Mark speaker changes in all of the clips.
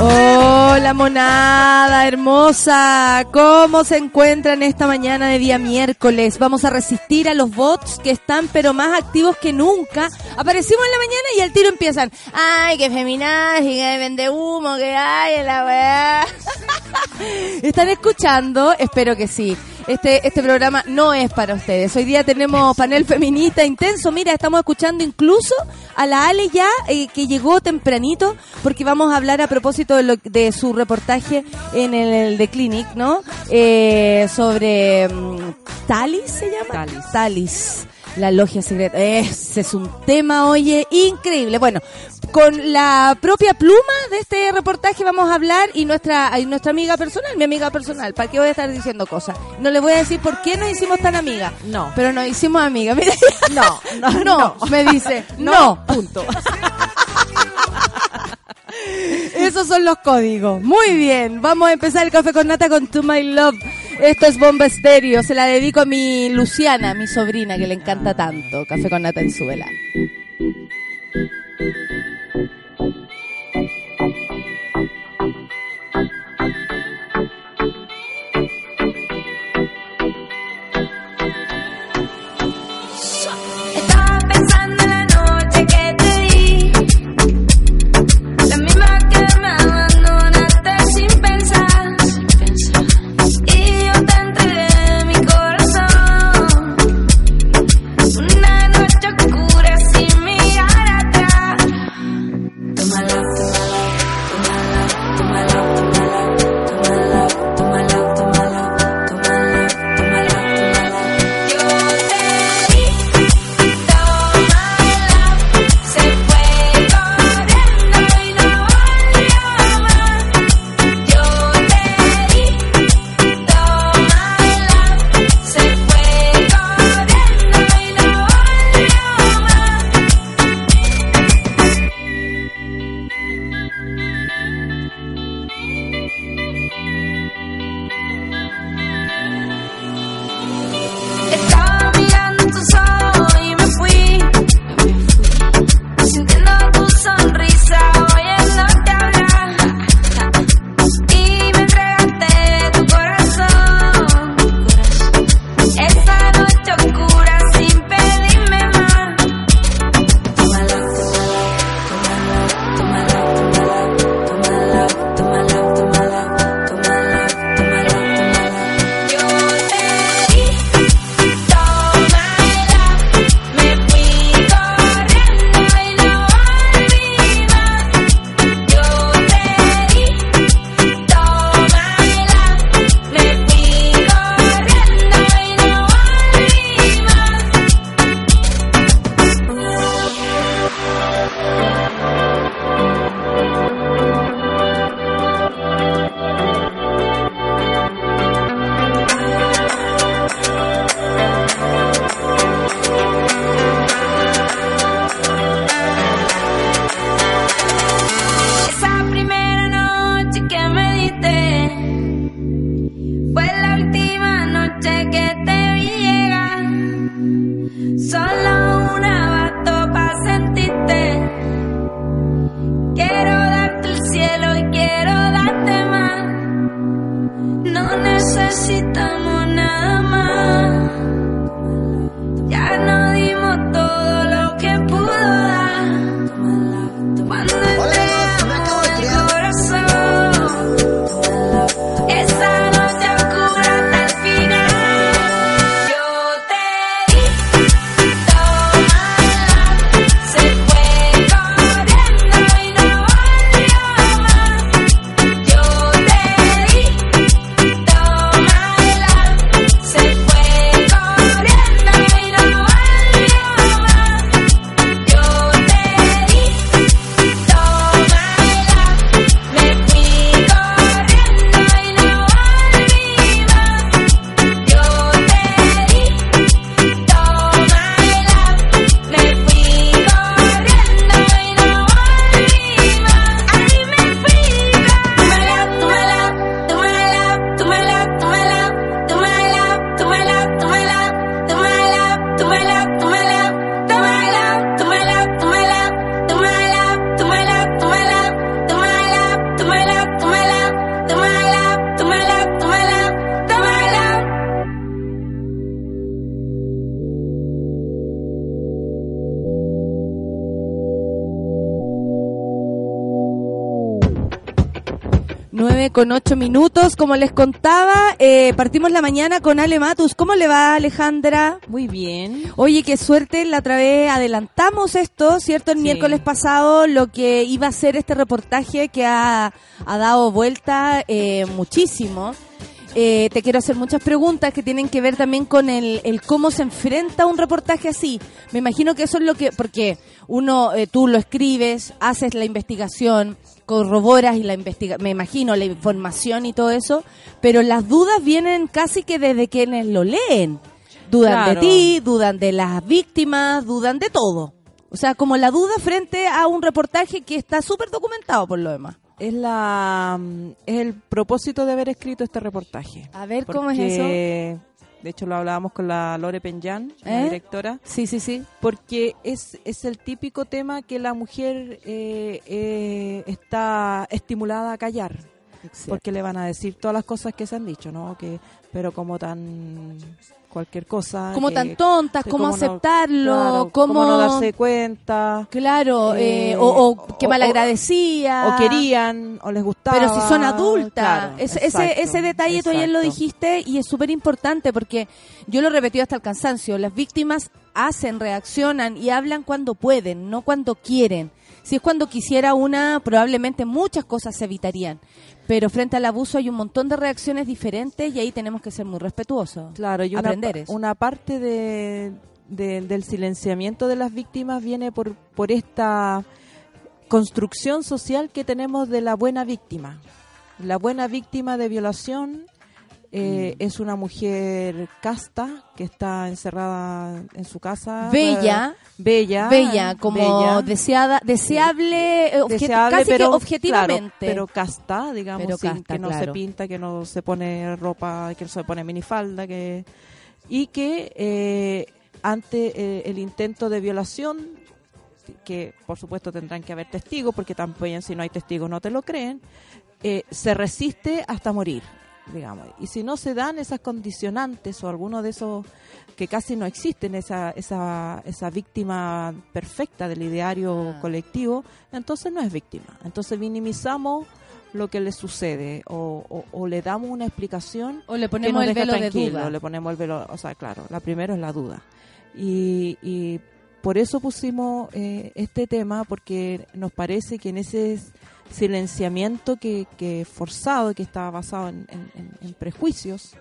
Speaker 1: Hola monada hermosa, ¿cómo se encuentran esta mañana de día miércoles? Vamos a resistir a los bots que están pero más activos que nunca. Aparecimos en la mañana y al tiro empiezan, ay, que feminazi, que vende humo, que hay en la weá. ¿Están escuchando? Espero que sí. Este, este programa no es para ustedes. Hoy día tenemos panel feminista intenso. Mira, estamos escuchando incluso a la Ale ya, eh, que llegó tempranito, porque vamos a hablar a propósito de, lo, de su reportaje en el, The Clinic, ¿no? Eh, sobre um, Talis, ¿se llama?
Speaker 2: Talis.
Speaker 1: Talis. La logia secreta. Ese es un tema, oye, increíble. Bueno, con la propia pluma de este reportaje vamos a hablar y nuestra y nuestra amiga personal, mi amiga personal, ¿para qué voy a estar diciendo cosas? No les voy a decir por qué nos hicimos tan amigas.
Speaker 2: No.
Speaker 1: Pero nos hicimos amigas. Mira,
Speaker 2: No, no,
Speaker 1: no, me dice, no.
Speaker 2: punto.
Speaker 1: Esos son los códigos. Muy bien, vamos a empezar el café con nata con To My Love. Esto es Bomba Estéreo. Se la dedico a mi Luciana, mi sobrina, que le encanta tanto. Café con nata en su vela.
Speaker 3: Como les contaba, eh, partimos la mañana con Ale Matus. ¿Cómo le va, Alejandra?
Speaker 2: Muy bien.
Speaker 3: Oye, qué suerte, la otra vez adelantamos esto, ¿cierto? El
Speaker 2: Sí.
Speaker 3: miércoles pasado, lo que iba a ser este reportaje que ha, ha dado vuelta eh, muchísimo. Eh, te quiero hacer muchas preguntas que tienen que ver también con el, el cómo se enfrenta un reportaje así. Me imagino que eso es lo que, porque uno, eh, tú lo escribes, haces la investigación, corroboras y la investiga, me imagino la información y todo eso, pero las dudas vienen casi que desde quienes lo leen. Dudan
Speaker 2: Claro.
Speaker 3: de ti, dudan de las víctimas, dudan de todo. O sea, como la duda frente a un reportaje que está súper documentado por lo demás.
Speaker 2: Es la es el propósito de haber escrito este reportaje.
Speaker 3: A ver, ¿cómo es
Speaker 2: Porque, De hecho, lo hablábamos con la Lore Penjan, la
Speaker 3: ¿Eh?
Speaker 2: directora,
Speaker 3: Sí, sí, sí.
Speaker 2: porque es, es el típico tema que la mujer eh, eh, está estimulada a callar. Porque le van a decir todas las cosas que se han dicho, ¿no? Que, pero como tan cualquier cosa.
Speaker 3: Como
Speaker 2: que-
Speaker 3: tan tontas, cómo
Speaker 2: no-
Speaker 3: aceptarlo,
Speaker 2: claro,
Speaker 3: cómo...
Speaker 2: cómo no darse cuenta.
Speaker 3: Claro, eh,
Speaker 2: Eh,
Speaker 3: o, o que
Speaker 2: o-
Speaker 3: malagradecía.
Speaker 2: o querían, o les gustaba.
Speaker 3: Pero si son adultas.
Speaker 2: Claro,
Speaker 3: ese,
Speaker 2: exacto,
Speaker 3: ese, ese detalle tú ayer lo
Speaker 2: exacto.
Speaker 3: dijiste y es súper importante porque yo lo he repetido hasta el cansancio. Las víctimas hacen, reaccionan y hablan cuando pueden, no cuando quieren. Si es cuando quisiera una, probablemente muchas cosas se evitarían. Pero frente al abuso hay un montón de reacciones diferentes y ahí tenemos que ser muy respetuosos.
Speaker 2: Claro, y una, una parte de, de- del silenciamiento de las víctimas viene por, por esta construcción social que tenemos de la buena víctima. La buena víctima de violación eh,
Speaker 3: Mm.
Speaker 2: es una mujer casta que está encerrada en su casa.
Speaker 3: Bella.
Speaker 2: bella.
Speaker 3: Bella, como
Speaker 2: bella,
Speaker 3: deseada, deseable, obje-
Speaker 2: deseable,
Speaker 3: casi
Speaker 2: pero,
Speaker 3: que objetivamente.
Speaker 2: claro, pero casta, digamos,
Speaker 3: Pero
Speaker 2: sin-
Speaker 3: casta,
Speaker 2: que no
Speaker 3: claro.
Speaker 2: se pinta, que no se pone ropa, que no se pone minifalda, que y que eh, ante eh, el intento de violación, que por supuesto tendrán que haber testigos, porque también si no hay testigos no te lo creen, eh, se resiste hasta morir, digamos. Y si no se dan esas condicionantes o alguno de esos que casi no existen, esa, esa, esa víctima perfecta del ideario
Speaker 3: Ah.
Speaker 2: colectivo, entonces no es víctima. Entonces minimizamos lo que le sucede o, o- o le damos una explicación
Speaker 3: o le
Speaker 2: que
Speaker 3: ponemos
Speaker 2: nos
Speaker 3: el
Speaker 2: deja
Speaker 3: velo de
Speaker 2: tranquilo,
Speaker 3: duda.
Speaker 2: le ponemos el velo, o sea, claro, la primera es la duda. Y, y por eso pusimos eh, este tema, porque nos parece que en ese silenciamiento que, que forzado, que está basado en, en- en- en prejuicios,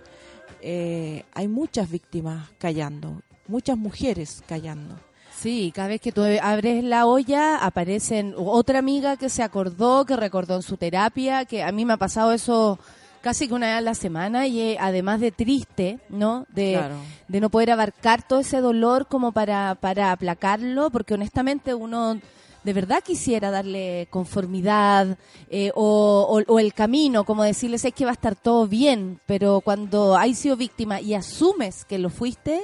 Speaker 2: eh, hay muchas víctimas callando, muchas mujeres callando.
Speaker 3: Sí, cada vez que tú abres la olla aparecen otra amiga que se acordó, que recordó en su terapia, que a mí me ha pasado eso casi que una vez a la semana y además de triste, ¿no? De,
Speaker 2: Claro.
Speaker 3: de no poder abarcar todo ese dolor como para, para aplacarlo, porque honestamente uno de verdad quisiera darle conformidad eh, o, o- o el camino, como decirles es que va a estar todo bien, pero cuando hay sido víctima y asumes que lo fuiste,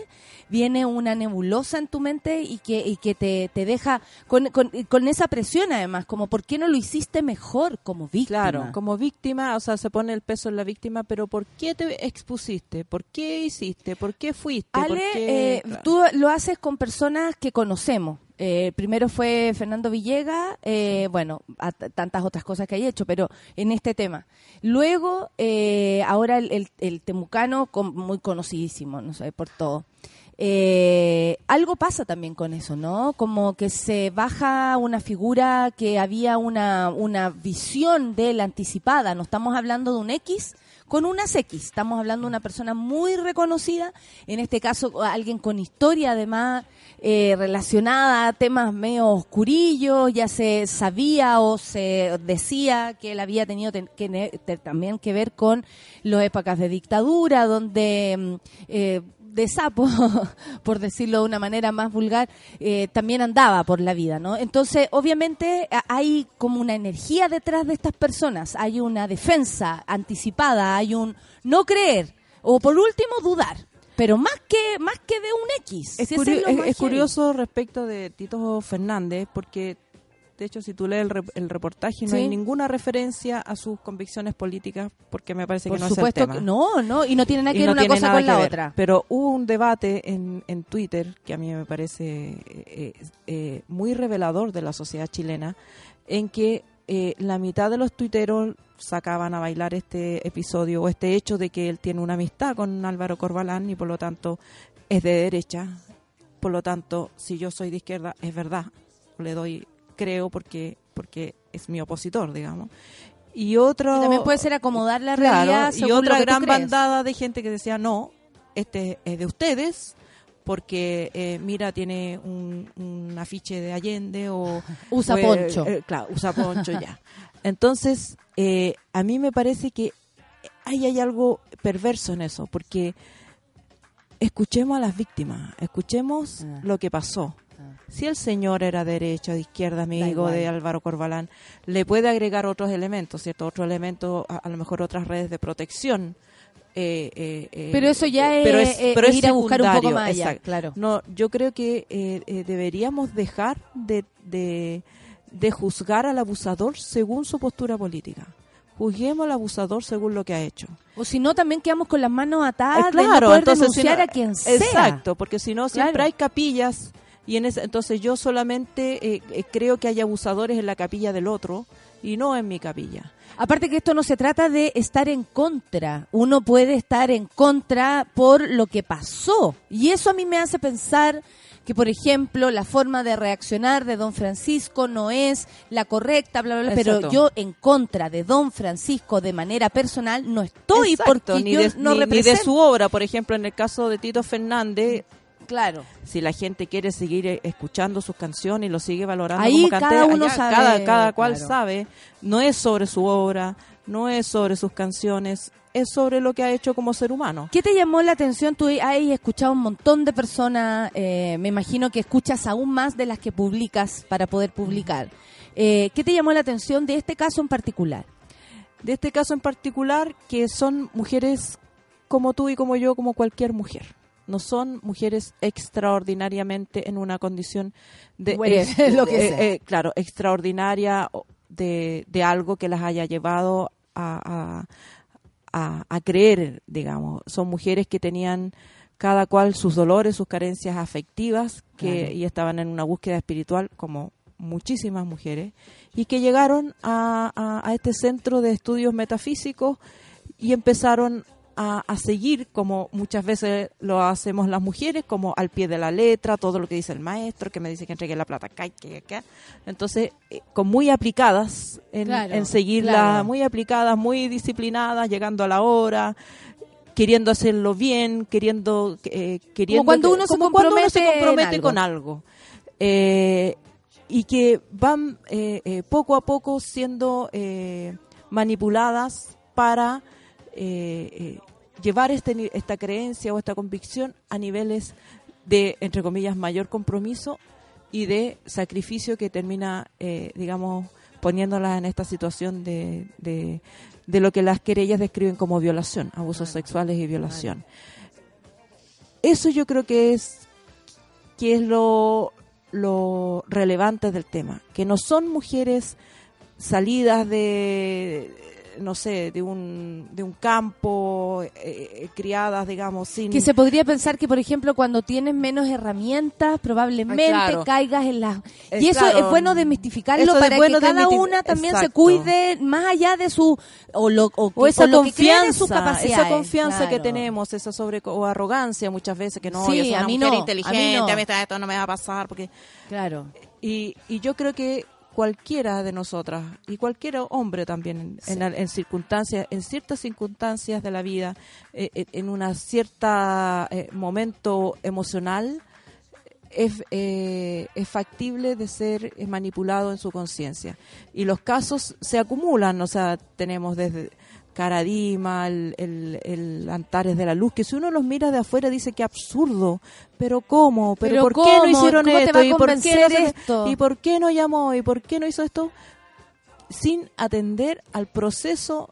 Speaker 3: viene una nebulosa en tu mente y que, y que te, te deja con, con, con esa presión además, como ¿por qué no lo hiciste mejor como víctima?
Speaker 2: Claro, como víctima, o sea, se pone el peso en la víctima, pero ¿por qué te expusiste? ¿Por qué hiciste? ¿Por qué fuiste? ¿Por
Speaker 3: Ale,
Speaker 2: qué?
Speaker 3: eh,
Speaker 2: Claro.
Speaker 3: tú lo haces con personas que conocemos. Eh, primero fue Fernando Villega, eh, bueno, a tantas otras cosas que hay hecho, pero en este tema. Luego, eh, ahora el, el- el temucano, con- muy conocidísimo, no sé, por todo. Eh, algo pasa también con eso, ¿no? Como que se baja una figura que había una, una visión de él anticipada. No estamos hablando de un X con unas X. Estamos hablando de una persona muy reconocida, en este caso alguien con historia además eh, relacionada a temas medio oscurillos, ya se sabía o se decía que él había tenido ten- también que ver con las épocas de dictadura, donde mm, eh, de sapo, por decirlo de una manera más vulgar, eh, también andaba por la vida, ¿no? Entonces, obviamente, hay como una energía detrás de estas personas, hay una defensa anticipada, hay un no creer, o por último, dudar. Pero más que más que de un X.
Speaker 2: Es,
Speaker 3: Si
Speaker 2: curio- curioso respecto de Tito Fernández, porque de hecho si tú lees el, re- el reportaje no
Speaker 3: Sí.
Speaker 2: hay ninguna referencia a sus convicciones políticas, porque me parece
Speaker 3: Por
Speaker 2: que no
Speaker 3: supuesto,
Speaker 2: es el tema.
Speaker 3: que no, no, y no tiene nada que ver
Speaker 2: no
Speaker 3: una cosa con la
Speaker 2: ver.
Speaker 3: otra.
Speaker 2: Pero hubo un debate en, en Twitter que a mí me parece eh, eh, muy revelador de la sociedad chilena, en que eh, la mitad de los tuiteros sacaban a bailar este episodio o este hecho de que él tiene una amistad con Álvaro Corbalán y por lo tanto es de derecha. Por lo tanto, si yo soy de izquierda, es verdad. Le doy, creo, porque, porque es mi opositor, digamos. Y otro.
Speaker 3: Y también puede ser acomodar la
Speaker 2: Claro,
Speaker 3: realidad
Speaker 2: y
Speaker 3: según
Speaker 2: otra gran bandada de gente que decía, no, este es de ustedes, porque eh, mira, tiene un, un afiche de Allende o...
Speaker 3: Usa
Speaker 2: o,
Speaker 3: poncho.
Speaker 2: eh, claro, usa poncho ya. Entonces, eh, a mí me parece que ahí hay algo perverso en eso, porque escuchemos a las víctimas, escuchemos
Speaker 3: Ah.
Speaker 2: lo que pasó. Si el señor era derecha, de izquierda, amigo de Álvaro Corbalán, le puede agregar otros elementos, ¿cierto? Otros elementos, a, a lo mejor otras redes de protección. eh, eh, eh,
Speaker 3: Pero eso ya
Speaker 2: eh,
Speaker 3: es,
Speaker 2: pero
Speaker 3: eh,
Speaker 2: pero es
Speaker 3: ir a buscar un poco más allá,
Speaker 2: exacto.
Speaker 3: claro.
Speaker 2: No, yo creo que deberíamos dejar de, de, de juzgar al abusador según su postura política. Juzguemos al abusador según lo que ha hecho.
Speaker 3: O si no, también quedamos con las manos atadas
Speaker 2: Eh,
Speaker 3: de no poder
Speaker 2: entonces, si
Speaker 3: denunciar
Speaker 2: no-
Speaker 3: a quien sea.
Speaker 2: Exacto, porque si no siempre
Speaker 3: Claro.
Speaker 2: hay capillas y en ese, entonces yo solamente eh, eh, creo que hay abusadores en la capilla del otro y no en mi capilla.
Speaker 3: Aparte que esto no se trata de estar en contra. Uno puede estar en contra por lo que pasó. Y eso a mí me hace pensar que, por ejemplo, la forma de reaccionar de don Francisco no es la correcta, bla, bla, bla. Pero yo en contra de don Francisco de manera personal no estoy
Speaker 2: Exacto,
Speaker 3: porque
Speaker 2: ni,
Speaker 3: yo
Speaker 2: de,
Speaker 3: no
Speaker 2: ni- ni de su obra, por ejemplo, en el caso de Tito Fernández,
Speaker 3: Claro.
Speaker 2: si la gente quiere seguir eh, escuchando sus canciones y lo sigue valorando
Speaker 3: Ahí
Speaker 2: como
Speaker 3: cada
Speaker 2: cantante,
Speaker 3: uno
Speaker 2: allá
Speaker 3: sabe,
Speaker 2: cada, cada cual
Speaker 3: claro.
Speaker 2: sabe, no es sobre su obra, no es sobre sus canciones, es sobre lo que ha hecho como ser humano.
Speaker 3: ¿Qué te llamó la atención? Tú has escuchado un montón de personas, eh, me imagino que escuchas aún más de las que publicas para poder publicar. Eh, ¿Qué te llamó la atención de este caso en particular?
Speaker 2: De este caso en particular, que son mujeres como tú y como yo, como cualquier mujer. No son mujeres extraordinariamente en una condición de...
Speaker 3: Bueno, lo que
Speaker 2: eh,
Speaker 3: sea.
Speaker 2: eh, claro, extraordinaria de, de algo que las haya llevado a, a, a- a creer, digamos. Son mujeres que tenían cada cual sus dolores, sus carencias afectivas que,
Speaker 3: Claro.
Speaker 2: y estaban en una búsqueda espiritual como muchísimas mujeres y que llegaron a, a- a este centro de estudios metafísicos y empezaron a, a seguir como muchas veces lo hacemos las mujeres, como al pie de la letra, todo lo que dice el maestro, que me dice que entregue la plata acá que acá. Entonces, eh, con muy aplicadas en,
Speaker 3: Claro,
Speaker 2: en seguirla,
Speaker 3: claro.
Speaker 2: muy aplicadas, muy disciplinadas, llegando a la hora, queriendo hacerlo bien, queriendo eh, queriendo
Speaker 3: cuando
Speaker 2: que-
Speaker 3: uno se
Speaker 2: como cuando uno se
Speaker 3: compromete algo.
Speaker 2: con algo Eh, y que van eh, eh, poco a poco siendo eh, manipuladas para eh, eh, llevar este, esta creencia o esta convicción a niveles de, entre comillas, mayor compromiso y de sacrificio que termina, eh, digamos, poniéndolas en esta situación de, de, de lo que las querellas describen como violación, abusos sexuales y violación. Eso yo creo que es que es lo, lo relevante del tema, que no son mujeres salidas de no sé, de un, de un campo, eh, eh, criadas, digamos, sin...
Speaker 3: Que se podría pensar que, por ejemplo, cuando tienes menos herramientas, probablemente
Speaker 2: Ah, claro.
Speaker 3: caigas en las... Y eso
Speaker 2: claro.
Speaker 3: es bueno desmistificarlo
Speaker 2: Eso es
Speaker 3: para
Speaker 2: bueno
Speaker 3: que cada una también se cuide más allá de su... O, lo, o,
Speaker 2: o
Speaker 3: que-
Speaker 2: esa
Speaker 3: o lo que cree
Speaker 2: confianza,
Speaker 3: capacidades.
Speaker 2: esa confianza que tenemos, esa sobre o arrogancia muchas veces que no,
Speaker 3: Sí,
Speaker 2: yo soy
Speaker 3: a mí
Speaker 2: mujer
Speaker 3: no, a mí
Speaker 2: inteligente,
Speaker 3: no.
Speaker 2: a mí esto no me va a pasar porque
Speaker 3: Claro.
Speaker 2: y, y yo creo que cualquiera de nosotras y cualquier hombre también en, en, en circunstancias en ciertas circunstancias de la vida eh, eh, en una cierta eh, momento emocional es, eh, es factible de ser eh, manipulado en su conciencia. Y los casos se acumulan o sea tenemos desde Caradima, el, el, el Antares de la Luz, que si uno los mira de afuera dice que absurdo, pero ¿cómo? ¿Pero,
Speaker 3: Pero
Speaker 2: por qué no hicieron
Speaker 3: ¿Cómo te
Speaker 2: esto? ¿Y por qué no se-
Speaker 3: esto?
Speaker 2: ¿Y por qué no llamó? ¿Y por qué no hizo esto? Sin atender al proceso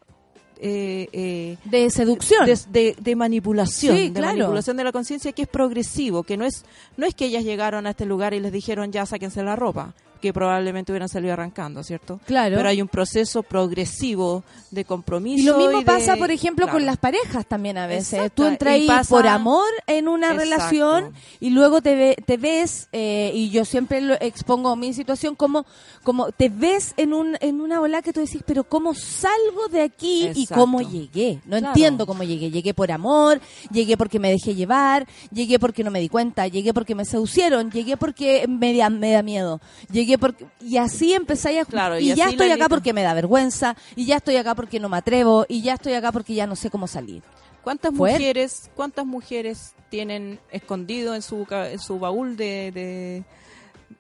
Speaker 2: eh, eh,
Speaker 3: De seducción.
Speaker 2: de, de- de manipulación,
Speaker 3: Sí,
Speaker 2: de
Speaker 3: claro.
Speaker 2: manipulación de la conciencia que es progresivo, que no es no es que ellas llegaron a este lugar y les dijeron ya sáquense la ropa. Que probablemente hubieran salido arrancando, ¿cierto?
Speaker 3: Claro.
Speaker 2: Pero hay un proceso progresivo de compromiso.
Speaker 3: Y lo mismo
Speaker 2: de-
Speaker 3: pasa, por ejemplo, con las parejas también a veces.
Speaker 2: Exacto.
Speaker 3: Tú entras
Speaker 2: pasa-
Speaker 3: por amor en una
Speaker 2: Exacto.
Speaker 3: relación y luego te, ve- te ves, eh, y yo siempre lo expongo mi situación, como, como te ves en, un, en una ola que tú decís, pero ¿cómo salgo de aquí y cómo llegué? No
Speaker 2: Claro.
Speaker 3: entiendo cómo llegué. Llegué por amor, llegué porque me dejé llevar, llegué porque no me di cuenta, llegué porque me seducieron, llegué porque me da, me da miedo, llegué porque... Y así empezáis a...
Speaker 2: Claro,
Speaker 3: y,
Speaker 2: y
Speaker 3: ya estoy acá
Speaker 2: lista-
Speaker 3: porque me da vergüenza, y ya estoy acá porque no me atrevo, y ya estoy acá porque ya no sé cómo salir.
Speaker 2: ¿Cuántas mujeres, cuántas mujeres tienen escondido en su en su baúl de, de,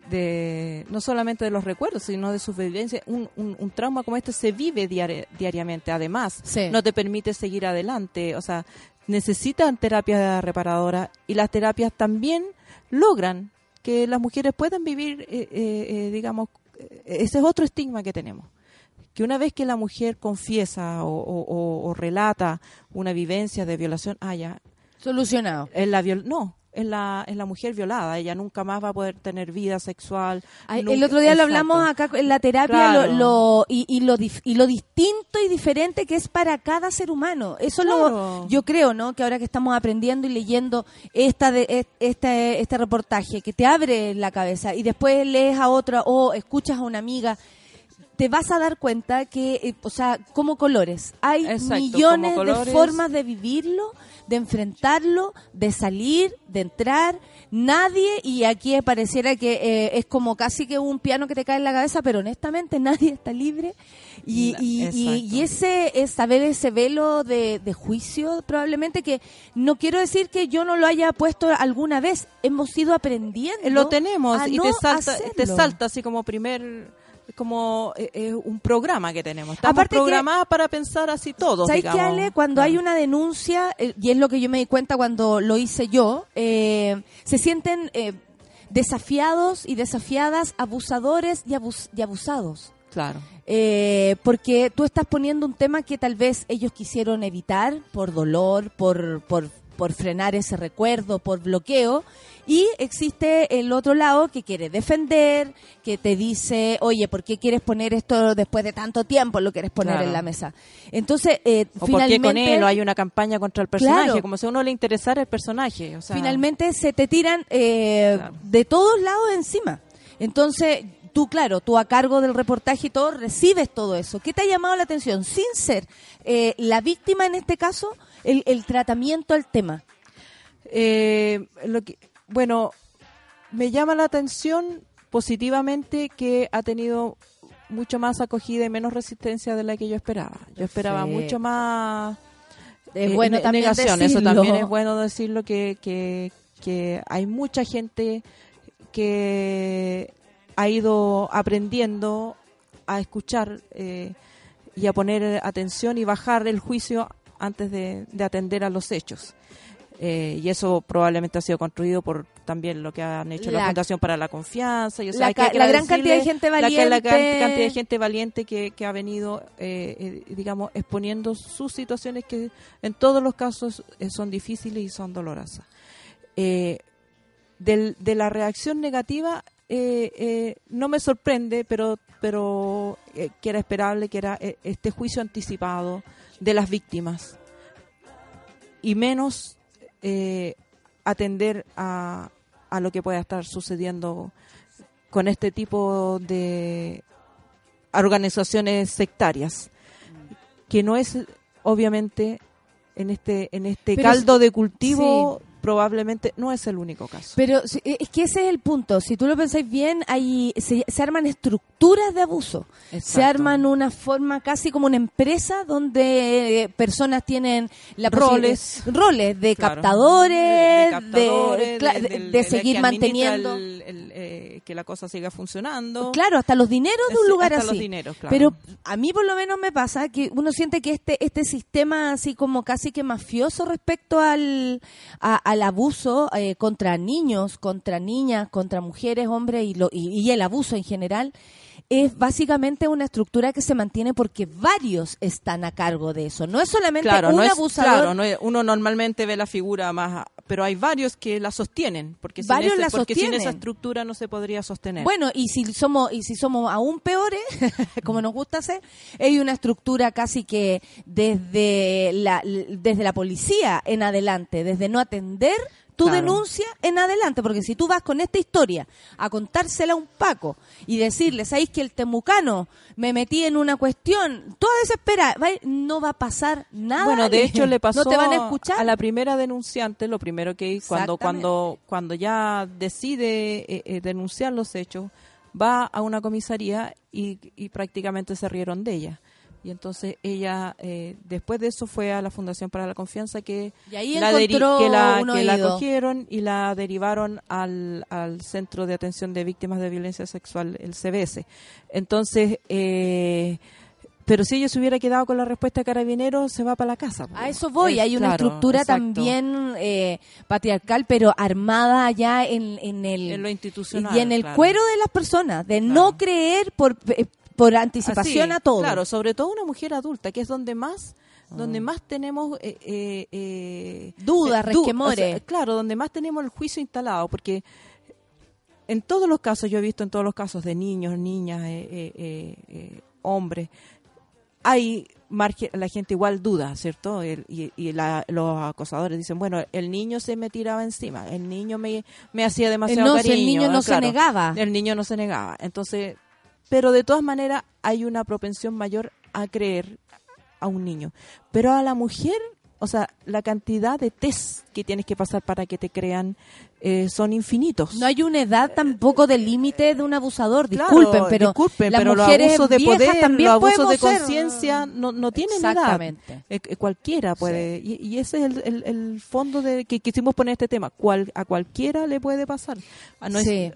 Speaker 2: de- no solamente de los recuerdos, sino de sus vivencias? Un, un, un trauma como este se vive diari- diariamente. Además,
Speaker 3: Sí.
Speaker 2: no te permite seguir adelante. O sea, necesitan terapia reparadora y las terapias también logran que las mujeres puedan vivir, eh, eh, eh, digamos, eh, ese es otro estigma que tenemos. Que una vez que la mujer confiesa o, o- o- o relata una vivencia de violación, ah, ya,
Speaker 3: Solucionado.
Speaker 2: es la viol no, es la, es la mujer violada, ella nunca más va a poder tener vida sexual.
Speaker 3: Ay, el
Speaker 2: nunca-
Speaker 3: otro día lo hablamos acá en la terapia
Speaker 2: Claro.
Speaker 3: lo, lo- y, y lo dif- y lo distinto y diferente que es para cada ser humano. Eso es
Speaker 2: Claro.
Speaker 3: lo yo creo, ¿no? Que ahora que estamos aprendiendo y leyendo esta de este este reportaje que te abre la cabeza y después lees a otra o escuchas a una amiga te vas a dar cuenta que, eh, o sea, como colores, hay
Speaker 2: Exacto,
Speaker 3: millones de formas de vivirlo, de enfrentarlo, de salir, de entrar. Nadie, y aquí pareciera que eh, es como casi que un piano que te cae en la cabeza, pero honestamente nadie está libre. Y,
Speaker 2: La-
Speaker 3: y, y-
Speaker 2: exacto.
Speaker 3: y ese es saber ese velo de, de juicio, probablemente que no quiero decir que yo no lo haya puesto alguna vez, hemos ido aprendiendo.
Speaker 2: Lo tenemos
Speaker 3: a
Speaker 2: y
Speaker 3: no
Speaker 2: te salta, te salta así como primer como eh, eh, un programa que tenemos. Estamos
Speaker 3: Aparte que-
Speaker 2: programadas para pensar así todos,
Speaker 3: ¿Sabes qué,
Speaker 2: digamos.
Speaker 3: Ale? Cuando
Speaker 2: Claro.
Speaker 3: hay una denuncia, eh, y es lo que yo me di cuenta cuando lo hice yo, eh, se sienten eh, desafiados y desafiadas abusadores y, abus- y abusados.
Speaker 2: Claro.
Speaker 3: Eh, porque tú estás poniendo un tema que tal vez ellos quisieron evitar por dolor, por, por, por frenar ese recuerdo, por bloqueo. Y existe el otro lado que quiere defender, que te dice, oye, ¿por qué quieres poner esto después de tanto tiempo? Lo quieres poner
Speaker 2: Claro.
Speaker 3: en la mesa. Entonces, eh,
Speaker 2: O porque
Speaker 3: finalmente,
Speaker 2: con él o hay una campaña contra el personaje,
Speaker 3: Claro.
Speaker 2: como si a uno le interesara el personaje. O sea,
Speaker 3: finalmente se te tiran eh,
Speaker 2: Claro.
Speaker 3: de todos lados encima. Entonces, tú, claro, tú a cargo del reportaje y todo, recibes todo eso. ¿Qué te ha llamado la atención? Sin ser eh, la víctima en este caso, el, el tratamiento al tema.
Speaker 2: Eh, lo que, bueno, me llama la atención positivamente que ha tenido mucho más acogida y menos resistencia de la que yo esperaba. Yo esperaba
Speaker 3: Perfecto.
Speaker 2: mucho más
Speaker 3: Es
Speaker 2: eh,
Speaker 3: bueno
Speaker 2: ne-
Speaker 3: también
Speaker 2: negación. Eso también es bueno decirlo que, que, que hay mucha gente que ha ido aprendiendo a escuchar eh, y a poner atención y bajar el juicio antes de, de atender a los hechos. Eh, y eso probablemente ha sido construido por también lo que han hecho la,
Speaker 3: La-
Speaker 2: Fundación para la Confianza. Y, o sea,
Speaker 3: la
Speaker 2: hay que
Speaker 3: ca- la gran cantidad de gente
Speaker 2: la que- La,
Speaker 3: valiente.
Speaker 2: cantidad de gente valiente que, que ha venido, eh, eh, digamos, exponiendo sus situaciones que en todos los casos eh, son difíciles y son dolorosas. Eh, del- de la reacción negativa eh, eh, no me sorprende, pero, pero eh, que era esperable, que era este juicio anticipado de las víctimas. Y menos eh, atender a, a lo que pueda estar sucediendo con este tipo de organizaciones sectarias, que no es obviamente en este en este
Speaker 3: Pero
Speaker 2: caldo de cultivo probablemente no es el único caso.
Speaker 3: Pero si- es que ese es el punto. Si tú lo pensáis bien, hay, se, se arman estructuras de abuso. Se arman una forma casi como una empresa donde eh, personas tienen la
Speaker 2: Roles.
Speaker 3: roles de
Speaker 2: Claro.
Speaker 3: captadores,
Speaker 2: de, captadores,
Speaker 3: seguir
Speaker 2: que
Speaker 3: manteniendo.
Speaker 2: el- el, eh, que la cosa siga funcionando.
Speaker 3: Claro, hasta los dineros de un lugar
Speaker 2: hasta
Speaker 3: así.
Speaker 2: los dineros, claro.
Speaker 3: Pero a mí por lo menos me pasa que uno siente que este este sistema así como casi que mafioso respecto al, a- al abuso eh, contra niños, contra niñas, contra mujeres, hombres y, lo, y, y el abuso en general es básicamente una estructura que se mantiene porque varios están a cargo de eso. No es solamente
Speaker 2: claro,
Speaker 3: un
Speaker 2: no es,
Speaker 3: abusador.
Speaker 2: claro, no es- uno normalmente ve la figura más pero hay varios que la sostienen, porque, sin,
Speaker 3: Varios
Speaker 2: ese-
Speaker 3: la
Speaker 2: porque sin
Speaker 3: sostienen.
Speaker 2: esa estructura no se podría sostener.
Speaker 3: Bueno, y si somos y si somos aún peores, como nos gusta hacer, hay una estructura casi que desde la desde la policía en adelante, desde no atender tu
Speaker 2: Claro.
Speaker 3: denuncia en adelante, porque si tú vas con esta historia a contársela a un Paco y decirle, ¿sabéis que el temucano me metí en una cuestión? Toda desesperada, va- no va a pasar nada.
Speaker 2: Bueno, de hecho le pasó
Speaker 3: no te van a escuchar.
Speaker 2: a la primera denunciante, lo primero que cuando cuando cuando ya decide eh, eh, denunciar los hechos, va a una comisaría y, y prácticamente se rieron de ella. Y entonces ella, eh, después de eso, fue a la Fundación para la Confianza que
Speaker 3: Y ahí
Speaker 2: la, que la, que la cogieron y la derivaron al, al Centro de Atención de Víctimas de Violencia Sexual, el CBS. Entonces, eh, pero si ella se hubiera quedado con la respuesta de Carabinero, se va para la casa.
Speaker 3: A eso voy, hay una
Speaker 2: claro,
Speaker 3: estructura
Speaker 2: exacto.
Speaker 3: también eh, patriarcal, pero armada ya en, en el
Speaker 2: En lo institucional,
Speaker 3: y en el
Speaker 2: claro.
Speaker 3: cuero de las personas, de no creer por eh, por anticipación
Speaker 2: Así,
Speaker 3: a todo.
Speaker 2: Claro, sobre todo una mujer adulta, que es donde más
Speaker 3: Ah.
Speaker 2: donde más tenemos eh, eh, eh,
Speaker 3: Dudas,
Speaker 2: eh, du-
Speaker 3: resquemores.
Speaker 2: o sea, claro, donde más tenemos el juicio instalado, porque en todos los casos, yo he visto en todos los casos de niños, niñas, eh, eh, hombres, hay margen, la gente igual duda, ¿cierto? El- y y la- los acosadores dicen, bueno, el niño se me tiraba encima, el niño me, me hacía demasiado
Speaker 3: no, si
Speaker 2: cariño.
Speaker 3: el niño no se negaba.
Speaker 2: El niño no se negaba. Entonces, pero de todas maneras hay una propensión mayor a creer a un niño. Pero a la mujer, o sea, la cantidad de test que tienes que pasar para que te crean eh, son infinitos.
Speaker 3: No hay una edad tampoco de límite de un abusador,
Speaker 2: Claro,
Speaker 3: disculpen, pero
Speaker 2: disculpen,
Speaker 3: las
Speaker 2: pero los abusos de poder,
Speaker 3: también
Speaker 2: los abusos de conciencia no, no tienen edad.
Speaker 3: Exactamente.
Speaker 2: Eh, eh, cualquiera puede. Y, y ese es el, el- el fondo de que quisimos poner este tema. Cual, a cualquiera le puede pasar. No es-
Speaker 3: Sí.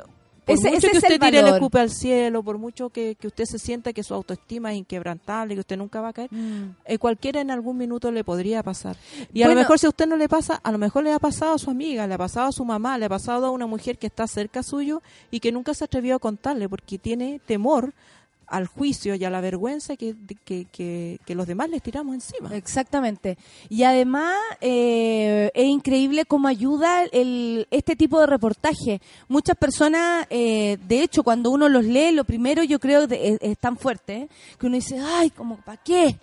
Speaker 2: Por
Speaker 3: Ese-
Speaker 2: mucho
Speaker 3: ese
Speaker 2: que usted
Speaker 3: el
Speaker 2: tire el
Speaker 3: valor.
Speaker 2: escupe al cielo, por mucho que, que usted se sienta que su autoestima es inquebrantable, que usted nunca va a caer,
Speaker 3: Mm.
Speaker 2: eh, cualquiera en algún minuto le podría pasar. Y a lo mejor si a usted no le pasa, a lo mejor le ha pasado a su amiga, le ha pasado a su mamá, le ha pasado a una mujer que está cerca suyo y que nunca se atrevió a contarle porque tiene temor al juicio y a la vergüenza que, que, que, que los demás les tiramos encima.
Speaker 3: Exactamente. Y además eh, es increíble cómo ayuda el, este tipo de reportaje. Muchas personas, eh, de hecho, cuando uno los lee, lo primero yo creo de- es, es tan fuerte ¿eh? que uno dice, ay, como, ¿para qué?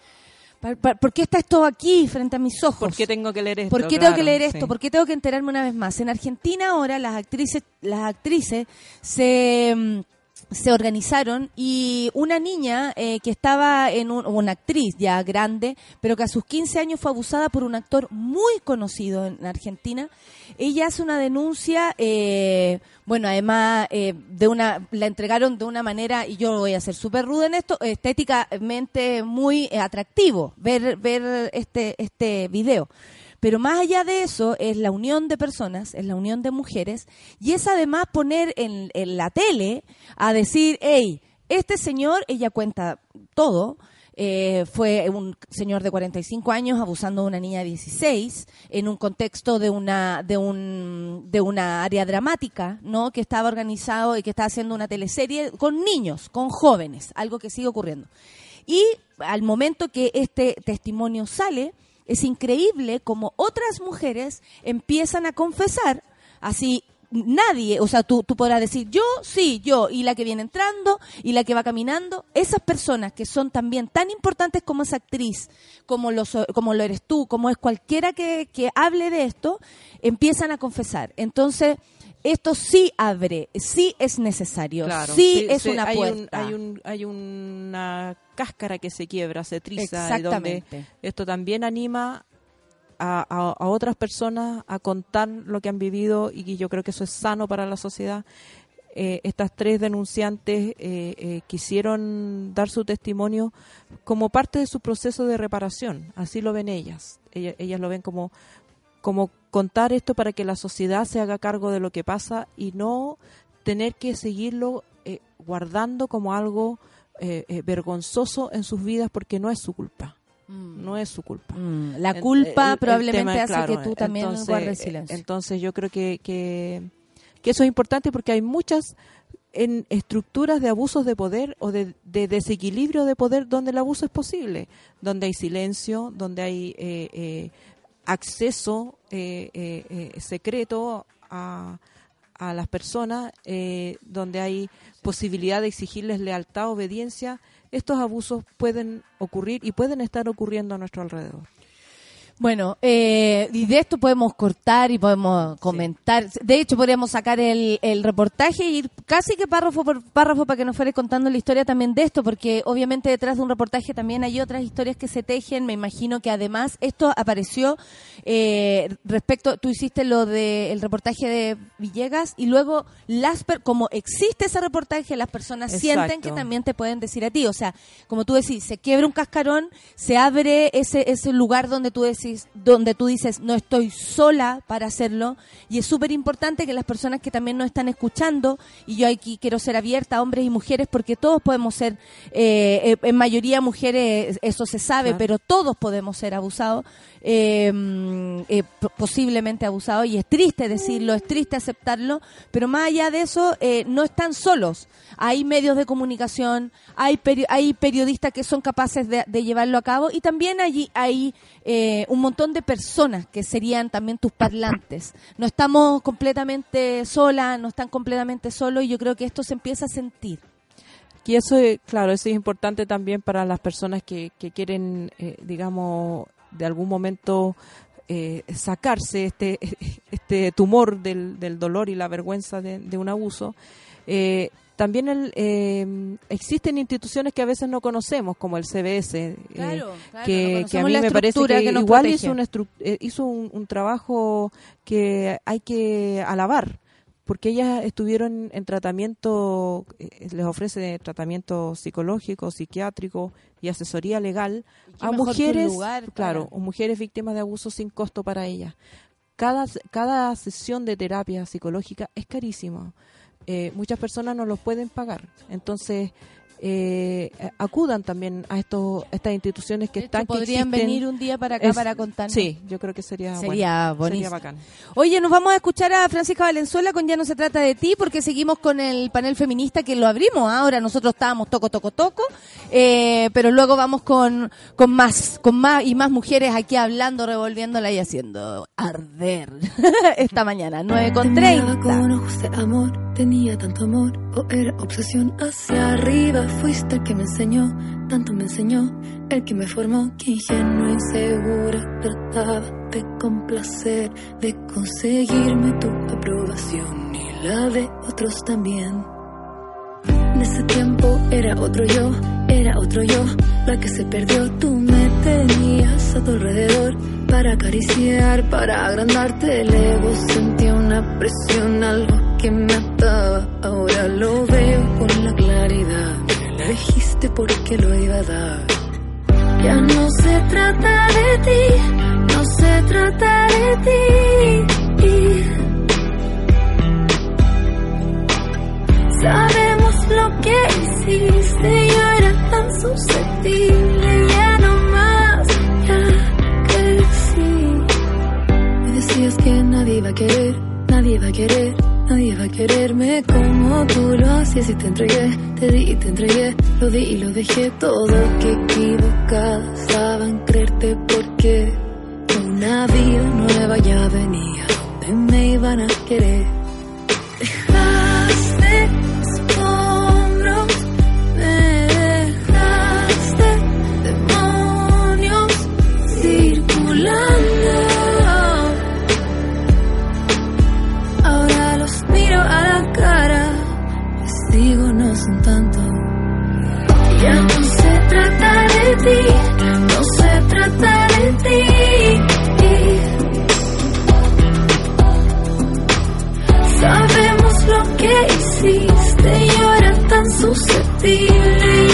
Speaker 3: ¿Pa- pa- ¿Por qué está esto aquí frente a mis ojos?
Speaker 2: ¿Por qué tengo que leer esto?
Speaker 3: ¿Por qué tengo
Speaker 2: Claro,
Speaker 3: que leer esto?
Speaker 2: sí.
Speaker 3: ¿Por qué tengo que enterarme una vez más? En Argentina ahora las actrices, las actrices se, mm, se organizaron y una niña eh, que estaba en un, una actriz ya grande, pero que a sus 15 años fue abusada por un actor muy conocido en Argentina, ella hace una denuncia, eh, bueno, además eh, de una, la entregaron de una manera, y yo voy a ser súper ruda en esto, estéticamente muy atractivo ver, ver este, este video. Pero más allá de eso es la unión de personas, es la unión de mujeres, y es además poner en, en la tele a decir, hey, este señor, ella cuenta todo, eh, fue un señor de 45 años abusando de una niña de 16 en un contexto de una de un de una área dramática, ¿no? Que estaba organizado y que estaba haciendo una teleserie con niños, con jóvenes, algo que sigue ocurriendo. Y al momento que este testimonio sale, es increíble como otras mujeres empiezan a confesar, así nadie, o sea, tú, tú podrás decir yo, sí, yo, y la que viene entrando, y la que va caminando, esas personas que son también tan importantes como esa actriz, como lo, como lo eres tú, como es cualquiera que, que hable de esto, empiezan a confesar. Entonces, esto sí abre, sí es necesario,
Speaker 2: Claro,
Speaker 3: sí, es
Speaker 2: sí,
Speaker 3: una
Speaker 2: hay
Speaker 3: puerta.
Speaker 2: Un, hay, un, hay una cáscara que se quiebra, se triza, y donde
Speaker 3: Exactamente.
Speaker 2: esto también anima a, a- a otras personas a contar lo que han vivido y yo creo que eso es sano para la sociedad. Eh, estas tres denunciantes eh, eh, quisieron dar su testimonio como parte de su proceso de reparación, así lo ven ellas. Ellas, ellas lo ven como, como contar esto para que la sociedad se haga cargo de lo que pasa y no tener que seguirlo eh, guardando como algo eh, eh, vergonzoso en sus vidas porque no es su culpa. No es su culpa.
Speaker 3: Mm, la culpa
Speaker 2: el- el
Speaker 3: probablemente
Speaker 2: tema,
Speaker 3: hace
Speaker 2: claro,
Speaker 3: que tú también
Speaker 2: entonces,
Speaker 3: guardes silencio.
Speaker 2: Entonces yo creo que, que, que eso es importante porque hay muchas en estructuras de abusos de poder o de, de desequilibrio de poder donde el abuso es posible, donde hay silencio, donde hay eh, eh, acceso eh, eh, eh, secreto a, a las personas, eh, donde hay posibilidad de exigirles lealtad, obediencia, estos abusos pueden ocurrir y pueden estar ocurriendo a nuestro alrededor.
Speaker 3: Bueno, eh, y de esto podemos cortar y podemos comentar. De hecho, podríamos sacar el, el reportaje y ir casi que párrafo por párrafo para que nos fuera contando la historia también de esto, porque obviamente detrás de un reportaje también hay otras historias que se tejen. Me imagino que además esto apareció eh, respecto, tú hiciste lo del el reportaje de Villegas y luego las per- como existe ese reportaje, las personas sienten que también te pueden decir a ti. O sea, como tú decís, se quiebra un cascarón, se abre ese, ese lugar donde tú decís, donde tú dices, no estoy sola para hacerlo. Y es súper importante que las personas que también nos están escuchando, y yo aquí quiero ser abierta hombres y mujeres, porque todos podemos ser, eh, eh, en mayoría mujeres, eso se sabe,
Speaker 2: Claro.
Speaker 3: pero todos podemos ser abusados, eh, mm, eh, posiblemente abusados, y es triste decirlo, es triste aceptarlo, pero más allá de eso, no están solos. Hay medios de comunicación, hay, peri- hay periodistas que son capaces de, de llevarlo a cabo, y también allí hay eh, un montón de personas que serían también tus parlantes. No estamos completamente solas, no están completamente solos, y yo creo que esto se empieza a sentir.
Speaker 2: Y eso, claro, eso es importante también para las personas que, que quieren, eh, digamos, de algún momento eh, sacarse este, este tumor del, del dolor y la vergüenza de, de un abuso. Eh, también el, eh, existen instituciones que a veces no conocemos, como el CBS, eh,
Speaker 3: Claro,
Speaker 2: que,
Speaker 3: no
Speaker 2: que a mí me parece que,
Speaker 3: que
Speaker 2: igual
Speaker 3: protege.
Speaker 2: hizo, una eh, hizo un, un trabajo que hay que alabar, porque ellas estuvieron en tratamiento, eh, les ofrece tratamiento psicológico, psiquiátrico y asesoría legal a mujeres,
Speaker 3: lugar
Speaker 2: claro, mujeres víctimas de abuso sin costo para ellas. Cada, cada sesión de terapia psicológica es carísima. Eh, muchas personas no los pueden pagar. Entonces, eh, acudan también a estos estas instituciones que
Speaker 3: De hecho,
Speaker 2: están
Speaker 3: podrían venir un día para acá
Speaker 2: Es-
Speaker 3: para contarnos.
Speaker 2: Sí, yo creo que sería
Speaker 3: Sería
Speaker 2: bueno,
Speaker 3: buenísimo.
Speaker 2: sería bacán.
Speaker 3: Oye, nos vamos a escuchar a Francisca Valenzuela con Ya no se trata de ti, porque seguimos con el panel feminista que lo abrimos. ¿ah? Ahora nosotros estábamos toco, toco, toco, eh, pero luego vamos con, con más, con más y más mujeres aquí hablando, revolviéndola y haciendo arder esta mañana, 9 con
Speaker 1: Te miraba
Speaker 3: 30.
Speaker 1: con ojos de amor, tenía tanto amor o era obsesión hacia arriba. Fuiste el que me enseñó, tanto me enseñó, el que me formó, que ingenua, insegura, trataba de complacer, de conseguirme tu aprobación y la de otros también. En ese tiempo era otro yo, era otro yo, la que se perdió. Tú me tenías a tu alrededor para acariciar, para agrandarte el ego. Sentía una presión, algo que me ataba. Ahora lo veo con la claridad. Elegiste porque lo iba a dar. Ya no se trata de ti, no se trata de ti. Sabemos lo que hiciste, yo era tan susceptible, ya no más, ya crecí. Me decías que nadie iba a querer, nadie iba a querer, nadie iba a quererme como tú lo hacías y te entregué, te di y te entregué, lo di y lo dejé todo, que equivocada estaba en creerte porque una vida nueva ya venía, donde me iban a querer. Digo no son tanto. Ya no se trata de ti, no se trata de ti. Sabemos lo que hiciste, yo era tan susceptible,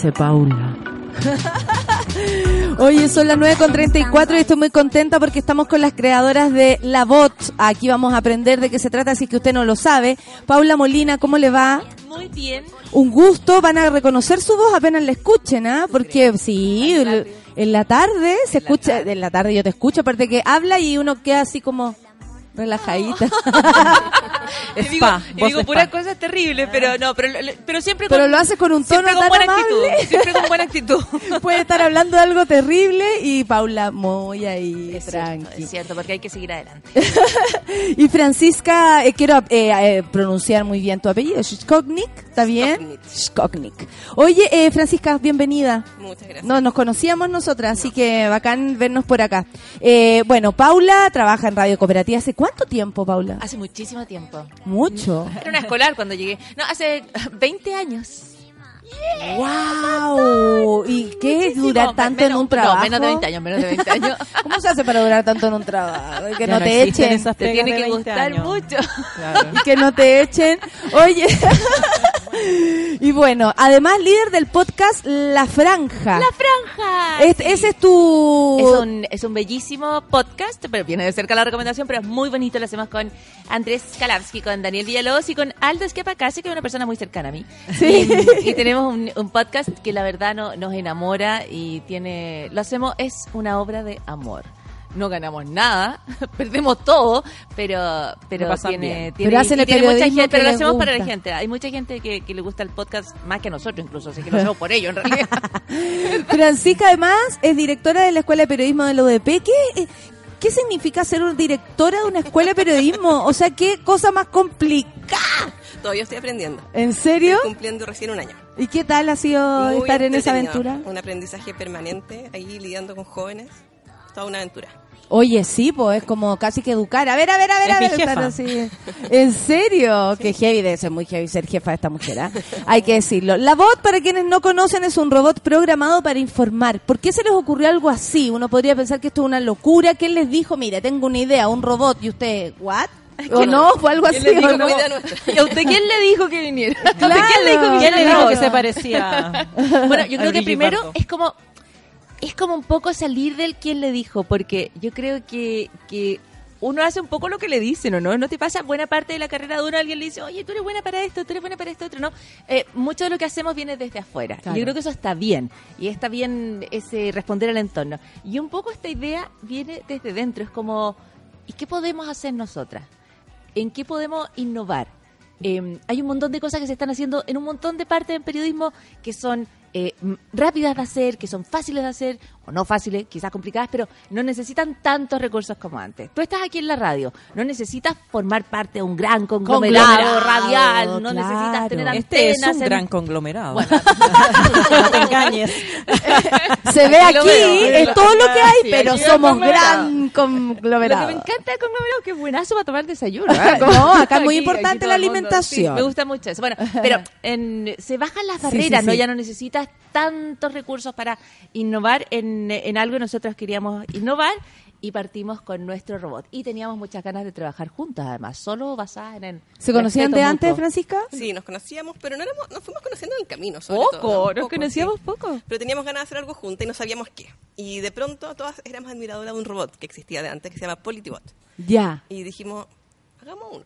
Speaker 3: dice Paula. Oye, son las 9.34 y estoy muy contenta porque estamos con las creadoras de La Bot. Aquí vamos a aprender de qué se trata, así que usted no lo sabe. Paula Molina, ¿cómo le va?
Speaker 4: Muy bien.
Speaker 3: Un gusto, van a reconocer su voz apenas la escuchen, ¿ah? Porque sí, en la tarde se escucha, en la tarde yo te escucho, aparte que habla y uno queda así como relajadita.
Speaker 4: Y digo,
Speaker 2: Spa,
Speaker 4: y digo puras cosas terribles, pero no, pero, pero siempre
Speaker 3: Pero
Speaker 4: con,
Speaker 3: lo hace con un tono
Speaker 4: siempre con
Speaker 3: tan
Speaker 4: buena
Speaker 3: amable.
Speaker 4: actitud. Siempre con buena actitud.
Speaker 3: Puede estar hablando de algo terrible y Paula muy ahí,
Speaker 4: Es cierto, es cierto, porque hay que seguir adelante.
Speaker 3: Y Francisca, eh, quiero eh, eh, pronunciar muy bien tu apellido, Skoknik, ¿está bien? Skoknik. Oye, eh, Francisca, bienvenida.
Speaker 5: Muchas gracias.
Speaker 3: No nos conocíamos nosotras, así que bacán vernos por acá. Eh, bueno, Paula trabaja en Radio Cooperativa. ¿Hace cuánto tiempo, Paula?
Speaker 4: Hace muchísimo tiempo.
Speaker 3: Mucho.
Speaker 4: Era una escolar cuando llegué. No, hace 20 años.
Speaker 3: ¡Wow! ¿Y qué durar
Speaker 4: No,
Speaker 3: tanto en un trabajo?
Speaker 4: No, menos de 20 años, menos de 20 años.
Speaker 3: ¿Cómo se hace para durar tanto en un trabajo? Que
Speaker 2: Ya
Speaker 3: no,
Speaker 2: no
Speaker 3: te echen.
Speaker 2: esas
Speaker 4: Te tiene que
Speaker 2: 20
Speaker 4: gustar
Speaker 2: años.
Speaker 4: mucho.
Speaker 2: Claro.
Speaker 3: y que no te echen. Oye, y bueno, además líder del podcast La Franja.
Speaker 4: La franja.
Speaker 3: Es- Ese es tu...
Speaker 4: Es un, es un bellísimo podcast, pero viene de cerca la recomendación, pero es muy bonito. Lo hacemos con Andrés Kalavsky, con Daniel Villalobos y con Aldo Esquepacase, que es una persona muy cercana a mí.
Speaker 3: Sí.
Speaker 4: Y, y tenemos un, un podcast que la verdad no, nos enamora y tiene. Lo hacemos, es una obra de amor. No ganamos nada, perdemos todo, pero pero tiene, tiene,
Speaker 3: Pero hacen
Speaker 4: y
Speaker 3: el
Speaker 4: tiene mucha gente, pero lo hacemos para la
Speaker 3: gusta.
Speaker 4: gente. Hay mucha gente que, que le gusta el podcast más que a nosotros incluso, así que lo hacemos por ello en realidad.
Speaker 3: Francisca además es directora de la Escuela de Periodismo de la UDP. ¿Qué, ¿Qué significa ser una directora de una escuela de periodismo? O sea, qué cosa más complicada.
Speaker 5: Todavía estoy aprendiendo.
Speaker 3: ¿En serio?
Speaker 5: Estoy cumpliendo recién un año.
Speaker 3: ¿Y qué tal ha sido
Speaker 5: Muy
Speaker 3: estar en esa aventura?
Speaker 5: Un aprendizaje permanente, ahí lidiando con jóvenes. Toda una aventura.
Speaker 3: Oye, sí, pues es como casi que educar. A ver, a ver, a ver,
Speaker 2: Es
Speaker 3: a
Speaker 2: mi
Speaker 3: ver. estar
Speaker 2: jefa.
Speaker 3: así. ¿En serio? Qué heavy debe ser muy heavy ser jefa de esta mujer, ¿ah? Hay que decirlo. La bot, para quienes no conocen, es un robot programado para informar. ¿Por qué se les ocurrió algo así? Uno podría pensar que esto es una locura. ¿Quién les dijo, mire, tengo una idea, un robot, y usted, ¿what? ¿O no? ¿Fue algo así
Speaker 5: ¿Quién le
Speaker 3: o
Speaker 5: dijo
Speaker 3: no?
Speaker 4: ¿Y a usted quién le dijo que viniera?
Speaker 3: Claro.
Speaker 4: ¿Quién le dijo que
Speaker 2: ¿Quién le dijo que se parecía?
Speaker 4: Bueno, yo creo que primero
Speaker 2: Pardo?
Speaker 4: es como es como un poco salir del quién le dijo, porque yo creo que, que uno hace un poco lo que le dicen, ¿o no? ¿No te pasa buena parte de la carrera de uno? Alguien le dice, oye, tú eres buena para esto, tú eres buena para esto, otro, ¿no? Eh, mucho de lo que hacemos viene desde afuera.
Speaker 3: Claro.
Speaker 4: Y yo creo que eso está bien. Y está bien ese responder al entorno. Y un poco esta idea viene desde dentro. Es como, ¿y qué podemos hacer nosotras? ¿En qué podemos innovar? Eh, hay un montón de cosas que se están haciendo en un montón de partes del periodismo que son eh, rápidas de hacer, que son fáciles de hacer, o no fáciles, quizás complicadas, pero no necesitan tantos recursos como antes. Tú estás aquí en la radio, no necesitas formar parte de un gran conglomerado,
Speaker 3: Conglomerado,
Speaker 4: radial, no
Speaker 3: claro.
Speaker 4: necesitas tener
Speaker 2: Este es
Speaker 4: antenas.
Speaker 2: un
Speaker 4: en-
Speaker 2: gran conglomerado.
Speaker 4: Bueno,
Speaker 2: no te engañes.
Speaker 3: Se ve
Speaker 4: Aquí
Speaker 3: es todo lo que hay,
Speaker 4: Sí,
Speaker 3: pero somos
Speaker 4: conglomerado.
Speaker 3: gran
Speaker 4: Lo que
Speaker 3: conglomerado.
Speaker 4: me encanta del conglomerado que es buenazo para tomar desayuno. ¿eh?
Speaker 3: No, acá es muy
Speaker 4: aquí-
Speaker 3: importante
Speaker 4: aquí
Speaker 3: la
Speaker 4: el mundo-
Speaker 3: alimentación.
Speaker 4: sí, me gusta mucho eso. Bueno, pero en- se bajan las
Speaker 3: Sí,
Speaker 4: barreras,
Speaker 3: sí,
Speaker 4: ¿no? Ya no necesitas tantos recursos para innovar en, en algo que nosotros queríamos innovar y partimos con nuestro robot. Y teníamos muchas ganas de trabajar juntas, además, solo basadas en el
Speaker 3: ¿Se conocían de antes,
Speaker 4: mutuo.
Speaker 3: Francisca?
Speaker 5: Sí, nos conocíamos, pero no éramos, nos fuimos conociendo en el camino. sobre
Speaker 4: Poco,
Speaker 5: todo,
Speaker 4: nos
Speaker 5: Poco,
Speaker 4: conocíamos
Speaker 5: sí.
Speaker 4: poco.
Speaker 5: Pero teníamos ganas de hacer algo juntas y no sabíamos qué. Y de pronto todas éramos admiradoras de un robot que existía de antes, que se llama Politibot.
Speaker 3: Ya.
Speaker 5: Y dijimos, hagamos uno.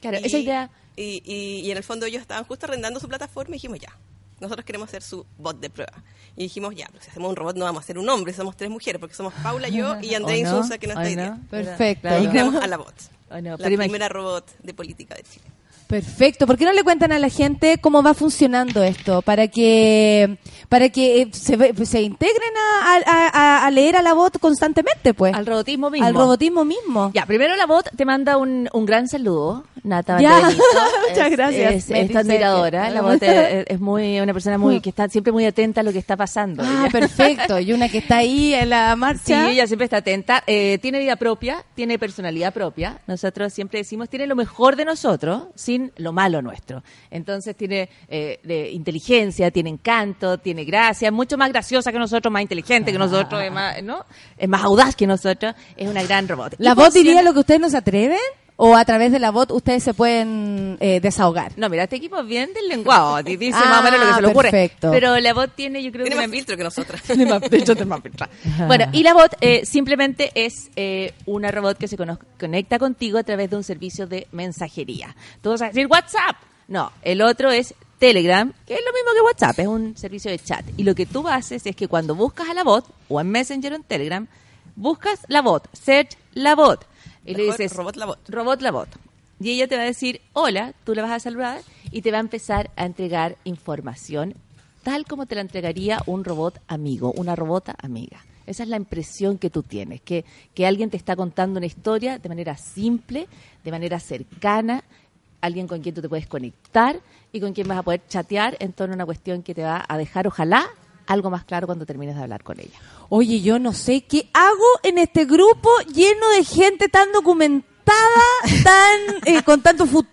Speaker 4: Claro,
Speaker 5: Y-
Speaker 4: esa idea...
Speaker 5: Y, y- y en el fondo ellos estaban justo arrendando su plataforma y dijimos, ya, nosotros queremos ser su bot de prueba. Y dijimos, ya, pero si hacemos un robot no vamos a ser un hombre, somos tres mujeres, porque somos Paula, yo y Andrea
Speaker 4: ¿O no?
Speaker 5: Insunza, que no
Speaker 4: ¿O
Speaker 5: está hoy
Speaker 4: no?
Speaker 3: Perfecto.
Speaker 5: Y creamos a la bot. La primera robot de política de Chile.
Speaker 3: Perfecto. ¿Por qué no le cuentan a la gente cómo va funcionando esto? Para que para que eh, se, se integren a, a- a- leer a la bot constantemente, pues.
Speaker 4: Al robotismo mismo.
Speaker 3: Al robotismo mismo.
Speaker 4: Ya, primero la bot te manda un, un gran saludo, Nata
Speaker 3: Ya. Muchas
Speaker 4: Es-
Speaker 3: gracias.
Speaker 4: Es, es admiradora. La bot es, muy una persona muy que está siempre muy atenta a lo que está pasando.
Speaker 3: Ah, perfecto. Y una que está ahí en la
Speaker 4: Sí,
Speaker 3: marcha.
Speaker 4: ella siempre está atenta. Eh, tiene vida propia, tiene personalidad propia. Nosotros siempre decimos, tiene lo mejor de nosotros sin lo malo nuestro. Entonces tiene eh, de inteligencia, tiene encanto, tiene gracia, es mucho más graciosa que nosotros, más inteligente que nosotros, es más, ¿no? Es más audaz que nosotros. Es una gran robot.
Speaker 3: ¿La
Speaker 4: funciona-
Speaker 3: diría lo que ustedes no se atreven? ¿O a través de la bot ustedes se pueden eh, desahogar?
Speaker 4: No, mira, este equipo es bien del lenguado. Dice
Speaker 3: Ah,
Speaker 4: más o menos lo que se le ocurre.
Speaker 3: perfecto.
Speaker 4: Pero la bot tiene, yo creo
Speaker 5: Tiene
Speaker 4: que
Speaker 5: más
Speaker 4: una-
Speaker 5: filtro que nosotras.
Speaker 4: Tiene más- de hecho, tiene más filtro. Bueno, y la bot eh, simplemente es eh, una robot que se conecta contigo a través de un servicio de mensajería. Tú vas a decir WhatsApp. No, el otro es Telegram, que es lo mismo que WhatsApp, es un servicio de chat. Y lo que tú haces es que cuando buscas a la bot, o en Messenger o en Telegram, buscas la bot, search la bot. Y le dices,
Speaker 5: robot la bot.
Speaker 4: Robot la bot. Y ella te va a decir, hola, tú le vas a saludar y te va a empezar a entregar información tal como te la entregaría un robot amigo, una robota amiga. Esa es la impresión que tú tienes, que, que alguien te está contando una historia de manera simple, de manera cercana, alguien con quien tú te puedes conectar y con quien vas a poder chatear en torno a una cuestión que te va a dejar, ojalá, algo más claro cuando termines de hablar con ella.
Speaker 3: Oye, yo no sé qué hago en este grupo lleno de gente tan documentada, tan eh, con tanto futuro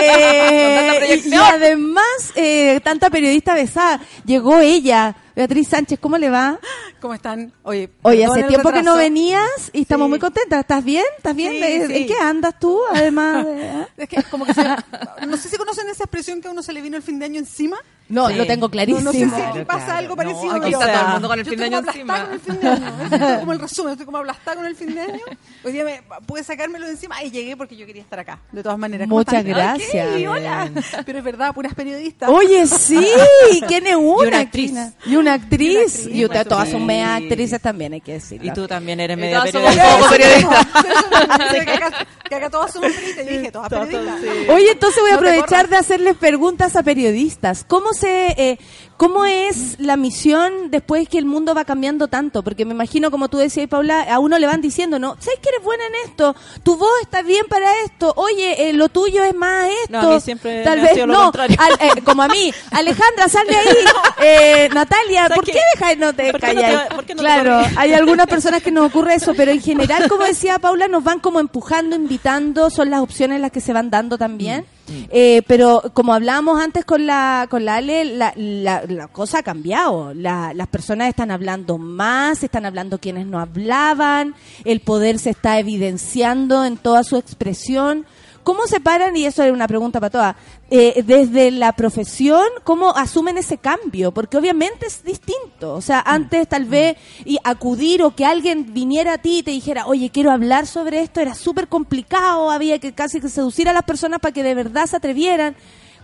Speaker 3: eh,
Speaker 4: tanta
Speaker 3: y, y
Speaker 4: proyección.
Speaker 3: además eh, tanta periodista besada. Llegó ella, Beatriz Sánchez, ¿cómo le va?
Speaker 6: ¿Cómo están? Oye,
Speaker 3: Oye, hace tiempo que no venías y estamos
Speaker 6: Sí.
Speaker 3: muy contentas. ¿Estás bien? ¿Estás bien?
Speaker 6: Sí,
Speaker 3: ¿En-
Speaker 6: sí.
Speaker 3: ¿En qué andas tú? Además de-
Speaker 6: Es que como que se- no sé si conocen esa expresión que a uno se le vino el fin de año encima.
Speaker 3: No,
Speaker 4: Sí.
Speaker 3: lo tengo
Speaker 6: No,
Speaker 3: clarísimo.
Speaker 6: no sé si aquí
Speaker 4: Claro,
Speaker 6: pasa
Speaker 4: claro.
Speaker 6: algo
Speaker 4: No,
Speaker 6: parecido.
Speaker 4: aquí
Speaker 6: pero-
Speaker 4: está todo el mundo con el
Speaker 6: yo
Speaker 4: fin de
Speaker 6: estoy
Speaker 4: año encima.
Speaker 6: con el fin de año. Ese es como el resumen, estoy como aplastada con el fin de año. Hoy día me pude sacármelo de encima y llegué porque yo quería estar acá. De todas maneras. ¿Cómo
Speaker 3: Muchas gracias.
Speaker 6: Ok, hola. Pero es verdad, puras periodistas.
Speaker 3: Oye, sí, ¿quién es una? Y una actriz.
Speaker 6: Y una actriz,
Speaker 3: Y ustedes
Speaker 6: pues,
Speaker 3: todas son media actrices también, hay que decirlo.
Speaker 2: Y tú también eres media periodista.
Speaker 4: poco periodistas.
Speaker 6: que, acá, todas somos periodistas. Yo dije, todas periodistas.
Speaker 3: Oye, entonces voy a aprovechar de hacerles preguntas a periodistas. ¿Cómo se, eh, cómo es la misión después que el mundo va cambiando tanto? Porque me imagino, como tú decías, Paula, a uno le van diciendo, no, ¿sabes que eres buena en esto? Tu voz está bien para esto. Oye, eh, lo tuyo es más esto.
Speaker 2: No, a mí siempre
Speaker 3: Tal
Speaker 2: me ha
Speaker 3: vez
Speaker 2: lo
Speaker 3: no.
Speaker 2: contrario.
Speaker 3: Al- eh, como a mí. Alejandra, sal de ahí. Eh, Natalia,
Speaker 2: ¿Sabes
Speaker 3: ¿por qué
Speaker 2: qué?
Speaker 3: dejas no te
Speaker 2: te
Speaker 3: claro, hay algunas personas que nos ocurre eso, pero en general, como decía Paula, nos van como empujando, invitando, son las opciones las que se van dando también. Eh, pero como hablábamos antes con la con la Ale, la, la, la cosa ha cambiado. La- las personas están hablando más, están hablando quienes no hablaban, el poder se está evidenciando en toda su expresión. ¿Cómo se paran, y eso es una pregunta para todas, eh, desde la profesión, cómo asumen ese cambio? Porque obviamente es distinto. O sea, antes tal vez y acudir o que alguien viniera a ti y te dijera, oye, quiero hablar sobre esto, era súper complicado, había que casi que seducir a las personas para que de verdad se atrevieran.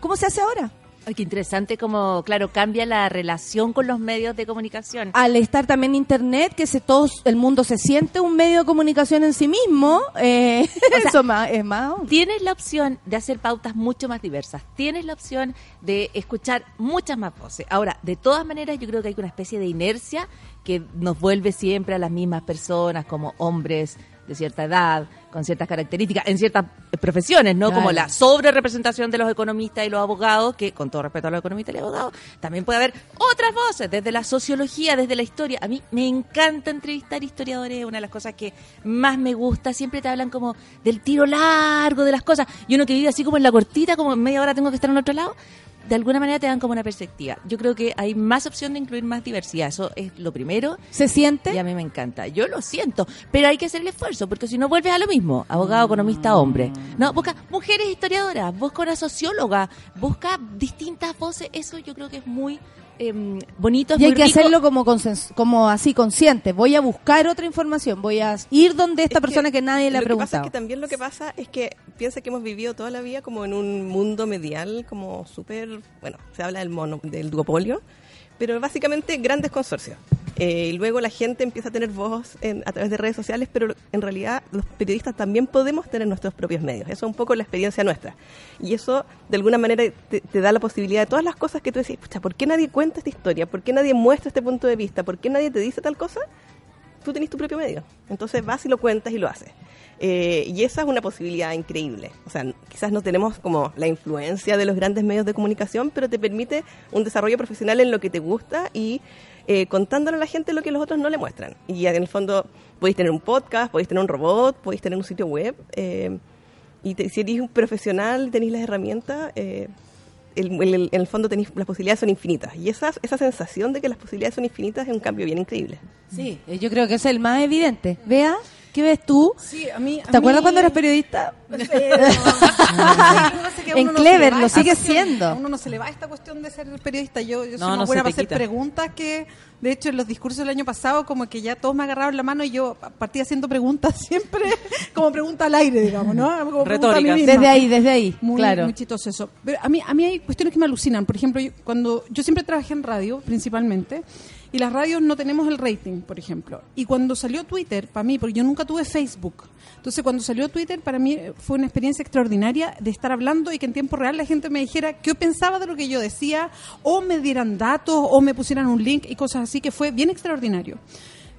Speaker 3: ¿Cómo se hace ahora?
Speaker 4: Ay, qué interesante como, claro, cambia la relación con los medios de comunicación.
Speaker 3: Al estar también internet, que se todos, el mundo se siente un medio de comunicación en sí mismo, eh, eso más, es más.
Speaker 4: Tienes la opción de hacer pautas mucho más diversas. Tienes la opción de escuchar muchas más voces. Ahora, de todas maneras, yo creo que hay una especie de inercia que nos vuelve siempre a las mismas personas, como hombres de cierta edad, con ciertas características, en ciertas profesiones, ¿no?
Speaker 3: Claro.
Speaker 4: Como la sobre representación de los economistas y los abogados, que con todo respeto a los economistas y los abogados, también puede haber otras voces, desde la sociología, desde la historia. A mí me encanta entrevistar historiadores, es una de las cosas que más me gusta. Siempre te hablan como del tiro largo de las cosas. Y uno que vive así como en la cortita, como en media hora tengo que estar en otro lado, de alguna manera te dan como una perspectiva. Yo creo que hay más opción de incluir más diversidad. Eso es lo primero.
Speaker 3: ¿Se siente?
Speaker 4: Y a mí me encanta. Yo lo siento, pero hay que hacer el esfuerzo, porque si no vuelves a lo mismo, abogado, economista, hombre. No, busca mujeres historiadoras, busca una socióloga, busca distintas voces. Eso yo creo que es muy em, bonito. es
Speaker 3: Y hay
Speaker 4: muy
Speaker 3: que
Speaker 4: rico.
Speaker 3: hacerlo como, como así, consciente. Voy a buscar otra información, voy a ir donde esta
Speaker 5: Es
Speaker 3: persona que, nadie le ha
Speaker 5: lo que pasa
Speaker 3: preguntado.
Speaker 5: es que también lo que pasa es que piensa que hemos vivido toda la vida como en un mundo medial, como súper, bueno, se habla del mono, del duopolio, pero básicamente grandes consorcios. Eh, y luego la gente empieza a tener voz en- a través de redes sociales, pero en realidad los periodistas también podemos tener nuestros propios medios. Eso es un poco la experiencia nuestra. Y eso, de alguna manera, te, da la posibilidad de todas las cosas que tú decís, pucha, ¿por qué nadie cuenta esta historia? ¿Por qué nadie muestra este punto de vista? ¿Por qué nadie te dice tal cosa? Tú tenés tu propio medio. Entonces vas y lo cuentas y lo haces. Eh, y esa es una posibilidad increíble. O sea, quizás no tenemos como la influencia de los grandes medios de comunicación, pero te permite un desarrollo profesional en lo que te gusta y eh, contándole a la gente lo que los otros no le muestran. Y en el fondo podéis tener un podcast, podéis tener un robot, podéis tener un sitio web. eh, y te- si eres un profesional, tenéis las herramientas, eh, el- el- en el fondo tenéis, las posibilidades son infinitas. Y esa, esa sensación de que las posibilidades son infinitas es un cambio bien increíble.
Speaker 3: Sí, eh, yo creo que es el más evidente. Vea, ¿Qué ves tú?
Speaker 6: Sí, a mí, a
Speaker 3: ¿Te acuerdas
Speaker 6: mí-
Speaker 3: cuando eras periodista? En Clever, lo sigue siendo.
Speaker 6: A uno no se le va esta cuestión de ser periodista. Yo, yo soy
Speaker 2: No,
Speaker 6: más
Speaker 2: no
Speaker 6: buena para hacer
Speaker 2: quita.
Speaker 6: preguntas que, de hecho, en los discursos del año pasado, como que ya todos me agarraron la mano y yo partí haciendo preguntas siempre, como pregunta al aire, digamos, ¿no? Como pregunta a mí
Speaker 2: Retóricas.
Speaker 6: misma.
Speaker 3: Desde ahí, desde ahí,
Speaker 6: Muy,
Speaker 3: claro.
Speaker 6: muy chistoso eso. Pero a mí, a mí hay cuestiones que me alucinan. Por ejemplo, yo, cuando yo siempre trabajé en radio, principalmente, y las radios no tenemos el rating, por ejemplo. Y cuando salió Twitter, para mí, porque yo nunca tuve Facebook, entonces cuando salió Twitter, para mí eh, fue una experiencia extraordinaria de estar hablando y que en tiempo real la gente me dijera qué pensaba de lo que yo decía, o me dieran datos, o me pusieran un link y cosas así, que fue bien extraordinario.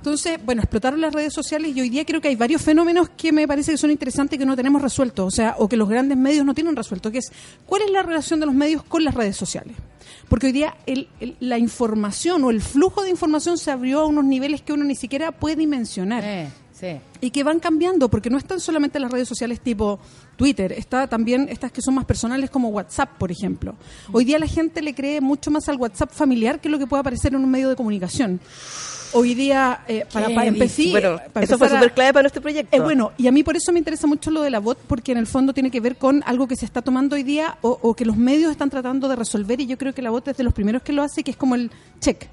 Speaker 6: Entonces, bueno, explotaron las redes sociales y hoy día creo que hay varios fenómenos que me parece que son interesantes que no tenemos resueltos, o sea, o que los grandes medios no tienen resuelto, que es cuál es la relación de los medios con las redes sociales. Porque hoy día el- el- la información o el flujo de información se abrió a unos niveles que uno ni siquiera puede dimensionar
Speaker 3: Eh, sí.
Speaker 6: y que van cambiando, porque no están solamente las redes sociales tipo Twitter, está también estas que son más personales como WhatsApp, por ejemplo. Hoy día la gente le cree mucho más al WhatsApp familiar que lo que puede aparecer en un medio de comunicación. Hoy día, eh, para, para empezar,
Speaker 5: bueno,
Speaker 6: para
Speaker 5: eso fue súper clave para nuestro proyecto.
Speaker 6: eh, bueno, y a mí por eso me interesa mucho lo de la bot, porque en el fondo tiene que ver con algo que se está tomando hoy día o, o que los medios están tratando de resolver, y yo creo que la bot es de los primeros que lo hace, que es como el check.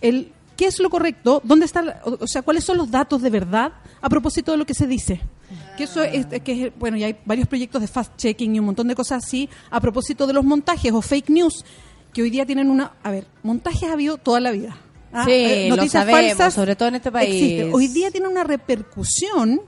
Speaker 6: El ¿Qué es lo correcto? ¿Dónde está? o sea, ¿cuáles son los datos de verdad a propósito de lo que se dice? Que eso es, que es- bueno, y hay varios proyectos de fact-checking y un montón de cosas así a propósito de los montajes o fake news, que hoy día tienen una... A ver, montajes ha habido toda la vida. ¿Ah?
Speaker 3: Sí,
Speaker 6: Eh,
Speaker 3: lo
Speaker 6: noticias
Speaker 3: sabemos,
Speaker 6: falsas
Speaker 3: sobre todo en este país.
Speaker 6: existen. Hoy día tiene una repercusión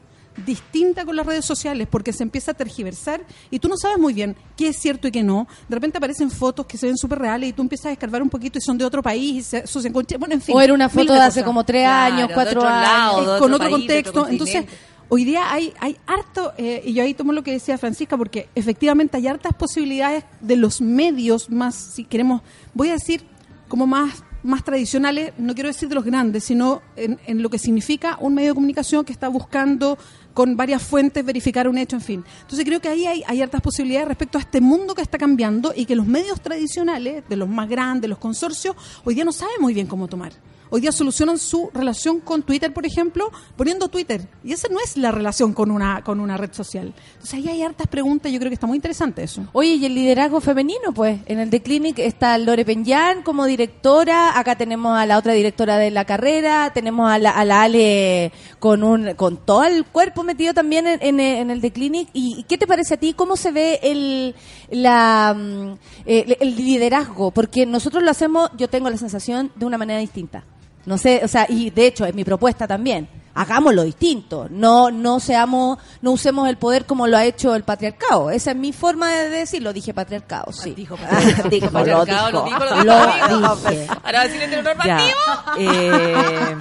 Speaker 6: distinta con las redes sociales porque se empieza a tergiversar y tú no sabes muy bien qué es cierto y qué no. De repente aparecen fotos que se ven súper reales y tú empiezas a escarbar un poquito y son de otro país y se, eso se enconcha- Bueno, en fin.
Speaker 3: O era una foto de hace
Speaker 6: cosas.
Speaker 3: como tres
Speaker 4: Claro,
Speaker 3: años, cuatro
Speaker 4: otro
Speaker 3: años.
Speaker 4: lado,
Speaker 6: Eh, con
Speaker 4: otro país,
Speaker 6: contexto.
Speaker 4: otro
Speaker 6: Entonces, hoy día hay, hay harto, eh, y yo ahí tomo lo que decía Francisca, porque efectivamente hay hartas posibilidades de los medios más, si queremos, voy a decir, como más más tradicionales, no quiero decir de los grandes, sino en, lo que significa un medio de comunicación que está buscando con varias fuentes verificar un hecho, en fin. Entonces creo que ahí hay, hay hartas posibilidades respecto a este mundo que está cambiando y que los medios tradicionales, de los más grandes, los consorcios, hoy día no saben muy bien cómo tomar. Hoy día solucionan su relación con Twitter, por ejemplo, poniendo Twitter. Y esa no es la relación con una, con una red social. Entonces ahí hay hartas preguntas yo creo que está muy interesante eso.
Speaker 3: Oye, y el liderazgo femenino, pues, en el The Clinic está Lore Peñán como directora, acá tenemos a la otra directora de la carrera, tenemos a la, a la Ale con un con todo el cuerpo metido también en, en, en el The Clinic. ¿Y qué te parece a ti? ¿Cómo se ve el, la, mm, el, el liderazgo? Porque nosotros lo hacemos, yo tengo la sensación, de una manera distinta. No sé, o sea, y de hecho es mi propuesta también. Hagámoslo distinto. No, no seamos, no usemos el poder como lo ha hecho el patriarcado. Esa es mi forma de decirlo. Dije patriarcado, sí.
Speaker 4: Dijo
Speaker 3: Ah, dijo, lo
Speaker 4: patriarcado,
Speaker 3: dijo.
Speaker 4: lo dijo, lo
Speaker 3: Lo
Speaker 4: dijo.
Speaker 3: dije.
Speaker 4: Ahora decir heteronormativo.
Speaker 2: Eh,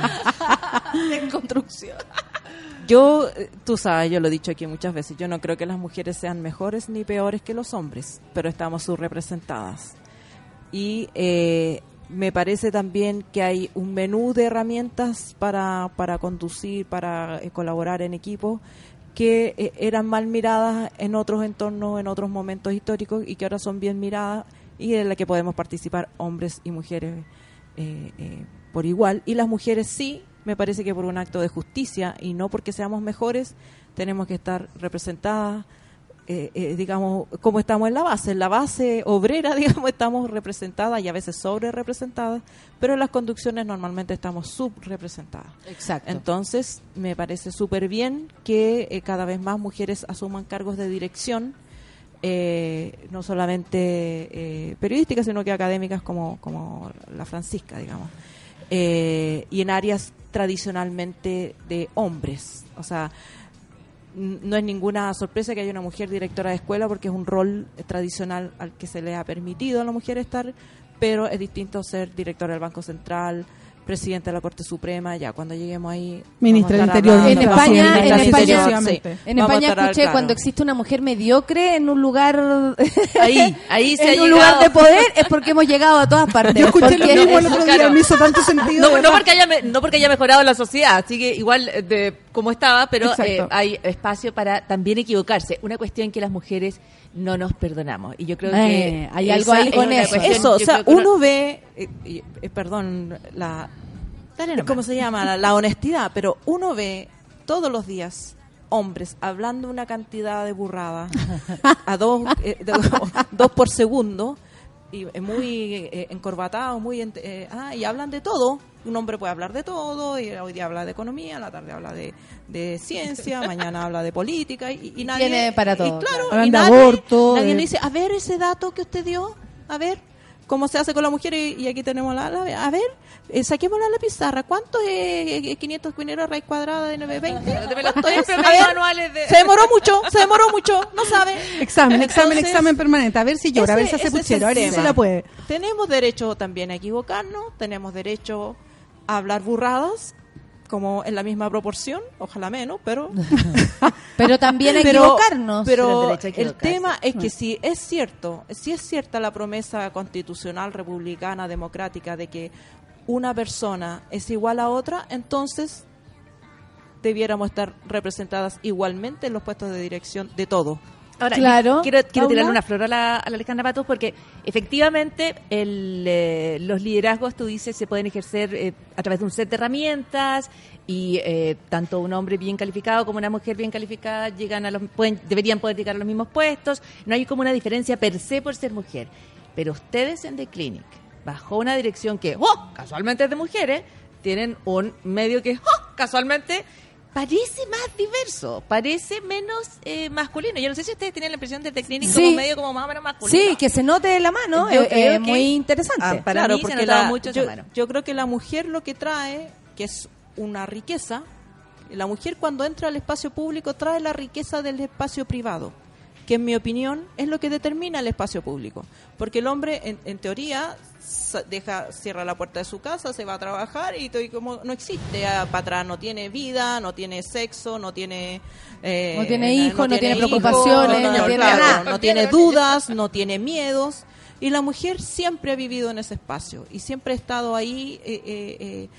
Speaker 3: Construcción.
Speaker 2: yo, tú sabes, yo lo he dicho aquí muchas veces, yo no creo que las mujeres sean mejores ni peores que los hombres, pero estamos subrepresentadas. Y eh, me parece también que hay un menú de herramientas para, para conducir, para eh, colaborar en equipo, que eh, eran mal miradas en otros entornos, en otros momentos históricos y que ahora son bien miradas y en la que podemos participar hombres y mujeres eh, eh, por igual. Y las mujeres sí, me parece que por un acto de justicia y no porque seamos mejores, tenemos que estar representadas, eh, eh, digamos, como estamos en la base. En la base obrera, digamos, estamos representadas y a veces sobre representadas, pero en las conducciones normalmente estamos subrepresentadas.
Speaker 3: Exacto.
Speaker 2: Entonces, me parece súper bien que eh, cada vez más mujeres asuman cargos de dirección, no solamente periodísticas, sino que académicas como, como la Francisca, digamos. Y en áreas tradicionalmente de hombres. O sea, no es ninguna sorpresa que haya una mujer directora de escuela porque es un rol tradicional al que se le ha permitido a la mujer estar, pero es distinto ser directora del Banco Central, presidenta de la Corte Suprema, ya cuando lleguemos ahí.
Speaker 6: Ministra del Interior.
Speaker 3: En España- en España-
Speaker 2: sí.
Speaker 3: En España escuché
Speaker 2: claro.
Speaker 3: cuando existe una mujer mediocre en un lugar
Speaker 4: Ahí, ahí se ha
Speaker 3: en un
Speaker 4: llegado.
Speaker 3: lugar de poder es porque hemos llegado a todas partes.
Speaker 6: Yo escuché lo
Speaker 3: Porque-
Speaker 6: mismo el otro día,
Speaker 4: claro.
Speaker 6: me hizo tanto sentido.
Speaker 4: No, porque haya me- no porque haya mejorado la sociedad, sigue igual eh, de como estaba, pero eh, hay espacio para también equivocarse. Una cuestión que las mujeres no nos perdonamos y yo creo
Speaker 3: Eh,
Speaker 4: que
Speaker 3: hay algo ahí
Speaker 4: es
Speaker 3: con
Speaker 4: una
Speaker 3: eso.
Speaker 4: cuestión,
Speaker 2: Eso, o sea,
Speaker 4: no-
Speaker 2: uno ve, eh, y- eh, perdón, la,
Speaker 4: Dale nomás.
Speaker 2: ¿cómo se llama? La, la honestidad, pero uno ve todos los días hombres hablando una cantidad de burrada a dos, eh, de- dos por segundo y muy eh, encorbatados, muy ent- eh, ah, y hablan de todo. Un hombre puede hablar de todo, y hoy día habla de economía, en la tarde habla de, de ciencia, mañana habla de política y, y nadie
Speaker 3: tiene para todo,
Speaker 2: claro,
Speaker 6: claro.
Speaker 2: y
Speaker 6: Hablan de
Speaker 2: nadie,
Speaker 6: aborto,
Speaker 2: nadie le dice, a ver ese dato que usted dio, a ver cómo se hace con la mujer y, y aquí tenemos la, la- a ver, eh, saquémosla a la pizarra, ¿cuánto es eh, 500 cuineros a raíz cuadrada de 920? ¿Cuánto es? A ver, se demoró mucho, se demoró mucho, no sabe.
Speaker 6: Examen, examen,
Speaker 2: Entonces,
Speaker 6: examen permanente. A ver si llora, a ver si
Speaker 2: ese-
Speaker 6: hace
Speaker 2: ese
Speaker 6: puchero, a ver si se la puede.
Speaker 2: Tenemos derecho también a equivocarnos, tenemos derecho a hablar burradas, como en la misma proporción, ojalá menos, pero
Speaker 3: Pero también hay que
Speaker 2: pero,
Speaker 3: equivocarnos.
Speaker 4: Pero el
Speaker 2: pero tema es que si es cierto, si es cierta la promesa constitucional, republicana, democrática de que una persona es igual a otra, entonces debiéramos estar representadas igualmente en los puestos de dirección de todo.
Speaker 4: Ahora,
Speaker 3: Claro.
Speaker 4: quiero, quiero tirarle una flor a la, a la Alejandra Patos porque efectivamente el, eh, los liderazgos, tú dices, se pueden ejercer eh, a través de un set de herramientas y eh, tanto un hombre bien calificado como una mujer bien calificada llegan a los, pueden, deberían poder llegar a los mismos puestos. No hay como una diferencia per se por ser mujer. Pero ustedes en The Clinic, bajo una dirección que, ¡oh! casualmente es de mujeres, tienen un medio que, ¡oh! casualmente parece más diverso, parece menos eh, masculino. Yo no sé si ustedes tienen la impresión de The Clinic
Speaker 3: Sí.
Speaker 4: como medio como más o menos masculino.
Speaker 3: Sí, que se note de la mano,
Speaker 4: Yo
Speaker 3: eh, eh, muy interesante.
Speaker 4: Ah, para
Speaker 2: claro,
Speaker 4: mí
Speaker 2: porque la-
Speaker 4: mucho
Speaker 2: yo,
Speaker 4: mano.
Speaker 2: yo creo que la mujer lo que trae, que es una riqueza, la mujer cuando entra al espacio público trae la riqueza del espacio privado, que en mi opinión es lo que determina el espacio público. Porque el hombre, en, en teoría, deja cierra la puerta de su casa, se va a trabajar y, to- y como no existe ah, para atrás, no tiene vida, no tiene sexo, no tiene... eh,
Speaker 3: No tiene hijos, no tiene preocupaciones,
Speaker 2: no,
Speaker 3: no tiene
Speaker 2: claro,
Speaker 3: nada.
Speaker 2: no tiene dudas, no tiene miedos. Y la mujer siempre ha vivido en ese espacio y siempre ha estado ahí eh, eh, eh,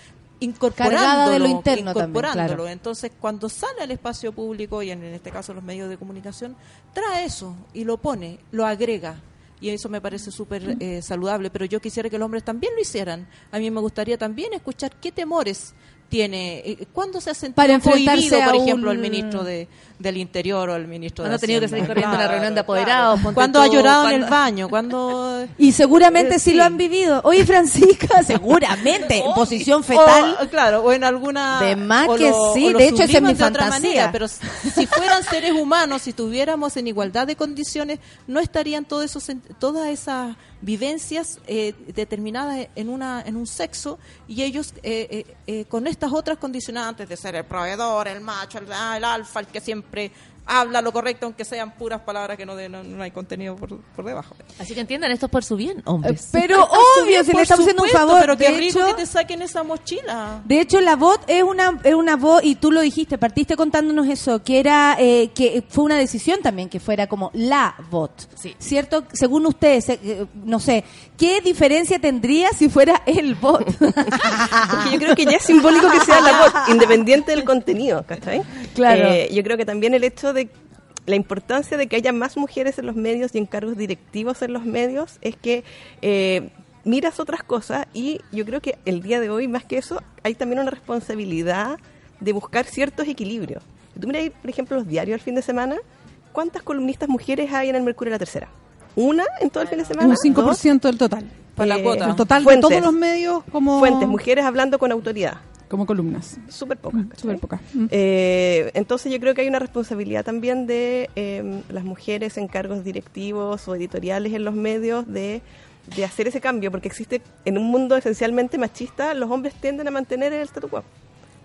Speaker 2: incorporándolo.
Speaker 3: Cargada de lo interno también,
Speaker 2: incorporándolo.
Speaker 3: claro.
Speaker 2: Entonces, cuando sale al espacio público y en, en este caso los medios de comunicación, trae eso y lo pone, lo agrega. Y eso me parece súper eh, saludable, pero yo quisiera que los hombres también lo hicieran. A mí me gustaría también escuchar qué temores tiene, eh, cuándo se ha sentido
Speaker 3: Para enfrentarse
Speaker 2: por
Speaker 3: a
Speaker 2: ejemplo,
Speaker 3: un-
Speaker 2: el ministro de, del Interior o el ministro de
Speaker 4: ha tenido que salir corriendo a una reunión de apoderados, ponte
Speaker 2: Cuando ha llorado en el baño, cuando...
Speaker 3: Y seguramente
Speaker 2: Eh,
Speaker 3: sí.
Speaker 2: sí.
Speaker 3: lo han vivido. Oye, Francisca, seguramente, en posición fetal.
Speaker 2: O, claro, o en alguna...
Speaker 3: De más que sí, de hecho, esa es mi
Speaker 2: de otra
Speaker 3: fantasía.
Speaker 2: manera, pero si fueran seres humanos, si estuviéramos en igualdad de condiciones, no estarían todos esos, todas esas vivencias eh, determinadas en una en un sexo y ellos eh, eh, eh, con estas otras condicionantes de ser el proveedor, el macho, el, ah, alfa, el que siempre habla lo correcto, aunque sean puras palabras que no, de- no, no hay contenido por, por debajo.
Speaker 4: Así que entiendan esto es por su bien, hombres.
Speaker 3: Eh, Pero
Speaker 2: Está
Speaker 3: obvio, si le estamos haciendo un favor.
Speaker 2: Pero qué
Speaker 3: de
Speaker 2: rico
Speaker 3: hecho,
Speaker 2: que te saquen esa mochila.
Speaker 3: De hecho, la voz es una, es una voz, y tú lo dijiste, partiste contándonos eso, que era, eh, que fue una decisión también que fuera como la bot.
Speaker 4: Sí.
Speaker 3: ¿Cierto? Según ustedes, eh, eh, no sé, ¿qué diferencia tendría si fuera el bot?
Speaker 5: Porque yo creo que ya es simbólico que sea la voz, independiente del contenido, ¿cachai?
Speaker 3: Claro.
Speaker 5: Eh, yo creo que también el hecho de la importancia de que haya más mujeres en los medios y en cargos directivos en los medios es que eh, miras otras cosas y yo creo que el día de hoy, más que eso, hay también una responsabilidad de buscar ciertos equilibrios. Tú miras, por ejemplo, los diarios el fin de semana, ¿cuántas columnistas mujeres hay en el Mercurio de la Tercera? ¿Una en todo el fin de semana?
Speaker 6: Un
Speaker 5: ¿Dos?
Speaker 6: 5% del total.
Speaker 2: Para la
Speaker 5: Eh,
Speaker 2: cuota.
Speaker 6: El total
Speaker 5: Fuentes.
Speaker 6: de todos los medios como,
Speaker 5: Fuentes, mujeres hablando con autoridad.
Speaker 6: Como columnas.
Speaker 5: Súper pocas.
Speaker 6: Súper pocas. Mm.
Speaker 5: Eh, entonces yo creo que hay una responsabilidad también de eh, las mujeres en cargos directivos o editoriales en los medios de, de hacer ese cambio, porque existe en un mundo esencialmente machista, los hombres tienden a mantener el statu quo,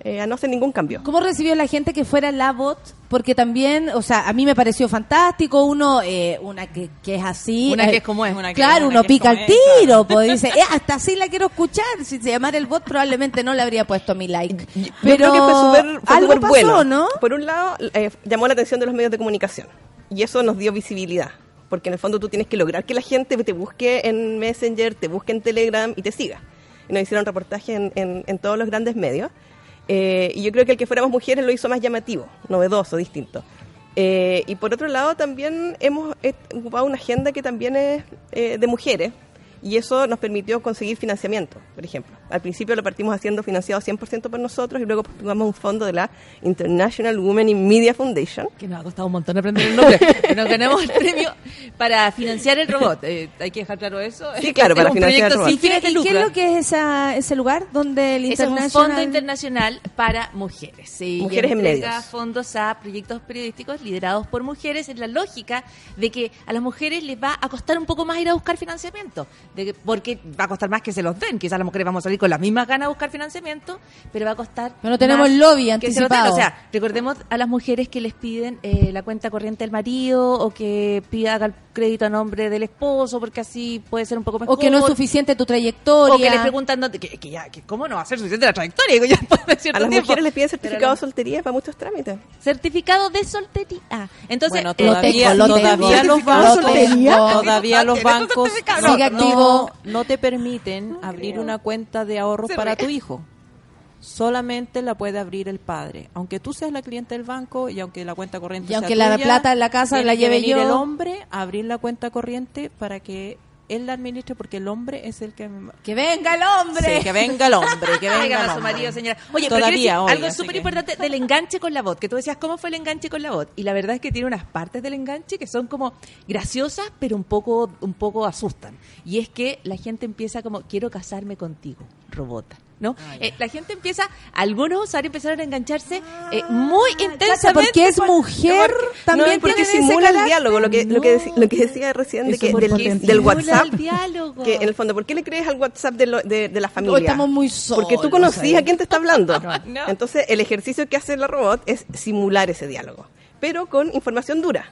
Speaker 5: eh, a no hacer ningún cambio.
Speaker 3: ¿Cómo recibió la gente que fuera la bot? Porque también, o sea, a mí me pareció fantástico, uno, eh, una que, que es así.
Speaker 4: Una
Speaker 3: eh,
Speaker 4: que es como es.
Speaker 2: Una que-
Speaker 3: Claro,
Speaker 2: una
Speaker 3: uno
Speaker 2: que
Speaker 3: pica el tiro, pues dice, eh, hasta así la quiero escuchar. Si se llamara el bot, probablemente no le habría puesto mi like.
Speaker 5: Yo
Speaker 3: Pero
Speaker 5: creo que fue súper fue
Speaker 3: algo pasó,
Speaker 5: bueno.
Speaker 3: ¿no?
Speaker 5: Por un lado, eh, llamó la atención de los medios de comunicación y eso nos dio visibilidad. Porque en el fondo tú tienes que lograr que la gente te busque en Messenger, te busque en Telegram y te siga. Y nos hicieron reportajes en, en- en todos los grandes medios. Eh, y yo creo que el que fuéramos mujeres lo hizo más llamativo, novedoso, distinto. Eh, y por otro lado, también hemos eh, ocupado una agenda que también es eh, de mujeres, Y eso nos permitió conseguir financiamiento, por ejemplo. Al principio lo partimos haciendo financiado 100% por nosotros y luego postulamos un fondo de la International Women in Media Foundation.
Speaker 4: Que nos ha costado un montón aprender el nombre. nos ganamos el premio para financiar el robot. Eh, hay que dejar claro eso.
Speaker 5: Sí, claro, para financiar el robot.
Speaker 4: sin fines de
Speaker 3: ¿Y qué es lo que es esa, ese lugar donde el
Speaker 4: Ese es un
Speaker 3: International...
Speaker 4: fondo internacional para mujeres. Sí,
Speaker 5: Mujeres
Speaker 4: y
Speaker 5: en medios.
Speaker 4: fondos a proyectos periodísticos liderados por mujeres en la lógica de que a las mujeres les va a costar un poco más ir a buscar financiamiento. De que- porque va a costar más que se los den. Quizás las mujeres vamos a salir con las mismas ganas a buscar financiamiento, pero va a costar.
Speaker 3: Pero no tenemos
Speaker 4: más
Speaker 3: lobby
Speaker 4: que se los den.
Speaker 3: anticipado.
Speaker 4: O sea, recordemos a las mujeres que les piden eh, la cuenta corriente del marido o que pida haga el crédito a nombre del esposo porque así puede ser un poco mejor.
Speaker 3: O que no es suficiente tu trayectoria.
Speaker 4: O que les preguntan dónde, que, que ya, que cómo no va a ser suficiente la trayectoria, digo, ya
Speaker 5: A las
Speaker 4: tiempo.
Speaker 5: mujeres les piden certificado de soltería para muchos trámites.
Speaker 4: certificado de soltería. Entonces,
Speaker 2: Bueno,
Speaker 4: eh,
Speaker 2: todavía,
Speaker 3: tengo, lo
Speaker 2: todavía
Speaker 3: tengo.
Speaker 2: los bancos, todavía los
Speaker 4: ¿Tienes tu
Speaker 2: bancos no,
Speaker 3: activo.
Speaker 2: no te permiten abrir una cuenta de ahorros para tu hijo. Solamente la puede abrir el padre. Aunque tú seas la cliente del banco y aunque la cuenta corriente
Speaker 3: Y
Speaker 2: sea
Speaker 3: aunque la
Speaker 2: tuya,
Speaker 3: plata en la casa la
Speaker 2: que
Speaker 3: lleve
Speaker 2: venir
Speaker 3: yo.
Speaker 2: el hombre a abrir la cuenta corriente para que él la administre porque el hombre es el que
Speaker 3: Que venga el hombre.
Speaker 2: Sí, que venga el hombre, que venga el
Speaker 4: su marido, señora. Oye, pero
Speaker 2: Todavía,
Speaker 4: quiero decir
Speaker 2: oiga,
Speaker 4: algo súper
Speaker 2: que-
Speaker 4: importante del enganche con la voz, que tú decías, ¿cómo fue el enganche con la voz? Y la verdad es que tiene unas partes del enganche que son como graciosas, pero un poco, un poco asustan. Y es que la gente empieza como, quiero casarme contigo, robota. ¿No?
Speaker 2: Ah,
Speaker 4: Eh, la gente empieza, algunos usuarios empezaron a engancharse eh, muy intensamente.
Speaker 3: porque es
Speaker 4: por-
Speaker 3: mujer, también
Speaker 5: no, porque simula el diálogo, lo que, lo, que deci- lo que decía recién de que del, del WhatsApp.
Speaker 4: el diálogo.
Speaker 5: Que en el fondo, ¿por qué le crees al WhatsApp de, lo- de, de la familia?
Speaker 3: Hoy estamos muy solos
Speaker 5: Porque tú conocías a quién te está hablando.
Speaker 4: No.
Speaker 5: Entonces, el ejercicio que hace la robot es simular ese diálogo, pero con información dura,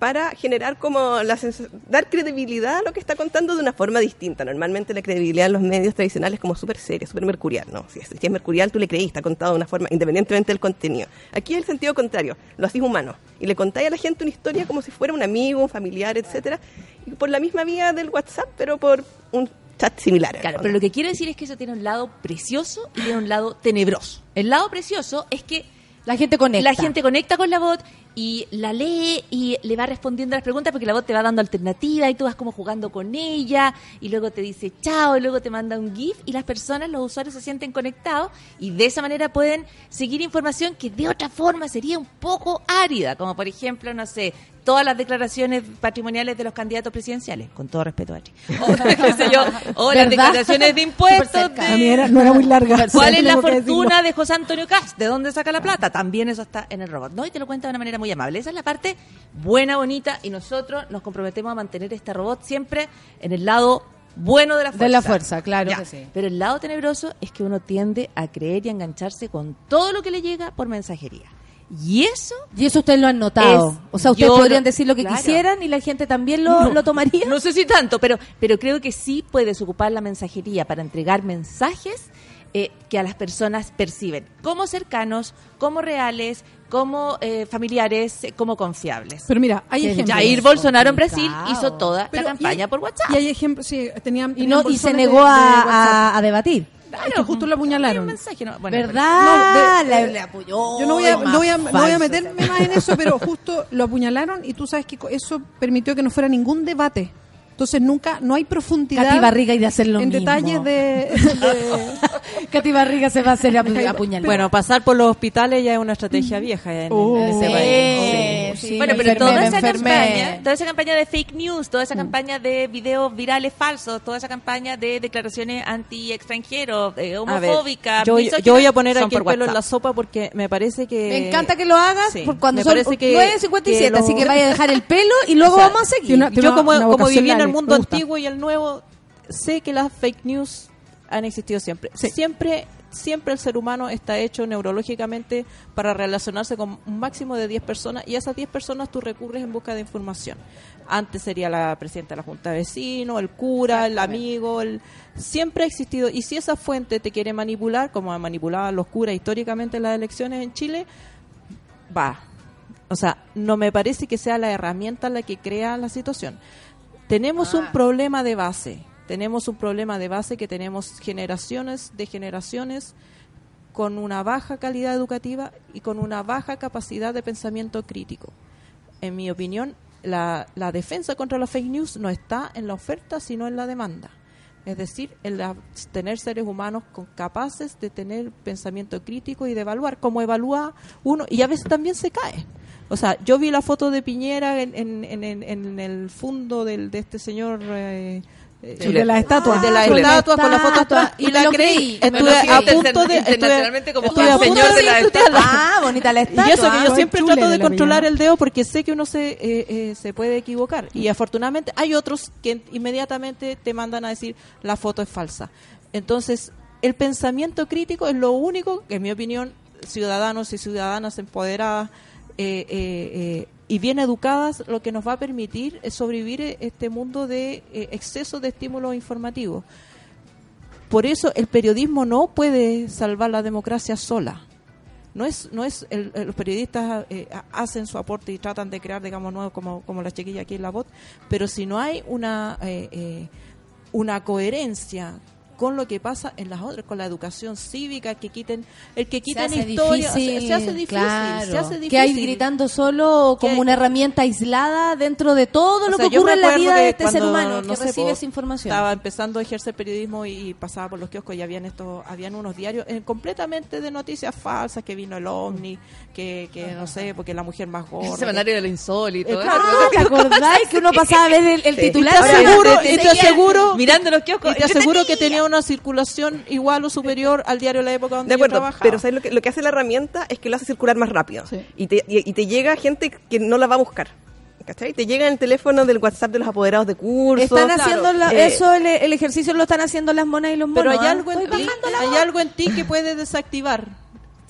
Speaker 5: para generar como la dar credibilidad a lo que está contando de una forma distinta. Normalmente la credibilidad en los medios tradicionales es como súper seria, súper mercurial. No, si es, si es mercurial, tú le creís, está contado de una forma independientemente del contenido. Aquí es el sentido contrario, lo hacís humano y le contáis a la gente una historia como si fuera un amigo, un familiar, etcétera, y por la misma vía del WhatsApp, pero por un chat similar.
Speaker 4: Claro, pero lo que quiero decir es que eso tiene un lado precioso y tiene un lado tenebroso. El lado precioso es que
Speaker 3: La gente conecta.
Speaker 4: la gente conecta con la bot y la lee y le va respondiendo a las preguntas porque la bot te va dando alternativas y tú vas como jugando con ella y luego te dice chao y luego te manda un GIF y las personas, los usuarios se sienten conectados y de esa manera pueden seguir información que de otra forma sería un poco árida, como por ejemplo, no sé, todas las declaraciones patrimoniales de los candidatos presidenciales, con todo respeto, Ari. O, qué sé yo, o las declaraciones de impuestos. De-
Speaker 6: A era- no era muy larga.
Speaker 4: ¿Cuál es la fortuna de José Antonio Cast? ¿De dónde saca la plata? También eso está en el robot, ¿no? Y te lo cuenta de una manera muy amable. Esa es la parte buena, bonita, y nosotros nos comprometemos a mantener este robot siempre en el lado bueno de la fuerza.
Speaker 3: De la fuerza, claro
Speaker 4: Ya.
Speaker 3: que sí.
Speaker 4: Pero el lado tenebroso es que uno tiende a creer y a engancharse con todo lo que le llega por mensajería. Y eso
Speaker 3: Y eso ustedes lo han notado.
Speaker 4: Es-
Speaker 3: o sea, ustedes podrían
Speaker 4: lo-
Speaker 3: decir lo que
Speaker 4: claro.
Speaker 3: quisieran y la gente también lo, lo tomaría.
Speaker 4: No sé si tanto, pero, pero creo que sí puedes ocupar la mensajería para entregar mensajes eh, que a las personas perciben como cercanos, como reales, como eh, familiares, eh, como confiables.
Speaker 6: Pero mira, hay ejemplos.
Speaker 4: Jair Bolsonaro en Brasil
Speaker 3: complicado.
Speaker 4: hizo toda
Speaker 6: Pero-
Speaker 4: la campaña
Speaker 6: y
Speaker 4: por WhatsApp.
Speaker 6: Y hay ejemplos, sí, tenían,
Speaker 3: y, no, y se negó
Speaker 6: de- de
Speaker 3: a,
Speaker 6: WhatsApp.
Speaker 3: a- a debatir.
Speaker 6: Que justo lo apuñalaron.
Speaker 4: Un mensaje, no, bueno,
Speaker 3: ¿Verdad?
Speaker 6: No, de-
Speaker 3: le, le apoyó.
Speaker 6: Yo no voy, a, no voy a, no voy a meterme más en eso, pero justo lo apuñalaron y tú sabes que eso permitió que no fuera ningún debate. Entonces nunca, no hay profundidad
Speaker 3: Katy Barriga y de hacer lo
Speaker 6: en
Speaker 3: mismo.
Speaker 6: detalles de, de-
Speaker 3: Katy Barriga se va a hacer apu- apuñalar.
Speaker 2: Bueno, pasar por los hospitales ya es una estrategia vieja en,
Speaker 6: Oh.
Speaker 2: en ese
Speaker 3: Sí,
Speaker 2: país.
Speaker 3: sí,
Speaker 4: bueno,
Speaker 3: me
Speaker 4: pero toda esa
Speaker 3: enfermé.
Speaker 4: campaña, toda esa campaña de fake news, toda esa campaña de videos virales falsos, toda esa campaña de declaraciones anti-extranjeros, eh,
Speaker 2: A
Speaker 4: homofóbicas,
Speaker 2: yo, yo voy a poner aquí el pelo en la sopa porque me parece que...
Speaker 3: Me encanta que lo hagas
Speaker 2: Sí,
Speaker 3: por cuando
Speaker 2: me
Speaker 3: son
Speaker 2: parece que-
Speaker 3: 9.57,
Speaker 2: que
Speaker 3: así que vaya a dejar el pelo y luego
Speaker 2: O sea,
Speaker 3: vamos a seguir.
Speaker 2: Yo como, como viví en el
Speaker 6: Lali,
Speaker 2: mundo
Speaker 6: me gusta.
Speaker 2: antiguo y el nuevo, sé que las fake news han existido siempre. Siempre siempre el ser humano está hecho neurológicamente para relacionarse con un máximo de 10 personas y a esas 10 personas tú recurres en busca de información. Antes sería la presidenta de la Junta de Vecinos, el cura, el amigo, el... siempre ha existido. Y si esa fuente te quiere manipular, como han manipulado a los curas históricamente en las elecciones en Chile, va. O sea, no me parece que sea la herramienta la que crea la situación. Tenemos un problema de base. Tenemos un problema de base que tenemos generaciones de generaciones con una baja calidad educativa y con una baja capacidad de pensamiento crítico. En mi opinión, la, la defensa contra las fake news no está en la oferta, sino en la demanda. Es decir, la- tener seres humanos con capaces de tener pensamiento crítico y de evaluar, como evalúa uno, y a veces también se cae. O sea, yo vi la foto de Piñera en, en, en, en- el fondo del, de este señor... eh, eh,
Speaker 6: de las estatuas.
Speaker 2: de la
Speaker 3: Ah, con la
Speaker 2: estatua con la foto
Speaker 3: estatua.
Speaker 2: atrás,
Speaker 3: Y
Speaker 2: la creí. Estuve a punto de estuve,
Speaker 4: Internacionalmente como
Speaker 2: estuve punto
Speaker 4: señor de
Speaker 2: de
Speaker 4: la
Speaker 2: disfrutarla.
Speaker 3: Ah, bonita la estatua.
Speaker 2: Y eso que yo siempre trato
Speaker 6: de
Speaker 2: de
Speaker 6: la
Speaker 2: controlar el dedo porque sé que uno se, eh, eh, se puede equivocar. Y afortunadamente hay otros que inmediatamente te mandan a decir la foto es falsa. Entonces, el pensamiento crítico es lo único que, en mi opinión, ciudadanos y ciudadanas empoderadas eh, eh, eh, y bien educadas, lo que nos va a permitir sobrevivir este mundo de exceso de estímulos informativos. Por eso el periodismo no puede salvar la democracia sola. No es, no es los periodistas ha- hacen su aporte y tratan de crear, digamos, nuevo como, como la chiquilla aquí en la voz, pero si no hay una, una coherencia con lo que pasa en las otras, con la educación cívica, que quiten, el que
Speaker 3: se
Speaker 2: quiten
Speaker 3: hace
Speaker 2: historia,
Speaker 3: difícil,
Speaker 2: se, se hace difícil,
Speaker 3: claro.
Speaker 2: se hace difícil.
Speaker 3: Que hay gritando solo como una herramienta aislada dentro de todo
Speaker 2: O
Speaker 3: lo
Speaker 2: sea,
Speaker 3: que ocurre en la vida de este ser humano
Speaker 2: no
Speaker 3: que
Speaker 2: sé,
Speaker 3: recibe
Speaker 2: po,
Speaker 3: esa información.
Speaker 2: Estaba empezando a ejercer periodismo y, y pasaba por los kioscos y habían estos, habían unos diarios eh, completamente de noticias falsas, que vino el ovni, que, que no sé, porque la mujer más gorda.
Speaker 4: El semanario de lo insólito.
Speaker 2: Eh,
Speaker 4: ¿eh?
Speaker 2: claro,
Speaker 3: Ah, ¿Te acordáis que uno pasaba a ver el, el
Speaker 5: Sí.
Speaker 3: titular?
Speaker 2: Te
Speaker 3: Ahora,
Speaker 2: aseguro,
Speaker 3: te
Speaker 2: y te
Speaker 3: seguía-
Speaker 2: aseguro,
Speaker 4: Mirando los kioscos.
Speaker 2: y te aseguro que tenía una circulación igual o superior al diario La Época donde
Speaker 5: De acuerdo,
Speaker 2: yo trabajaba.
Speaker 5: pero ¿sabes lo que, lo que hace la herramienta? Es que lo hace circular más rápido.
Speaker 6: Sí.
Speaker 5: Y, te, y, y te llega gente que no la va a buscar. ¿Cachai? Te llega el teléfono del WhatsApp de los apoderados de curso.
Speaker 3: Están
Speaker 5: Claro.
Speaker 3: haciendo la-
Speaker 5: Eh,
Speaker 3: eso, el, el ejercicio lo están haciendo las monas y los monos.
Speaker 2: Pero hay
Speaker 3: ¿ah?
Speaker 2: algo, en ti, hay algo en ti que puedes desactivar.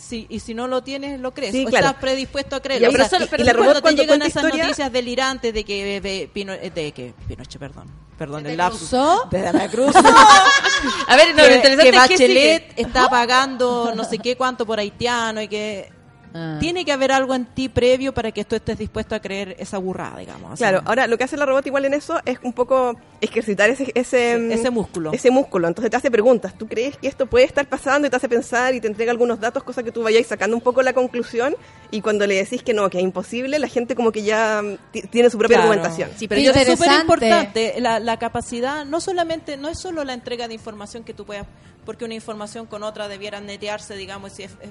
Speaker 2: Sí, y si no lo tienes, lo crees.
Speaker 5: Sí,
Speaker 2: o
Speaker 5: claro.
Speaker 2: estás predispuesto a creerlo.
Speaker 5: Y-
Speaker 2: O sea,
Speaker 5: solo-
Speaker 2: pero
Speaker 5: y la
Speaker 2: cuando te
Speaker 5: cuando
Speaker 2: llegan esas
Speaker 5: historia-
Speaker 2: noticias delirantes de que, eh, de, Pino- eh, de que Pinochet, perdón, perdón,
Speaker 3: ¿De
Speaker 2: el lapsus.
Speaker 3: Cruzó?
Speaker 2: De la Cruz.
Speaker 4: A ver, no, lo
Speaker 2: que,
Speaker 4: interesante
Speaker 2: que
Speaker 4: es que sigue.
Speaker 2: Bachelet está pagando no sé qué cuánto por haitiano y que
Speaker 4: Ah.
Speaker 2: tiene que haber algo en ti previo para que tú estés dispuesto a creer esa burrada, digamos. o sea,
Speaker 5: Claro, ahora lo que hace la robot igual en eso es un poco ejercitar ese, ese,
Speaker 2: Sí, ese músculo.
Speaker 5: Ese músculo. Entonces te hace preguntas. ¿Tú crees que esto puede estar pasando? Y te hace pensar y te entrega algunos datos, cosas que tú vayas sacando un poco la conclusión. Y cuando le decís que no, que es imposible, la gente como que ya mm, ti- tiene su propia
Speaker 2: Claro.
Speaker 5: argumentación.
Speaker 4: Sí,
Speaker 2: Pero
Speaker 4: yo
Speaker 2: es súper importante la, la capacidad, no solamente, no es solo la entrega de información que tú puedas, porque una información con otra debieran netearse, digamos, si es- es-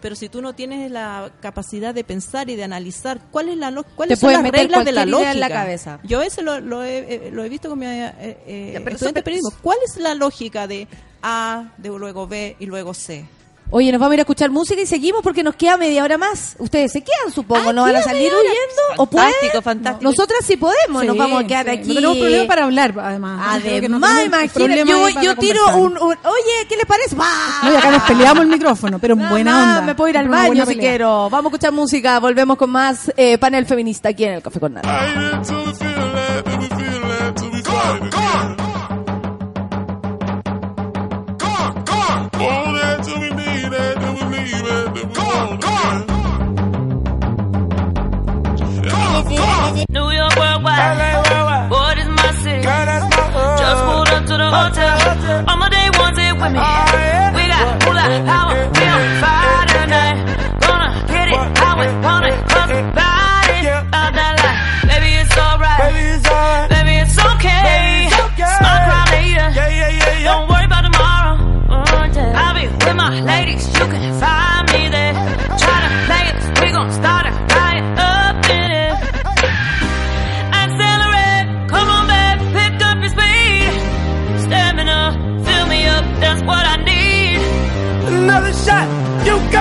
Speaker 2: pero si tú no tienes la capacidad de pensar y de analizar cuál es la lo- cuáles son las reglas de la lógica
Speaker 3: en la cabeza.
Speaker 2: yo eso lo, lo he, eh, lo he visto con mi eh, eh, estudiante de periodismo. Cuál es la lógica de A de luego B y luego C
Speaker 3: Oye, nos vamos a ir a escuchar música y seguimos porque nos queda media hora más. Ustedes se quedan, supongo, ¿no van a salir huyendo? ¿O pueden?
Speaker 4: Fantástico, fantástico.
Speaker 3: Nosotras sí podemos, nos
Speaker 6: Sí,
Speaker 3: vamos a quedar
Speaker 6: sí.
Speaker 3: aquí.
Speaker 6: No tenemos problema para hablar, además. No
Speaker 3: Además, imagínate,
Speaker 6: problema
Speaker 3: yo, tiro un, un- Oye, ¿qué les parece? ¡Bah!
Speaker 6: No, y acá nos peleamos el micrófono, pero en buena onda.
Speaker 3: Me puedo ir al
Speaker 6: Pero
Speaker 3: baño si
Speaker 6: pelea.
Speaker 3: quiero. Vamos a escuchar música. Volvemos con más eh, panel feminista aquí en el Café con Nada.
Speaker 7: New York worldwide. Boy, this my city. Just pulled up to the hotel. All my day ones it with me.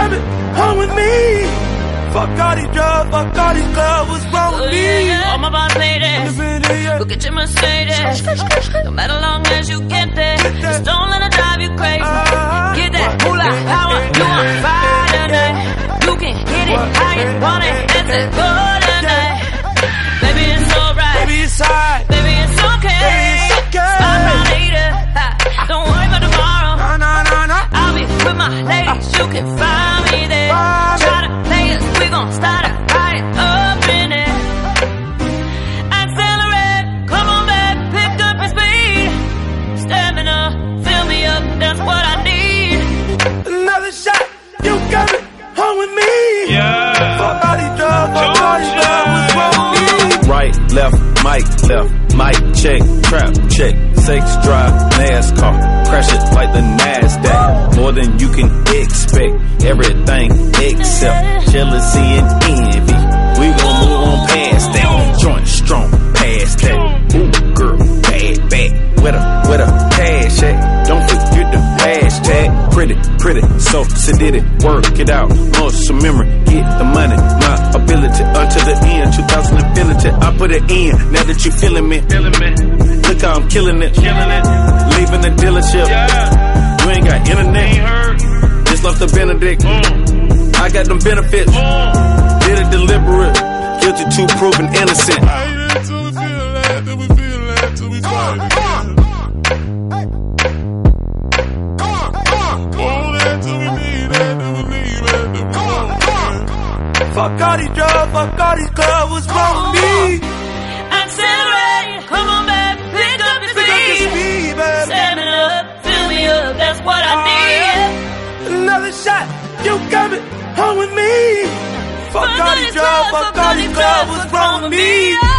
Speaker 8: Coming home with me. Fuck all these drugs, fuck all these clubs, what's wrong with me?
Speaker 7: my boss ladies, look at your Mercedes. No matter long as you get there, just don't let it drive you crazy.
Speaker 8: Uh-huh.
Speaker 7: Get that moolah power, you on fire tonight. You can hit it how you want it, let's it go tonight. Baby, it's alright.
Speaker 8: Baby, it's alright.
Speaker 7: Baby, it's okay.
Speaker 8: Baby, it's okay.
Speaker 7: Smile later. Don't worry about tomorrow.
Speaker 8: No, no, no, no.
Speaker 7: I'll be with my ladies. You can find us. We start a riot up in it. Accelerate. Come on back. Pick up your speed. Stamina. Fill me up. That's what I need.
Speaker 8: Another shot, you coming home with me. Yeah. Fuck all these drugs, fuck all what's wrong with me?
Speaker 9: Right, left, mic, left, mic, check, trap, check, sex drive, NASCAR, crash it like the NASDAQ. More than you can expect, everything except jealousy and envy. We gon' move on past that, joint strong, past that. Ooh, girl, bad, bad, with a, with a cash at. Pretty, pretty, so sedated, work it out, muscle memory, get the money, my ability, until the end, 2000 infinity, I put it in, now that you feeling me, feeling me. Look how I'm killing it, killing it, leaving the dealership, yeah. you ain't got internet, just left the Benedict, I got them benefits, did it deliberate, guilty to proven innocent.
Speaker 8: Fuck all these drugs, fuck all these clubs, what's wrong with me?
Speaker 7: Accelerate, come on back, pick up your
Speaker 8: Pick up your
Speaker 7: speed.
Speaker 8: speed, baby.
Speaker 7: Set me up, fill me up, that's what I
Speaker 8: Oh,
Speaker 7: need.
Speaker 8: yeah. Another shot, you coming home with me? Fuck all these drugs, fuck all these clubs, what's wrong with me?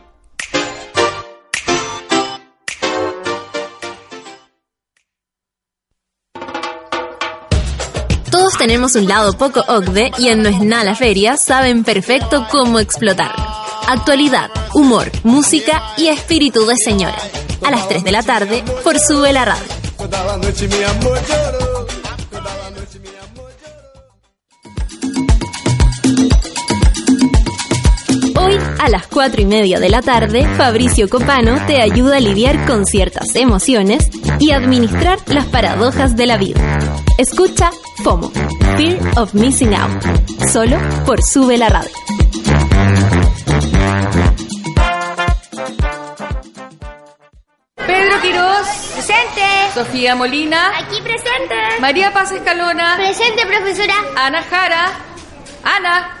Speaker 10: Tenemos un lado poco OCDE y en No es nada la feria saben perfecto cómo explotarlo. Actualidad, humor, música y espíritu de señora. A las 3 de la tarde por Sube la Radio. Hoy, a las 4 y media de la tarde, Fabricio Copano te ayuda a lidiar con ciertas emociones y administrar las paradojas de la vida. Escucha FOMO, Fear of Missing Out, solo por Sube la Radio.
Speaker 11: Pedro Quirós. Presente. Sofía Molina.
Speaker 12: Aquí presente.
Speaker 11: María Paz Escalona.
Speaker 12: Presente, profesora.
Speaker 11: Ana Jara. Ana.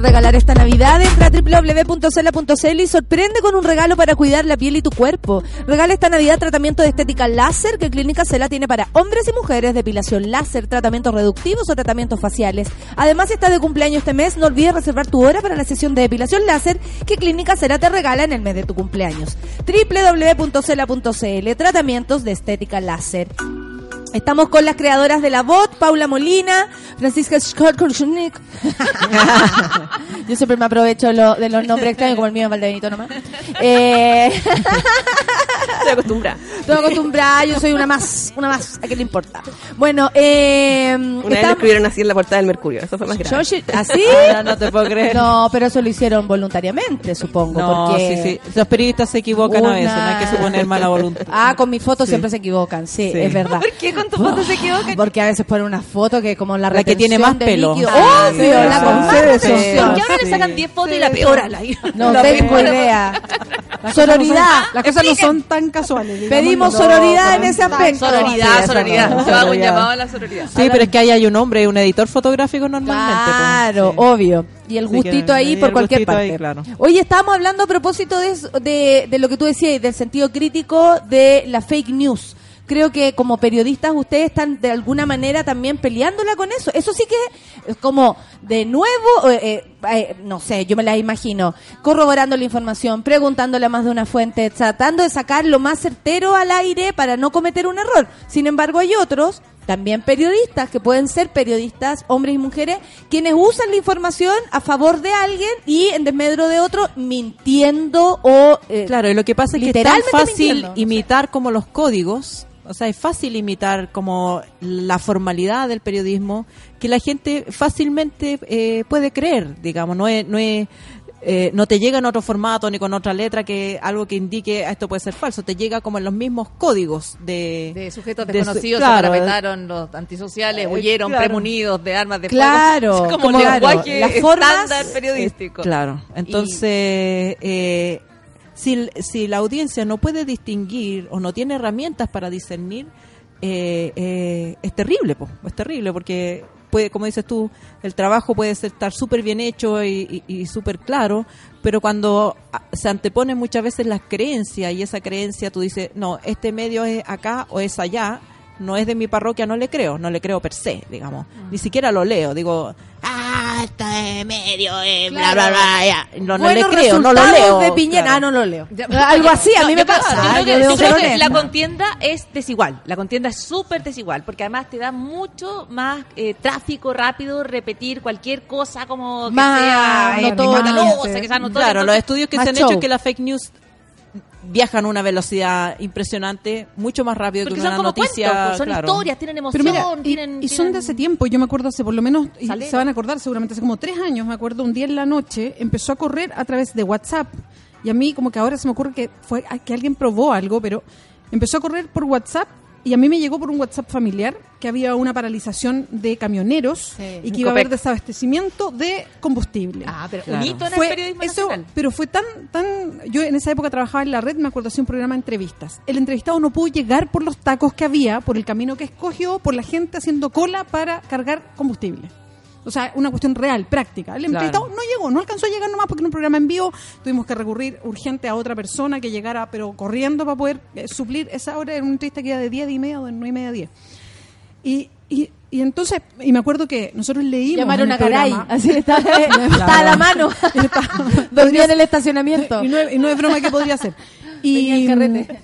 Speaker 3: Regalar esta Navidad. Entra a www.cela.cl y sorprende con un regalo para cuidar la piel y tu cuerpo. Regala esta Navidad tratamiento de estética láser que Clínica Cela tiene para hombres y mujeres, depilación láser, tratamientos reductivos o tratamientos faciales. Además, está de cumpleaños este mes. No olvides reservar tu hora para la sesión de depilación láser que Clínica Cela te regala en el mes de tu cumpleaños. www.cela.cl Tratamientos de estética láser. Estamos con las creadoras de la bot, Paula Molina, Francisca Skorkorchnik. Yo siempre me aprovecho lo- de los nombres extraños, como el mío en Valdebenito nomás. Eh,
Speaker 5: Estoy acostumbrada.
Speaker 3: Estoy acostumbrada, yo soy una más, una más, ¿a qué le importa? Bueno, eh,
Speaker 5: Una vez lo escribieron así en la portada del Mercurio. Eso fue más grave.
Speaker 3: ¿Así?
Speaker 2: No, no te puedo creer.
Speaker 3: No, pero eso lo hicieron voluntariamente, supongo.
Speaker 2: No,
Speaker 3: porque
Speaker 2: sí, sí. Los periodistas se equivocan a veces, no hay que suponer mala voluntad.
Speaker 3: Ah, con mis fotos
Speaker 2: Sí.
Speaker 3: siempre se equivocan, sí,
Speaker 2: Sí.
Speaker 3: es verdad.
Speaker 4: ¿Por qué con tu foto se?
Speaker 3: Porque a veces ponen una foto que como la
Speaker 2: La que tiene más pelo.
Speaker 3: líquido.
Speaker 2: Ah,
Speaker 3: Obvio,
Speaker 2: sí,
Speaker 3: la
Speaker 2: sí,
Speaker 3: con
Speaker 2: sí,
Speaker 3: más
Speaker 2: sí,
Speaker 3: retención.
Speaker 4: ¿Por qué ahora le sacan 10 fotos y la peor a la
Speaker 3: No
Speaker 6: La
Speaker 3: tengo idea.
Speaker 6: Las cosas no son-
Speaker 3: Sororidad.
Speaker 6: Las cosas no son tan casuales. digamos.
Speaker 3: Pedimos
Speaker 6: No,
Speaker 3: sororidad en ese aspecto.
Speaker 4: Sororidad,
Speaker 2: Sí,
Speaker 4: sororidad. Yo hago un llamado a la sororidad.
Speaker 2: Sí, pero es que ahí hay un hombre y un editor fotográfico normalmente. pues.
Speaker 3: Claro, obvio. Y el
Speaker 2: Sí,
Speaker 3: gustito
Speaker 2: que-
Speaker 3: ahí por cualquier parte.
Speaker 2: ahí, claro.
Speaker 3: Oye, estábamos hablando a propósito de, eso- de, de lo que tú decías, del sentido crítico de la fake news. Creo que como periodistas ustedes están de alguna manera también peleándola con eso. Eso sí que es como de nuevo, eh, eh, eh, no sé, yo me la imagino, corroborando la información, preguntándole a más de una fuente, tratando de sacar lo más certero al aire para no cometer un error. Sin embargo, hay otros también periodistas, que pueden ser periodistas, hombres y mujeres, quienes usan la información a favor de alguien y en desmedro de otro, mintiendo o... eh,
Speaker 2: Claro, y lo que pasa es que es tan fácil
Speaker 3: mintiendo.
Speaker 2: imitar como los códigos, o sea, es fácil imitar como la formalidad del periodismo, que la gente fácilmente eh, puede creer, digamos, no es... No es eh, no te llega en otro formato ni con otra letra que algo que indique "Ah, esto puede ser falso, te llega como en los mismos códigos de,
Speaker 4: De sujetos
Speaker 2: de su-
Speaker 4: desconocidos
Speaker 2: claro,
Speaker 4: se parapetaron los antisociales,
Speaker 2: Eh,
Speaker 4: huyeron
Speaker 2: claro.
Speaker 4: premunidos de armas de
Speaker 3: Claro,
Speaker 4: fuego. Es como,
Speaker 3: como- claro,
Speaker 4: lenguaje
Speaker 3: formas-
Speaker 4: estándar periodístico.
Speaker 2: Claro, entonces, eh, si, si la audiencia no puede distinguir o no tiene herramientas para discernir, eh, eh, es terrible, po, es terrible, porque puede, como dices tú, el trabajo puede ser, estar súper bien hecho y, y- y súper claro, pero cuando ah, se anteponen muchas veces las creencias y esa creencia tú dices, no, este medio es acá o es allá, no es de mi parroquia, no le creo, no le creo per se, digamos, ni siquiera lo leo, digo, ah, este medio es bla, bla, bla, ya. No, no le creo, no lo leo.
Speaker 3: de Piñera.
Speaker 2: claro.
Speaker 3: Ah, no lo leo. Algo así, a mí
Speaker 4: No,
Speaker 3: me
Speaker 4: yo
Speaker 3: pasa.
Speaker 4: yo creo que-
Speaker 3: yo
Speaker 4: creo que
Speaker 3: honesta.
Speaker 4: la contienda es desigual. La contienda es súper desigual porque además te da mucho más eh, tráfico rápido repetir cualquier cosa como que
Speaker 3: Más
Speaker 4: sea eh,
Speaker 3: notoria.
Speaker 4: que sea notoria.
Speaker 2: Claro, los estudios que
Speaker 3: más
Speaker 2: se han
Speaker 3: show.
Speaker 2: hecho es que la fake news viajan a una velocidad impresionante, mucho más rápido
Speaker 4: porque
Speaker 2: que
Speaker 4: son
Speaker 2: una
Speaker 4: como
Speaker 2: noticia.
Speaker 4: cuentos, pues, son
Speaker 2: claro.
Speaker 4: historias, tienen
Speaker 6: Pero
Speaker 4: emoción,
Speaker 6: mira, y,
Speaker 4: tienen,
Speaker 6: y son de ese tiempo, yo me acuerdo hace por lo menos, y se van a acordar seguramente, hace como tres años, me acuerdo, un día en la noche empezó a correr a través de WhatsApp. Y a mí como que ahora se me ocurre que fue que alguien probó algo, pero empezó a correr por WhatsApp y a mí me llegó por un WhatsApp familiar que había una paralización de camioneros y que iba a haber desabastecimiento de combustible.
Speaker 4: Ah, pero
Speaker 2: Claro.
Speaker 4: un hito en
Speaker 6: Fue
Speaker 4: el periodismo
Speaker 6: eso,
Speaker 4: nacional.
Speaker 6: pero fue tan, tan, yo en esa época trabajaba en la red, me acuerdo hacía un programa de entrevistas. El entrevistado no pudo llegar por los tacos que había, por el camino que escogió, por la gente haciendo cola para cargar combustible. O sea, una cuestión real, práctica. El
Speaker 2: Claro.
Speaker 6: entrevistado no llegó, no alcanzó a llegar nomás porque en un programa en vivo tuvimos que recurrir urgente a otra persona que llegara, pero corriendo para poder eh, suplir esa hora. Era una entrevista que era de 10, 10 y media o de 9 y media a 10. Y, y, y entonces, y me acuerdo que nosotros leímos.
Speaker 3: Llamaron a
Speaker 6: programa-
Speaker 3: así está, está a la mano. Dormía en el estacionamiento.
Speaker 6: y no, es- y no es broma que podría ser. Y,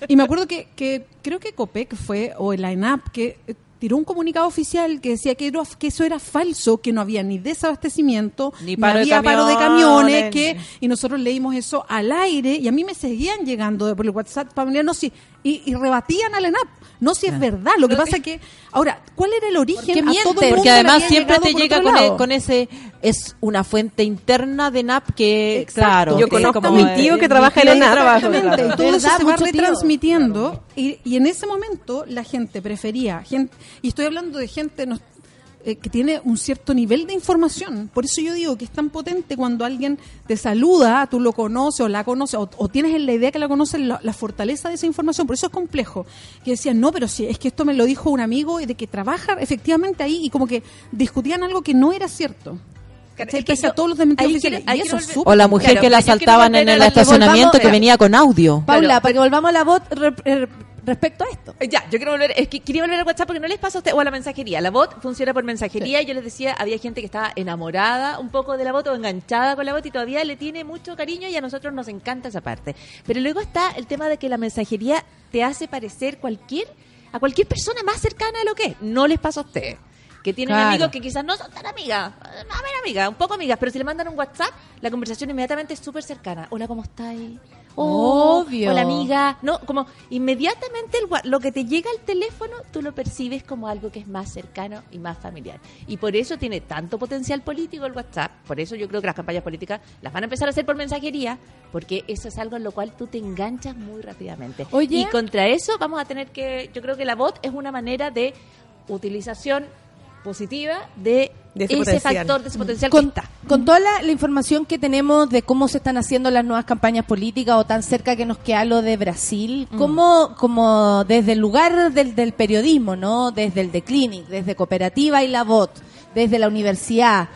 Speaker 6: y me acuerdo que, que creo que Copec fue, o el INAP, que eh, tiró un comunicado oficial que decía que, era- que eso era falso, que no había ni desabastecimiento,
Speaker 2: Ni
Speaker 6: ni,
Speaker 2: paro de
Speaker 6: había paro de
Speaker 2: camiones,
Speaker 6: que, y nosotros leímos eso al aire y a mí me seguían llegando de- por el WhatsApp familiar, no, sí, y, y rebatían al ENAP. No si es verdad. Lo que pasa es que, ahora, ¿cuál era el origen?
Speaker 2: Porque
Speaker 6: a todo el
Speaker 2: miente,
Speaker 6: mundo
Speaker 2: porque
Speaker 6: le
Speaker 2: además siempre te
Speaker 6: por
Speaker 2: llega con, e-
Speaker 6: lado?
Speaker 2: con ese es una fuente interna de NAP que
Speaker 6: Exacto.
Speaker 2: claro
Speaker 5: Yo conozco
Speaker 2: como,
Speaker 5: a mi tío que trabaja en el NAP.
Speaker 6: Exactamente,
Speaker 2: claro.
Speaker 6: y todo eso se va retransmitiendo y, y en ese momento la gente prefería, gente, y estoy hablando de gente no- eh, que tiene un cierto nivel de información, por eso yo digo que es tan potente cuando alguien te saluda, tú lo conoces o la conoces, o, o tienes en la idea que la conoces, la, la fortaleza de esa información, por eso es complejo, que decían, no, pero sí, es que esto me lo dijo un amigo y de que trabaja efectivamente ahí y como que discutían algo que no era cierto.
Speaker 4: Es que yo-
Speaker 6: todos los
Speaker 4: ahí ahí
Speaker 6: y eso
Speaker 4: volver-
Speaker 2: o la mujer
Speaker 4: Claro,
Speaker 2: que la asaltaban en el estacionamiento
Speaker 3: volvamos-
Speaker 2: que venía con audio.
Speaker 3: Paula, para que volvamos a la voz re- re- respecto a esto.
Speaker 4: Eh, Ya, yo quiero volver, es que quería volver al WhatsApp porque no les pasa a usted, o a la mensajería. La bot funciona por mensajería y yo les decía, había gente que estaba enamorada un poco de la bot o enganchada con la bot y todavía le tiene mucho cariño y a nosotros nos encanta esa parte. Pero luego está el tema de que la mensajería te hace parecer cualquier, a cualquier persona más cercana de lo que es. No les pasa a ustedes. Que tienen
Speaker 2: Claro.
Speaker 4: amigos que quizás no son tan amigas, más menos amigas, un poco amigas, pero si le mandan un WhatsApp, la conversación inmediatamente es súper cercana. Hola, ¿cómo estáis? Oh,
Speaker 3: Obvio.
Speaker 4: Hola, amiga. No, como inmediatamente el lo que te llega al teléfono, tú lo percibes como algo que es más cercano y más familiar. Y por eso tiene tanto potencial político el WhatsApp. Por eso yo creo que las campañas políticas las van a empezar a hacer por mensajería, porque eso es algo en lo cual tú te enganchas muy rápidamente.
Speaker 3: Oye.
Speaker 4: Y contra eso vamos a tener que, yo creo que la bot es una manera de utilización positiva de,
Speaker 5: De ese
Speaker 4: ese
Speaker 5: potencial.
Speaker 4: factor, de ese potencial que
Speaker 3: Con,
Speaker 4: está.
Speaker 3: con toda la, la información que tenemos de cómo se están haciendo las nuevas campañas políticas o tan cerca que nos queda lo de Brasil, ¿cómo, como desde el lugar del, del periodismo, ¿no? Desde el de Clinic, desde Cooperativa y la VOT, desde la universidad,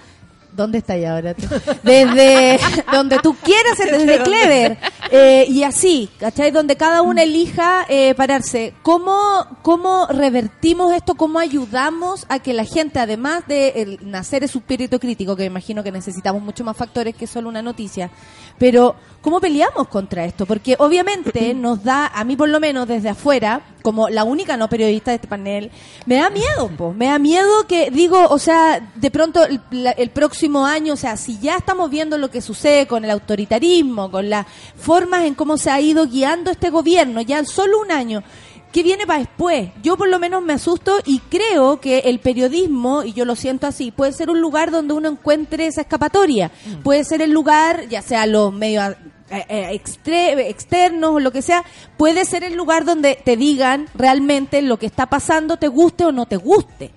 Speaker 3: ¿Dónde está ya ahora? Desde donde tú quieras, desde Clever. Eh, y así, ¿cachai? Donde cada uno elija eh, pararse. ¿Cómo, ¿Cómo revertimos esto? ¿Cómo ayudamos a que la gente, además de el nacer en su espíritu crítico, que me imagino que necesitamos mucho más factores que solo una noticia, pero ¿cómo peleamos contra esto? Porque obviamente nos da, a mí por lo menos desde afuera, como la única no periodista de este panel, me da miedo, po. me da miedo que digo, o sea, de pronto el, la- el próximo año, o sea, si ya estamos viendo lo que sucede con el autoritarismo, con las formas en cómo se ha ido guiando este gobierno, ya en solo un año, ¿qué viene para después? Yo por lo menos me asusto y creo que el periodismo, y yo lo siento así, puede ser un lugar donde uno encuentre esa escapatoria, puede ser el lugar, ya sea los medios externos o lo que sea, puede ser el lugar donde te digan realmente lo que está pasando, te guste o no te guste.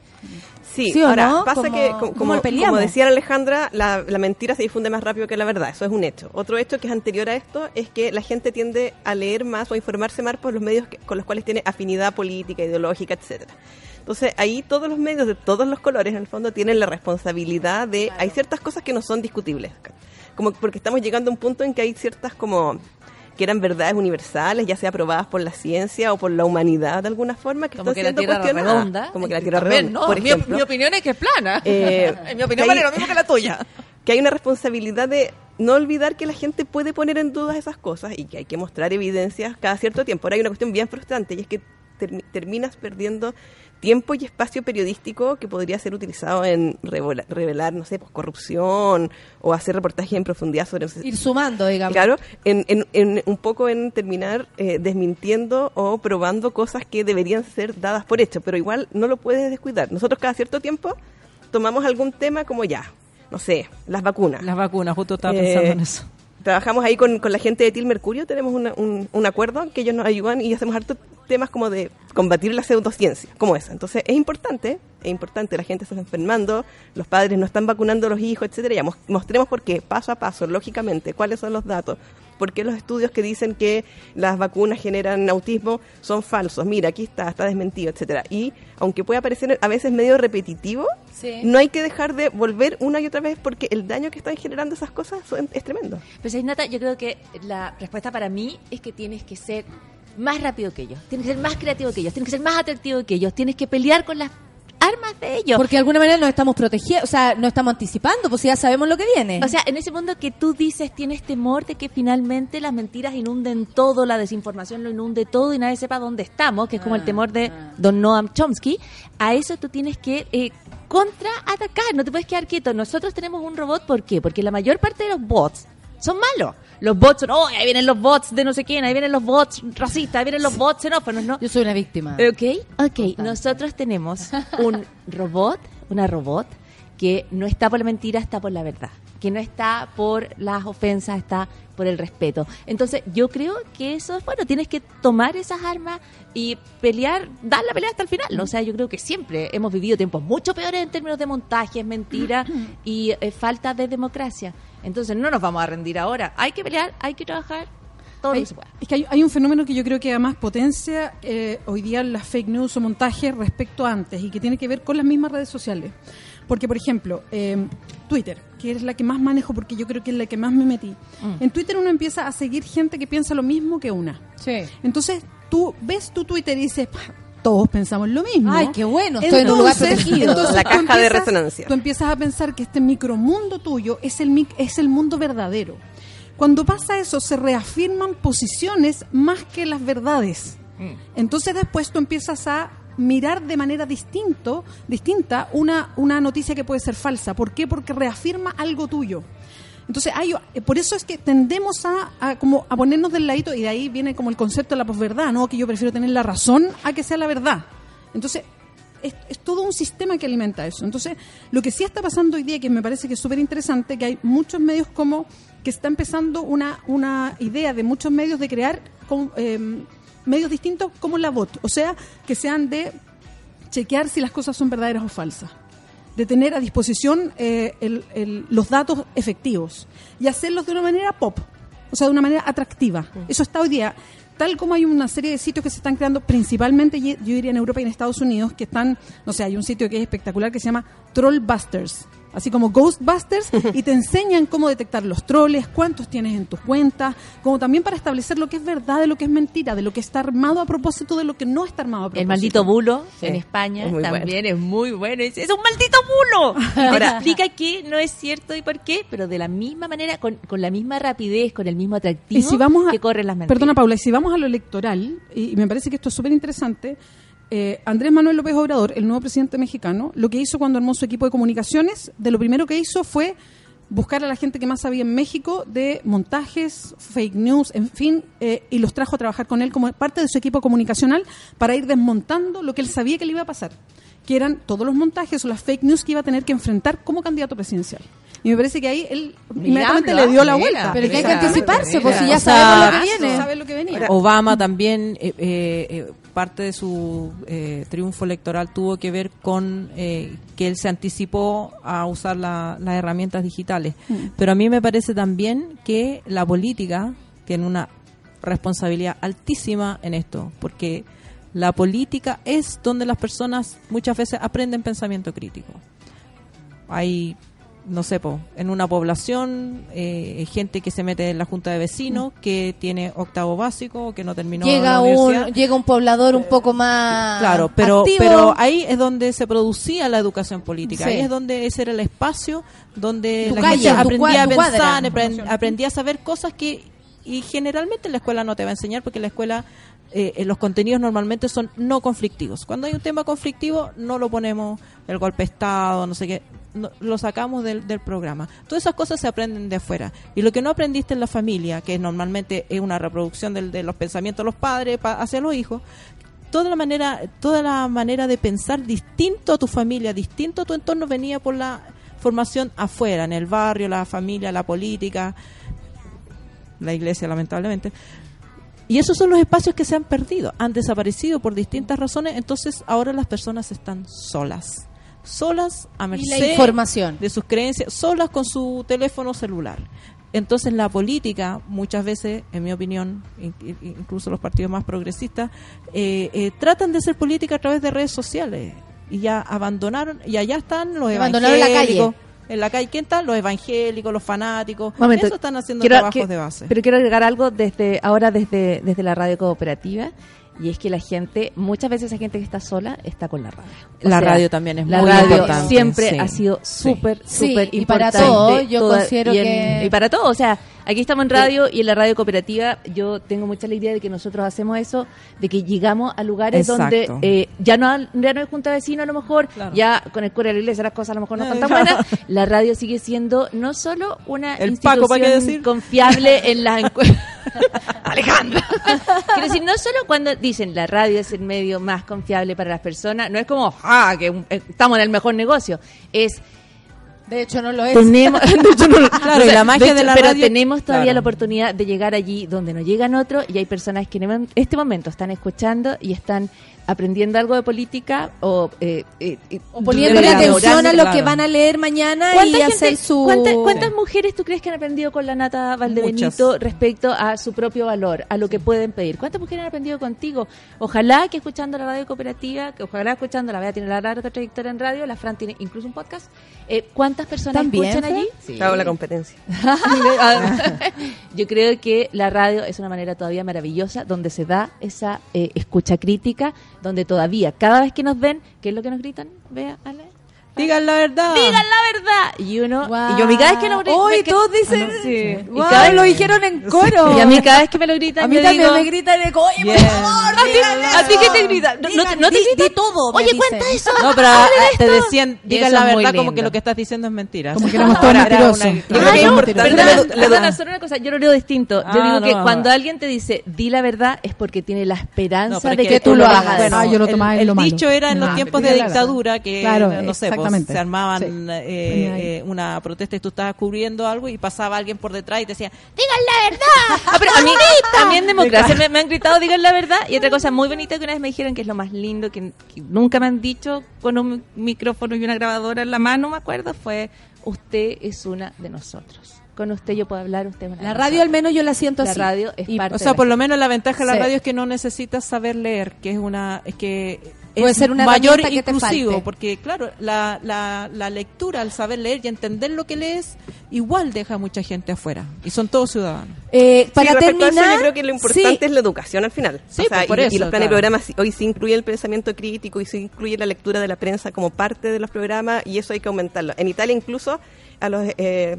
Speaker 5: Sí,
Speaker 3: ¿Sí o
Speaker 5: ahora
Speaker 3: no?
Speaker 5: pasa
Speaker 3: Como-
Speaker 5: que, co-
Speaker 3: ¿cómo
Speaker 5: como, como decía Alejandra, la, la mentira se difunde más rápido que la verdad, eso es un hecho. Otro hecho que es anterior a esto es que la gente tiende a leer más o a informarse más por los medios que- con los cuales tiene afinidad política, ideológica, etcétera. Entonces ahí todos los medios de todos los colores en el fondo tienen la responsabilidad de hay ciertas cosas que no son discutibles, como porque estamos llegando a un punto en que hay ciertas como que eran verdades universales, ya sea aprobadas por la ciencia o por la humanidad de alguna forma, que
Speaker 4: Como
Speaker 5: están
Speaker 4: que la
Speaker 5: siendo cuestionadas.
Speaker 4: redonda.
Speaker 5: Como que la Tierra
Speaker 4: También,
Speaker 5: redonda,
Speaker 4: no,
Speaker 5: por
Speaker 4: mi-
Speaker 5: ejemplo.
Speaker 4: Mi, opinión es que es plana.
Speaker 5: Eh,
Speaker 4: en mi opinión vale lo mismo que la tuya.
Speaker 5: que hay una responsabilidad de no olvidar que la gente puede poner en dudas esas cosas y que hay que mostrar evidencias cada cierto tiempo. Ahora hay una cuestión bien frustrante y es que termi- terminas perdiendo tiempo y espacio periodístico que podría ser utilizado en revelar, revelar, no sé, pues corrupción o hacer reportajes en profundidad sobre...
Speaker 3: Ir sumando, digamos.
Speaker 5: Claro, en, en- en- un poco en terminar eh, desmintiendo o probando cosas que deberían ser dadas por hecho, pero igual no lo puedes descuidar. Nosotros cada cierto tiempo tomamos algún tema como ya, no sé, las vacunas.
Speaker 2: Las vacunas, justo estaba
Speaker 5: Eh,
Speaker 2: pensando en eso.
Speaker 5: Trabajamos ahí con, con la gente de Til Mercurio, tenemos una- un, un acuerdo que ellos nos ayudan y hacemos hartos temas como de combatir la pseudociencia, como esa. Entonces es importante, es importante, la gente se está enfermando, los padres no están vacunando a los hijos, etcétera. Ya mos- mostremos por qué, paso a paso, lógicamente, cuáles son los datos, por qué los estudios que dicen que las vacunas generan autismo son falsos. Mira, aquí está, está desmentido, etcétera. Y aunque pueda parecer a veces medio repetitivo,
Speaker 4: Sí.
Speaker 5: no hay que dejar de volver una y otra vez porque el daño que están generando esas cosas son- es tremendo.
Speaker 4: Pues Nata, yo creo que la respuesta para mí es que tienes que ser más rápido que ellos, tienes que ser más creativo que ellos, tienes que ser más atractivo que ellos, tienes que pelear con las armas de ellos.
Speaker 3: Porque de alguna manera nos estamos protegiendo, o sea, no estamos anticipando, pues ya sabemos lo que viene.
Speaker 4: O sea, en ese mundo que tú dices, tienes temor de que finalmente las mentiras inunden todo, la desinformación lo inunde todo y nadie sepa dónde estamos, que es como el temor de Don Noam Chomsky, a eso tú tienes que eh, contraatacar, no te puedes quedar quieto. Nosotros tenemos un robot, ¿por qué? Porque la mayor parte de los bots son malos. Los bots son, oh, ahí vienen los bots de no sé quién, ahí vienen los bots racistas, ahí vienen los bots xenófonos, ¿no?
Speaker 3: Yo soy una víctima.
Speaker 4: Ok, ok. Nosotros tenemos un robot, una robot, que no está por la mentira, está por la verdad. Que no está por las ofensas, está por el respeto. Entonces, yo creo que eso es bueno. Tienes que tomar esas armas y pelear, dar la pelea hasta el final. O sea, yo creo que siempre hemos vivido tiempos mucho peores en términos de montajes, mentiras y eh, falta de democracia. Entonces, no nos vamos a rendir ahora. Hay que pelear, hay que trabajar todo lo
Speaker 6: Hay-
Speaker 4: que se pueda.
Speaker 6: Es que hay, hay un fenómeno que yo creo que además potencia eh, hoy día las fake news o montajes respecto a antes y que tiene que ver con las mismas redes sociales. Porque, por ejemplo, eh, Twitter, que es la que más manejo porque yo creo que es la que más me metí.
Speaker 3: Mm.
Speaker 6: En Twitter uno empieza a seguir gente que piensa lo mismo que una.
Speaker 3: Sí.
Speaker 6: Entonces tú ves tu Twitter y dices, "Pa, todos pensamos lo mismo.
Speaker 3: Ay, qué bueno, estoy en un lugar protegido.
Speaker 5: La caja de resonancia.
Speaker 6: Tú empiezas a pensar que este micromundo tuyo es el, mic- es el mundo verdadero. Cuando pasa eso, se reafirman posiciones más que las verdades. Entonces después tú empiezas a mirar de manera distinto, distinta una, una noticia que puede ser falsa. ¿Por qué? Porque reafirma algo tuyo. Entonces, hay, eh, por eso es que tendemos a, como a ponernos del ladito y de ahí viene como el concepto de la posverdad, ¿no? Que yo prefiero tener la razón a que sea la verdad. Entonces, es, es todo un sistema que alimenta eso. Entonces, lo que sí está pasando hoy día, que me parece que es súper interesante, que hay muchos medios como que está empezando una, una idea de muchos medios de crear con, eh, medios distintos como la bot, o sea, que sean de chequear si las cosas son verdaderas o falsas de tener a disposición eh, el- el- los datos efectivos y hacerlos de una manera pop, o sea, de una manera atractiva. Eso está hoy día. Tal como hay una serie de sitios que se están creando, principalmente yo diría en Europa y en Estados Unidos, que están, no sé, hay un sitio que es espectacular que se llama Trollbusters, así como Ghostbusters, y te enseñan cómo detectar los troles, cuántos tienes en tus cuentas, como también para establecer lo que es verdad de lo que es mentira, de lo que está armado a propósito de lo que no está armado a propósito.
Speaker 4: El maldito bulo
Speaker 5: Sí,
Speaker 4: en España
Speaker 5: es
Speaker 4: también es muy bueno. Es, es un maldito bulo.
Speaker 5: Ahora-
Speaker 4: explica que no es cierto y por qué, pero de la misma manera, con, con la misma rapidez, con el mismo atractivo
Speaker 6: Y si vamos a,
Speaker 4: que corren las mentiras.
Speaker 6: Perdona, Paula, y si vamos a lo electoral, y, y me parece que esto es súper interesante, eh, Andrés Manuel López Obrador, el nuevo presidente mexicano, lo que hizo cuando armó su equipo de comunicaciones, de lo primero que hizo fue buscar a la gente que más sabía en México de montajes, fake news, en fin, eh, y los trajo a trabajar con él como parte de su equipo comunicacional para ir desmontando lo que él sabía que le iba a pasar, que eran todos los montajes o las fake news que iba a tener que enfrentar como candidato presidencial. Y me parece que ahí él inmediatamente le dio la
Speaker 4: mira,
Speaker 6: vuelta.
Speaker 3: Pero que hay que anticiparse, pues si ya
Speaker 2: O sea,
Speaker 3: sabemos lo que viene.
Speaker 6: Sabe lo que venía.
Speaker 2: Obama también, eh, eh, eh, parte de su eh, triunfo electoral tuvo que ver con eh, que él se anticipó a usar la- las herramientas digitales. Pero a mí me parece también que la política tiene una responsabilidad altísima en esto, porque la política es donde las personas muchas veces aprenden pensamiento crítico. Hay no sé, po, en una población, eh, gente que se mete en la junta de vecinos, que tiene octavo básico, que no terminó
Speaker 3: Llega
Speaker 2: la universidad.
Speaker 3: un, llega un poblador un poco más
Speaker 2: Claro, pero,
Speaker 3: activo.
Speaker 2: pero ahí es donde se producía la educación política.
Speaker 3: Sí.
Speaker 2: Ahí es donde ese era el espacio donde
Speaker 3: Tu
Speaker 2: la
Speaker 3: calle,
Speaker 2: gente
Speaker 3: tu
Speaker 2: aprendía a pensar, aprendía a saber cosas que y generalmente en la escuela no te va a enseñar porque la escuela eh, eh, los contenidos normalmente son no conflictivos. Cuando hay un tema conflictivo no lo ponemos el golpe de estado, no sé qué, no- lo sacamos del, del programa. Todas esas cosas se aprenden de afuera. Y lo que no aprendiste en la familia, que normalmente es una reproducción del- de los pensamientos de los padres pa- hacia los hijos, toda la manera toda la manera de pensar distinto a tu familia distinto a tu entorno venía por la formación afuera en el barrio la familia la política la iglesia lamentablemente y esos son los espacios que se han perdido han desaparecido por distintas razones entonces ahora las personas están solas solas a
Speaker 3: Y
Speaker 2: merced
Speaker 3: la información.
Speaker 2: de sus creencias solas con su teléfono celular entonces la política, muchas veces, en mi opinión, in- in- incluso los partidos más progresistas, eh, eh, tratan de hacer política a través de redes sociales y ya abandonaron, y allá están los
Speaker 3: Abandonaron la calle.
Speaker 2: evangélicos. En la calle, ¿quién está? Los evangélicos, los fanáticos.
Speaker 4: Momento,
Speaker 2: Eso están haciendo
Speaker 4: quiero-
Speaker 2: trabajos
Speaker 4: que-
Speaker 2: de base.
Speaker 4: Pero quiero agregar algo desde ahora desde, desde la radio cooperativa Y es que la gente, muchas veces esa gente que está sola está con la radio.
Speaker 2: La radio también es
Speaker 4: la
Speaker 2: muy
Speaker 4: radio
Speaker 2: importante,
Speaker 4: siempre
Speaker 2: sí.
Speaker 4: ha sido súper,
Speaker 3: Sí,
Speaker 4: súper
Speaker 3: y para
Speaker 4: importante.
Speaker 3: todo, yo
Speaker 4: Toda-
Speaker 3: considero
Speaker 4: y en-
Speaker 3: que-
Speaker 4: Y para todo, o sea, aquí estamos en radio y en la radio cooperativa yo tengo mucha la idea de que nosotros hacemos eso, de que llegamos a lugares donde eh, ya no ya no hay junta de vecinos a lo mejor, ya con el cura de la iglesia las cosas a lo mejor no están tan buenas. La radio sigue siendo no solo una
Speaker 2: El
Speaker 4: institución
Speaker 2: Paco, ¿para qué decir?
Speaker 4: confiable en las encuestas. Alejandra. Quiero decir, no solo cuando dicen la radio es el medio más confiable para las personas, no es como, ah, que un- eh, estamos en el mejor negocio. Es
Speaker 3: De hecho, no lo es.
Speaker 4: tenemos, de hecho, no lo-
Speaker 2: Claro,
Speaker 4: o sea,
Speaker 2: y la magia de la
Speaker 4: pero
Speaker 2: radio-
Speaker 4: tenemos todavía
Speaker 2: claro.
Speaker 4: la oportunidad de llegar allí donde no llegan otros y hay personas que en este momento están escuchando y están aprendiendo algo de política o, eh, eh, eh,
Speaker 3: O poniéndole atención a lo
Speaker 2: claro.
Speaker 3: que van a leer mañana
Speaker 4: ¿Cuánta
Speaker 3: y
Speaker 4: gente-
Speaker 3: hacer su...
Speaker 4: ¿cuánta- ¿Cuántas mujeres tú crees que han aprendido con la Nata Valdebenito
Speaker 2: Muchas.
Speaker 4: respecto a su propio valor, a lo que pueden pedir? ¿Cuántas mujeres han aprendido contigo? Ojalá que escuchando la radio cooperativa, que ojalá escuchando la Bea tiene la larga trayectoria en radio, la Fran tiene incluso un podcast. eh, ¿Cuántas personas
Speaker 3: ¿También,
Speaker 4: escuchan allí?
Speaker 5: Hago la competencia.
Speaker 4: Yo creo que la radio es una manera todavía maravillosa donde se da esa eh, escucha crítica, donde todavía, cada vez que nos ven, ¿qué es lo que nos gritan? Vea, Ale.
Speaker 2: Digan la verdad.
Speaker 4: Digan la verdad. Y uno,
Speaker 3: Guau.
Speaker 4: y yo a mí cada vez que lo
Speaker 3: Hoy
Speaker 4: que-
Speaker 3: todos dicen...
Speaker 4: Sí. Y
Speaker 3: Guau,
Speaker 4: cada vez-
Speaker 3: lo dijeron en coro.
Speaker 4: Y a mí cada vez que me lo gritan,
Speaker 3: A mí también
Speaker 4: digo,
Speaker 3: me gritan de oye, por
Speaker 2: Bien.
Speaker 3: favor,
Speaker 4: ¿A ti, qué te gritan? No, no te-
Speaker 3: Digan,
Speaker 4: no te
Speaker 3: di-
Speaker 4: gritan.
Speaker 3: di todo,
Speaker 4: Oye, cuenta eso.
Speaker 2: No, pero ah,
Speaker 4: de
Speaker 2: te decían,
Speaker 4: Y
Speaker 2: digan la verdad, como que lo que estás diciendo es mentira.
Speaker 6: Como que éramos todos mentirosos.
Speaker 4: Ah,
Speaker 5: que
Speaker 4: perdona, solo una cosa, yo lo leo distinto. Yo
Speaker 2: Ah,
Speaker 4: digo que cuando alguien te dice, di la verdad, es porque tiene la esperanza de que, tú lo hagas.
Speaker 2: Bueno,
Speaker 6: Ah, yo lo tomaba en
Speaker 2: el,
Speaker 6: lo malo.
Speaker 2: dicho era en los
Speaker 6: Ah,
Speaker 2: tiempos de dictadura que,
Speaker 6: Claro,
Speaker 2: no sé, pues. Se armaban
Speaker 6: Sí.
Speaker 2: eh, eh, una protesta y tú estabas cubriendo algo y pasaba alguien por detrás y te decía,
Speaker 4: digan la verdad. Ah, pero a mí también democracia me, me han gritado digan la verdad y otra cosa muy bonita que una vez me dijeron que es lo más lindo que, que nunca me han dicho con un micrófono y una grabadora en la mano, me acuerdo, fue usted es una de nosotros. Con usted yo puedo hablar, usted
Speaker 3: La radio al menos yo la siento
Speaker 4: La
Speaker 3: así.
Speaker 4: radio es
Speaker 3: Y-
Speaker 4: parte
Speaker 2: o sea,
Speaker 4: de
Speaker 2: por
Speaker 4: la
Speaker 2: lo menos la ventaja de la
Speaker 3: Sí.
Speaker 2: radio es que no necesitas saber leer, que es una es que
Speaker 3: Puede ser una
Speaker 2: mayor
Speaker 3: que te
Speaker 2: inclusivo, porque claro, la, la, la lectura, al saber leer y entender lo que lees, igual deja a mucha gente afuera y son todos ciudadanos.
Speaker 3: Eh,
Speaker 5: Sí,
Speaker 3: para
Speaker 5: eso,
Speaker 3: terminar,
Speaker 5: yo creo que lo importante
Speaker 3: sí.
Speaker 5: es la educación al final.
Speaker 2: Sí,
Speaker 5: O sea,
Speaker 2: pues, por
Speaker 5: y,
Speaker 2: eso,
Speaker 5: y los planes
Speaker 2: claro.
Speaker 5: de programas sí- hoy se incluye el pensamiento crítico y se incluye la lectura de la prensa como parte de los programas y eso hay que aumentarlo. En Italia incluso a los eh,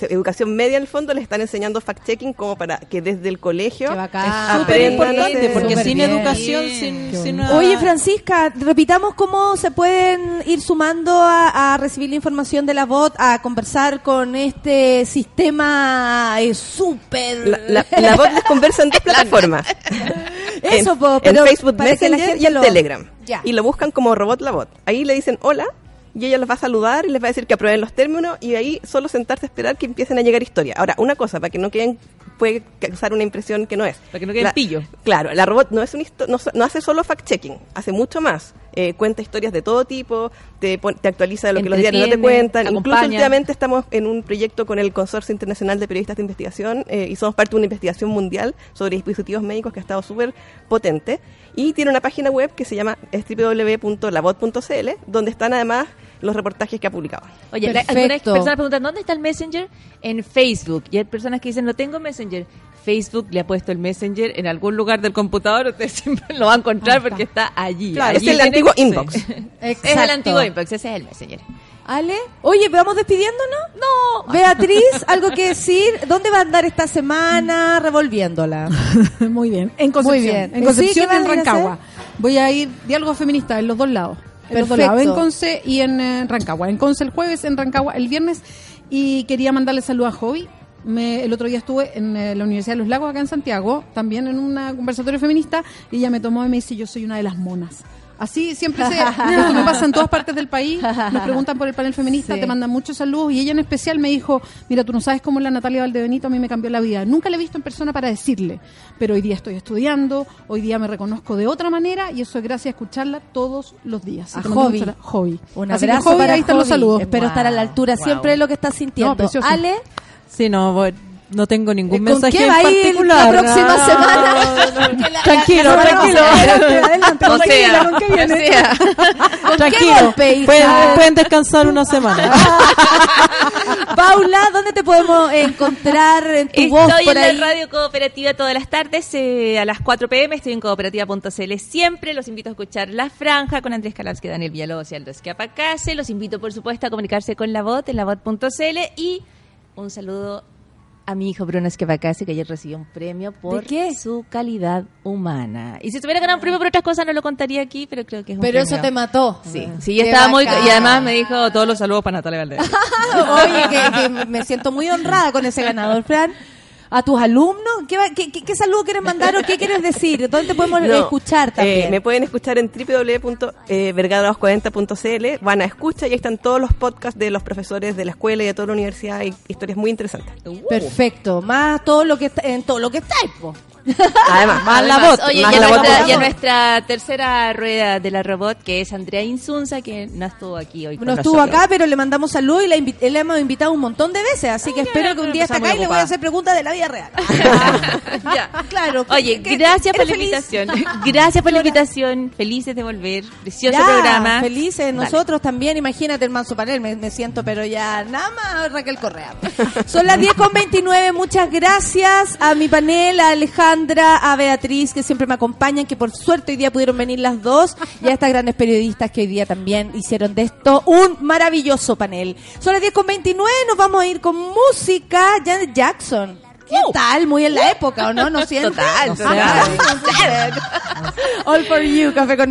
Speaker 5: educación media en el fondo les están enseñando fact-checking como para que desde el colegio
Speaker 3: bacán.
Speaker 2: Súper importante, porque sin
Speaker 3: bien.
Speaker 2: educación, sin, una-
Speaker 3: Oye, Francisca, repitamos cómo se pueden ir sumando a, a recibir la información de la bot, a conversar con este sistema eh, súper...
Speaker 5: La, la, la bot les conversa en dos plataformas.
Speaker 3: Eso,
Speaker 5: en,
Speaker 3: po,
Speaker 5: en
Speaker 3: pero
Speaker 5: Facebook Messenger y en Telegram.
Speaker 3: Ya.
Speaker 5: Y lo buscan como robot la bot. Ahí le dicen hola y ella los va a saludar y les va a decir que aprueben los términos y ahí solo sentarse a esperar que empiecen a llegar historias. Ahora, una cosa, para que no queden, puede causar una impresión que no es.
Speaker 4: Para que no queden
Speaker 5: La-
Speaker 4: pillo.
Speaker 5: Claro, la robot no, es un no, no hace solo fact-checking, hace mucho más. Eh, cuenta historias de todo tipo, te, te actualiza de lo que los diarios no te cuentan. Incluso últimamente estamos en un proyecto con el Consorcio Internacional de Periodistas de Investigación eh, y somos parte de una investigación mundial sobre dispositivos médicos que ha estado súper potente. Y tiene una página web que se llama www.labot.cl, donde están además los reportajes que ha publicado.
Speaker 4: Oye, algunas personas preguntan, ¿dónde está el Messenger? En Facebook. Y hay personas que dicen, no tengo Messenger. Facebook le ha puesto el Messenger en algún lugar del computador, usted siempre lo va a encontrar porque está allí.
Speaker 5: Claro,
Speaker 4: Allí
Speaker 5: es el antiguo inbox.
Speaker 4: Es el
Speaker 3: Exacto.
Speaker 4: antiguo inbox, ese es el Messenger.
Speaker 3: Ale, oye, ¿vamos despidiéndonos? No. Beatriz, ¿algo que decir? ¿Dónde va a andar esta semana revolviéndola?
Speaker 6: Muy bien. En Concepción.
Speaker 3: bien.
Speaker 6: En. Concepción,
Speaker 3: ¿Qué
Speaker 6: en
Speaker 3: a
Speaker 6: Rancagua. Voy a ir diálogo feminista en los dos lados.
Speaker 3: Perfecto.
Speaker 6: en Conce y en eh, Rancagua. En Conce el jueves, en Rancagua el viernes. Y quería mandarle saludo a Jovi. Me- el otro día estuve en eh, la Universidad de los Lagos, acá en Santiago, también en un conversatorio feminista, y ella me tomó y me dice, yo soy una de las monas. Así siempre se, esto me pasa en todas partes del país, nos preguntan por el panel feminista,
Speaker 3: Sí.
Speaker 6: te mandan muchos saludos, y ella en especial me dijo, mira, tú no sabes cómo la Natalia Valdebenito a mí me cambió la vida. Nunca la he visto en persona para decirle, pero hoy día estoy estudiando, hoy día me reconozco de otra manera, y eso es gracias a escucharla todos los días.
Speaker 3: A
Speaker 6: mucho-.
Speaker 3: Un abrazo para
Speaker 6: ahí están los saludos.
Speaker 3: Espero estar a la altura
Speaker 4: Wow.
Speaker 3: siempre de lo que estás sintiendo.
Speaker 6: No, precioso.
Speaker 3: Ale,
Speaker 2: Sí, no, voy- No tengo ningún
Speaker 3: ¿Con
Speaker 2: mensaje
Speaker 3: qué
Speaker 2: en
Speaker 3: va a ir
Speaker 2: particular.
Speaker 3: la próxima
Speaker 2: No,
Speaker 3: semana?
Speaker 2: no, no.
Speaker 3: La-
Speaker 2: Tranquilo,
Speaker 3: la- la-
Speaker 2: tranquilo.
Speaker 4: O
Speaker 3: ¿con qué
Speaker 4: sea,
Speaker 2: Tranquilo.
Speaker 3: golpe?
Speaker 2: Pueden, pueden descansar una semana.
Speaker 3: Paula, ¿dónde te podemos encontrar en tu voz
Speaker 4: Estoy
Speaker 3: por
Speaker 4: en
Speaker 3: ahí?
Speaker 4: la radio cooperativa todas las tardes eh, a las 4 pm. Estoy en cooperativa.cl siempre. Los invito a escuchar La Franja con Andrés Calavsky, Daniel Villalobos y Aldo Esquiapacase. Los invito, por supuesto, a comunicarse con la bot en la bot.cl. Y un saludo a mi hijo Bruno Esquiapacase, que ayer recibió un premio por su calidad humana. Y si tuviera ganado un premio por otras cosas, no lo contaría aquí, pero creo que es un
Speaker 3: Pero eso te mató.
Speaker 4: Sí, sí,
Speaker 3: Qué
Speaker 4: estaba muy... Y además me dijo todos los saludos para Natalia Valdés.
Speaker 3: Oye, que, que me siento muy honrada con ese ganador, Fran. ¿A tus alumnos? ¿Qué, va- qué, qué- qué saludo quieres mandar o qué quieres decir? ¿Dónde te podemos
Speaker 5: No,
Speaker 3: escuchar también?
Speaker 5: eh, me pueden escuchar en www.vergara240.cl. Van a escuchar y ahí están todos los podcasts de los profesores de la escuela y de toda la universidad. Hay historias muy interesantes.
Speaker 3: Perfecto. Más todo lo que está, en todo lo que está, po.
Speaker 5: Además,
Speaker 2: Más la bot,
Speaker 4: Oye,
Speaker 5: más
Speaker 4: y, a
Speaker 5: la bot,
Speaker 4: nuestra, y a nuestra tercera rueda de la robot, que es Andrea Insunza, que no estuvo aquí hoy con
Speaker 3: No estuvo
Speaker 4: nosotros.
Speaker 3: acá, pero le mandamos salud y la, hemos invitado un montón de veces, así que espero que un día esté acá y le voy a hacer preguntas de la vida real.
Speaker 4: Ya.
Speaker 3: claro.
Speaker 4: Oye,
Speaker 3: ¿qué-
Speaker 4: gracias por la
Speaker 3: feliz?
Speaker 4: invitación. Gracias por la invitación. Felices de volver. Precioso
Speaker 3: Ya,
Speaker 4: programa.
Speaker 3: Felices,
Speaker 4: Dale.
Speaker 3: nosotros también. Imagínate el manso panel, me, me siento, pero ya nada más Raquel Correa. Son las 10 con 29. Muchas gracias a mi panel, a Alejandra, a Beatriz, que siempre me acompañan, que por suerte hoy día pudieron venir las dos, y a estas grandes periodistas que hoy día también hicieron de esto un maravilloso panel. Son las 10 con 29. Nos vamos a ir con música. Janet Jackson. ¿Qué tal? Muy en la época, ¿o no? ¿No sientes?
Speaker 4: Total,
Speaker 3: No
Speaker 4: total.
Speaker 3: sé. All for you, café con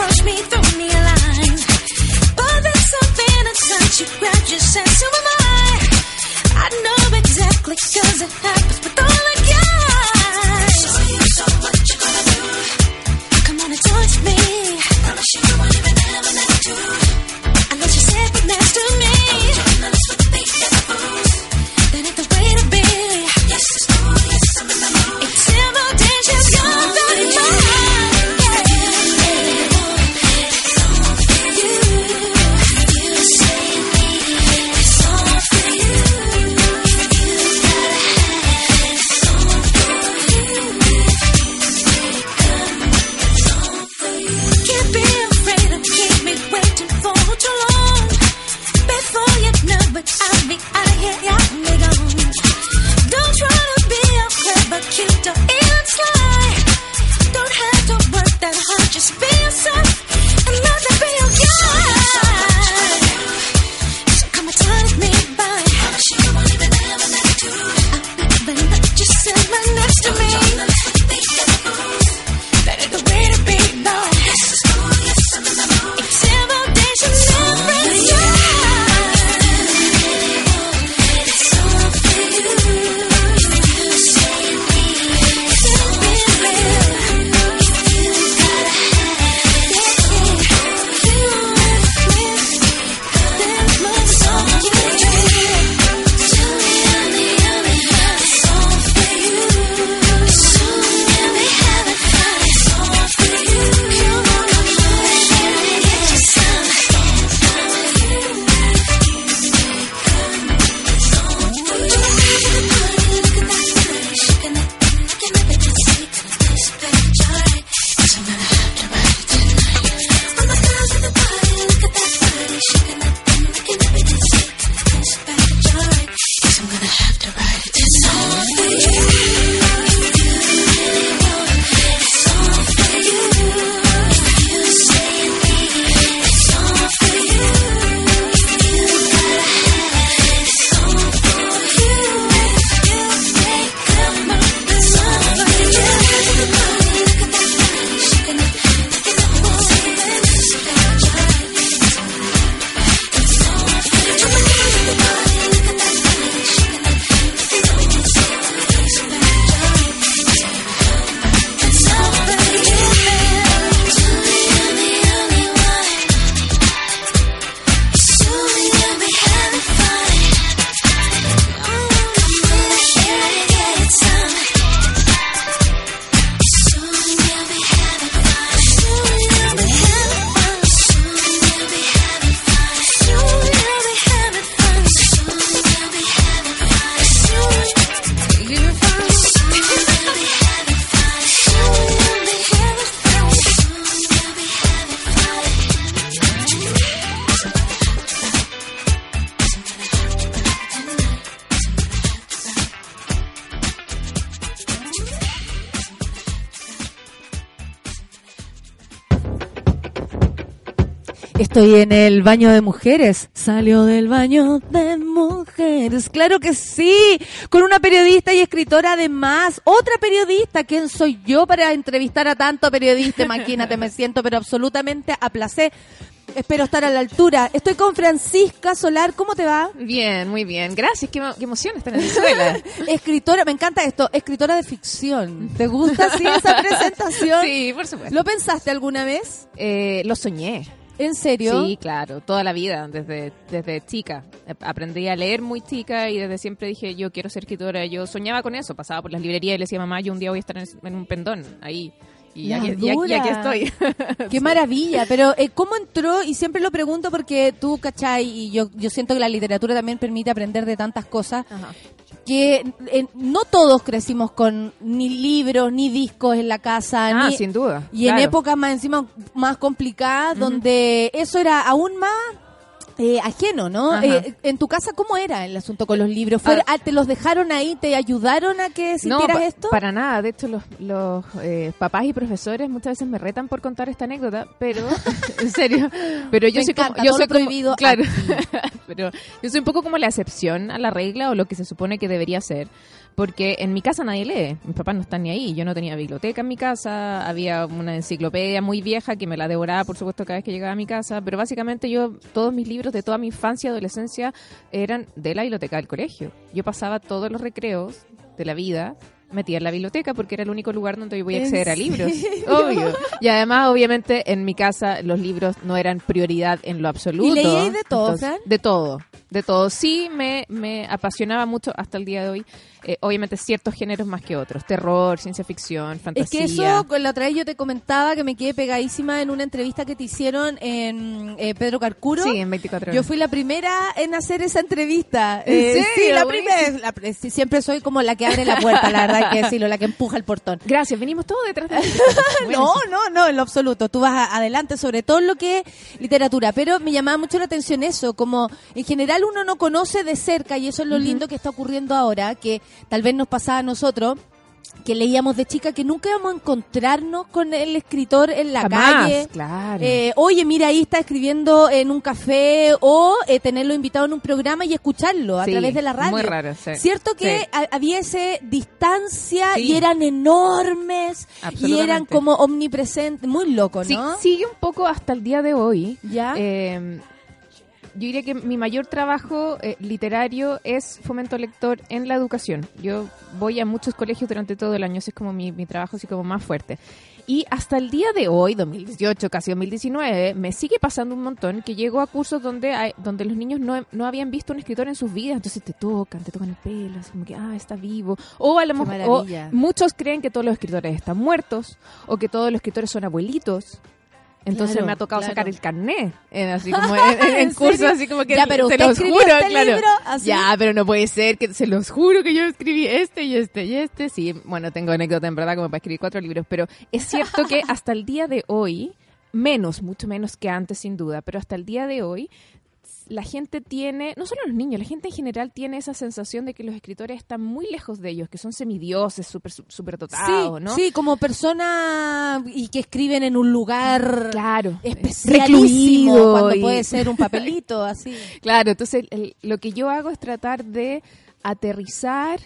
Speaker 3: approach me, throw
Speaker 10: me
Speaker 8: a line. but there's
Speaker 1: something inside you, grab your sense, who am I? I know exactly, cause it happens with all I got.
Speaker 3: Estoy en el baño de mujeres. Salió del baño de mujeres. Claro que sí. Con una periodista y escritora además. Otra periodista. ¿Quién soy yo para entrevistar a tanto periodista? Imagínate, me siento pero absolutamente a placer. Espero estar a la altura. Estoy con Francisca Solar. ¿Cómo te va?
Speaker 12: Bien, muy bien. Gracias. Qué, emo- qué emoción estar en Venezuela.
Speaker 3: escritora, me encanta esto. Escritora de ficción. ¿Te gusta así esa presentación?
Speaker 12: Sí, por supuesto.
Speaker 3: ¿Lo pensaste alguna vez?
Speaker 12: Eh, lo soñé.
Speaker 3: ¿En serio?
Speaker 12: Sí, claro, toda la vida, desde, desde chica. Aprendí a leer muy chica y desde siempre dije, yo quiero ser escritora. Yo soñaba con eso, pasaba por las librerías y le decía, mamá, yo un día voy a estar en, un pendón, ahí. Y, aquí, y aquí- y aquí estoy.
Speaker 3: Qué maravilla, pero eh, ¿cómo entró? Y siempre lo pregunto porque tú, ¿cachai? Y yo, yo siento que la literatura también permite aprender de tantas cosas. Que eh, no todos crecimos con ni libros, ni discos en la casa.
Speaker 12: Ah,
Speaker 3: ni-
Speaker 12: sin duda,
Speaker 3: Y en épocas más encima más complicadas, donde eso era aún más eh, ajeno, ¿no? Eh, en tu casa, ¿cómo era el asunto con los libros? ¿Fue, ah, ¿Te los dejaron ahí? ¿Te ayudaron a que sintieras
Speaker 12: pa-
Speaker 3: esto?
Speaker 12: Para nada, de hecho los, los eh, papás y profesores muchas veces me retan por contar esta anécdota, pero en serio, pero yo
Speaker 3: Me
Speaker 12: soy como, yo soy como-
Speaker 3: prohibido
Speaker 12: claro, pero yo soy un poco como la excepción a la regla o lo que se supone que debería ser. Porque en mi casa nadie lee, mis papás no están ni ahí, yo no tenía biblioteca en mi casa, había una enciclopedia muy vieja que me la devoraba por supuesto cada vez que llegaba a mi casa, pero básicamente yo, todos mis libros de toda mi infancia y adolescencia eran de la biblioteca del colegio. Yo pasaba todos los recreos de la vida metida en la biblioteca porque era el único lugar donde yo voy a
Speaker 3: ¿En
Speaker 12: acceder a libros.
Speaker 3: serio?
Speaker 12: Obvio. Y además, obviamente, en mi casa los libros no eran prioridad en lo absoluto.
Speaker 3: ¿Y leíais de todo,
Speaker 12: Entonces? De todo. De todo. Sí, me, me apasionaba mucho hasta el día de hoy. eh, obviamente, ciertos géneros más que otros. Terror, ciencia ficción,
Speaker 3: Es
Speaker 12: fantasía.
Speaker 3: que eso, la otra vez yo te comentaba que me quedé pegadísima en una entrevista que te hicieron en eh, Pedro Carcuro.
Speaker 12: Sí, en 24
Speaker 3: Yo
Speaker 12: horas.
Speaker 3: fui la primera en hacer esa entrevista.
Speaker 12: ¿En
Speaker 3: Eh,
Speaker 12: serio?
Speaker 3: Sí, la primera. siempre soy como la que abre la puerta, la verdad que decirlo, la que empuja el portón.
Speaker 12: Gracias, venimos todos detrás de
Speaker 3: No, no, no, en lo absoluto. Tú vas adelante sobre todo lo que es literatura. Pero me llamaba mucho la atención eso, como en general uno no conoce de cerca, y eso es lo lindo que está ocurriendo ahora, que tal vez nos pasaba a nosotros, que leíamos de chica que nunca íbamos a encontrarnos con el escritor en la
Speaker 12: Jamás,
Speaker 3: calle.
Speaker 12: claro.
Speaker 3: Eh, oye, mira, ahí está escribiendo en un café o eh, tenerlo invitado en un programa y escucharlo a
Speaker 12: Sí,
Speaker 3: través de la radio.
Speaker 12: muy raro, sí.
Speaker 3: Cierto que
Speaker 12: Sí.
Speaker 3: ha- había esa distancia
Speaker 12: Sí.
Speaker 3: y eran enormes y eran como omnipresentes, muy loco,
Speaker 12: Sí,
Speaker 3: ¿no?
Speaker 12: sigue un poco hasta el día de hoy.
Speaker 3: ¿Ya?
Speaker 12: Eh, yo diría que mi mayor trabajo eh, literario es fomento lector en la educación. Yo voy a muchos colegios durante todo el año, ese es como mi, mi trabajo así como más fuerte. Y hasta el día de hoy, 2018, casi 2019, me sigue pasando un montón que llego a cursos donde hay, donde los niños no, no habían visto un escritor en sus vidas, entonces te tocan, te tocan el pelo, así como que, ah, está vivo. O a lo mejor, muchos creen que todos los escritores están muertos, o que todos los escritores son abuelitos. Entonces
Speaker 3: Claro,
Speaker 12: me ha tocado
Speaker 3: claro.
Speaker 12: sacar el carnet, en, así como en, en- en
Speaker 3: ¿En
Speaker 12: cursos,
Speaker 3: serio?
Speaker 12: así como que
Speaker 3: Ya, pero
Speaker 12: te
Speaker 3: ¿usted
Speaker 12: los juro,
Speaker 3: este
Speaker 12: claro.
Speaker 3: libro? ¿Así?
Speaker 12: Ya, pero no puede ser que se los juro que yo escribí este y este y este. Sí, bueno, tengo anécdota en verdad como para escribir cuatro libros, pero es cierto que hasta el día de hoy, menos, mucho menos que antes sin duda, pero hasta el día de hoy la gente tiene, no solo los niños, la gente en general tiene esa sensación de que los escritores están muy lejos de ellos, que son semidioses, súper super dotados,
Speaker 3: Sí,
Speaker 12: ¿no?
Speaker 3: sí, como persona y que escriben en un lugar
Speaker 12: claro,
Speaker 3: especialísimo,
Speaker 12: recluido
Speaker 3: cuando
Speaker 12: y-
Speaker 3: puede ser un papelito así.
Speaker 12: Claro, entonces el- lo que yo hago es tratar de aterrizar,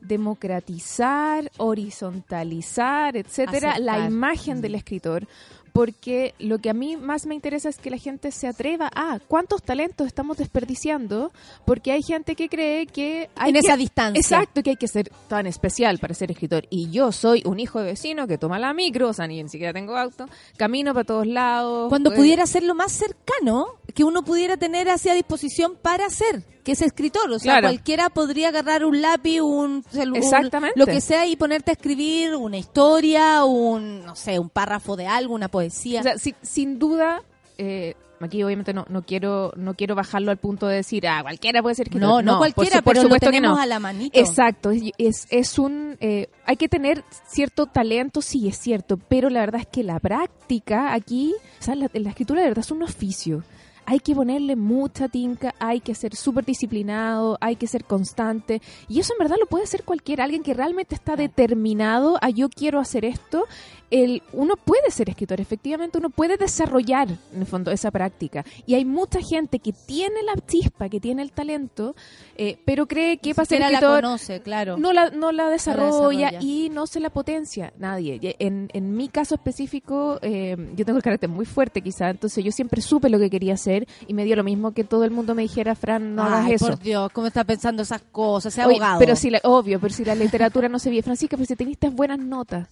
Speaker 12: democratizar, horizontalizar, etcétera, la imagen del escritor, porque lo que a mí más me interesa es que la gente se atreva a cuántos talentos estamos desperdiciando, porque hay gente que cree que hay
Speaker 3: En
Speaker 12: que-
Speaker 3: esa distancia.
Speaker 12: Exacto, que hay que ser tan especial para ser escritor. Y yo soy un hijo de vecino que toma la micro, o sea, ni siquiera tengo auto, camino para todos lados.
Speaker 3: Cuando
Speaker 12: pues,
Speaker 3: pudiera ser lo más cercano que uno pudiera tener hacia disposición para ser, que es escritor. O sea,
Speaker 12: Claro.
Speaker 3: cualquiera podría agarrar un lápiz, un,
Speaker 12: Exactamente.
Speaker 3: lo que sea y ponerte a escribir una historia, un, no sé, un párrafo de algo, una poesía.
Speaker 12: O sea, si- sin duda, eh, aquí obviamente no, no quiero no quiero bajarlo al punto de decir, ah, cualquiera puede ser escritor.
Speaker 3: No, no
Speaker 12: por
Speaker 3: cualquiera,
Speaker 12: su- por
Speaker 3: pero lo
Speaker 12: supuesto que
Speaker 3: tenemos
Speaker 12: no.
Speaker 3: a la manito.
Speaker 12: Exacto, es, es, es un... eh, hay que tener cierto talento, sí, es cierto, pero la verdad es que la práctica aquí, o sea, la, la escritura de verdad es un oficio. Hay que ponerle mucha tinca, hay que ser súper disciplinado, hay que ser constante. Y eso en verdad lo puede hacer cualquiera, alguien que realmente está determinado a yo quiero hacer esto. El, uno puede ser escritor, efectivamente, uno puede desarrollar en el fondo esa práctica. Y hay mucha gente que tiene la chispa, que tiene el talento, eh, pero cree que para ser
Speaker 3: siquiera la
Speaker 12: escritor
Speaker 3: conoce, claro.
Speaker 12: no la, no la desarrolla
Speaker 3: desarrolla.
Speaker 12: y no se la potencia nadie. En, en mi caso específico, eh, yo tengo el carácter muy fuerte quizá, entonces yo siempre supe lo que quería hacer y me dio lo mismo que todo el mundo me dijera, Fran, no hagas eso.
Speaker 3: por Dios, ¿cómo está pensando esas cosas? Sea
Speaker 12: Oye,
Speaker 3: abogado.
Speaker 12: Pero si la, obvio, pero si la literatura no se ve, Francisca, pero si teniste buenas notas.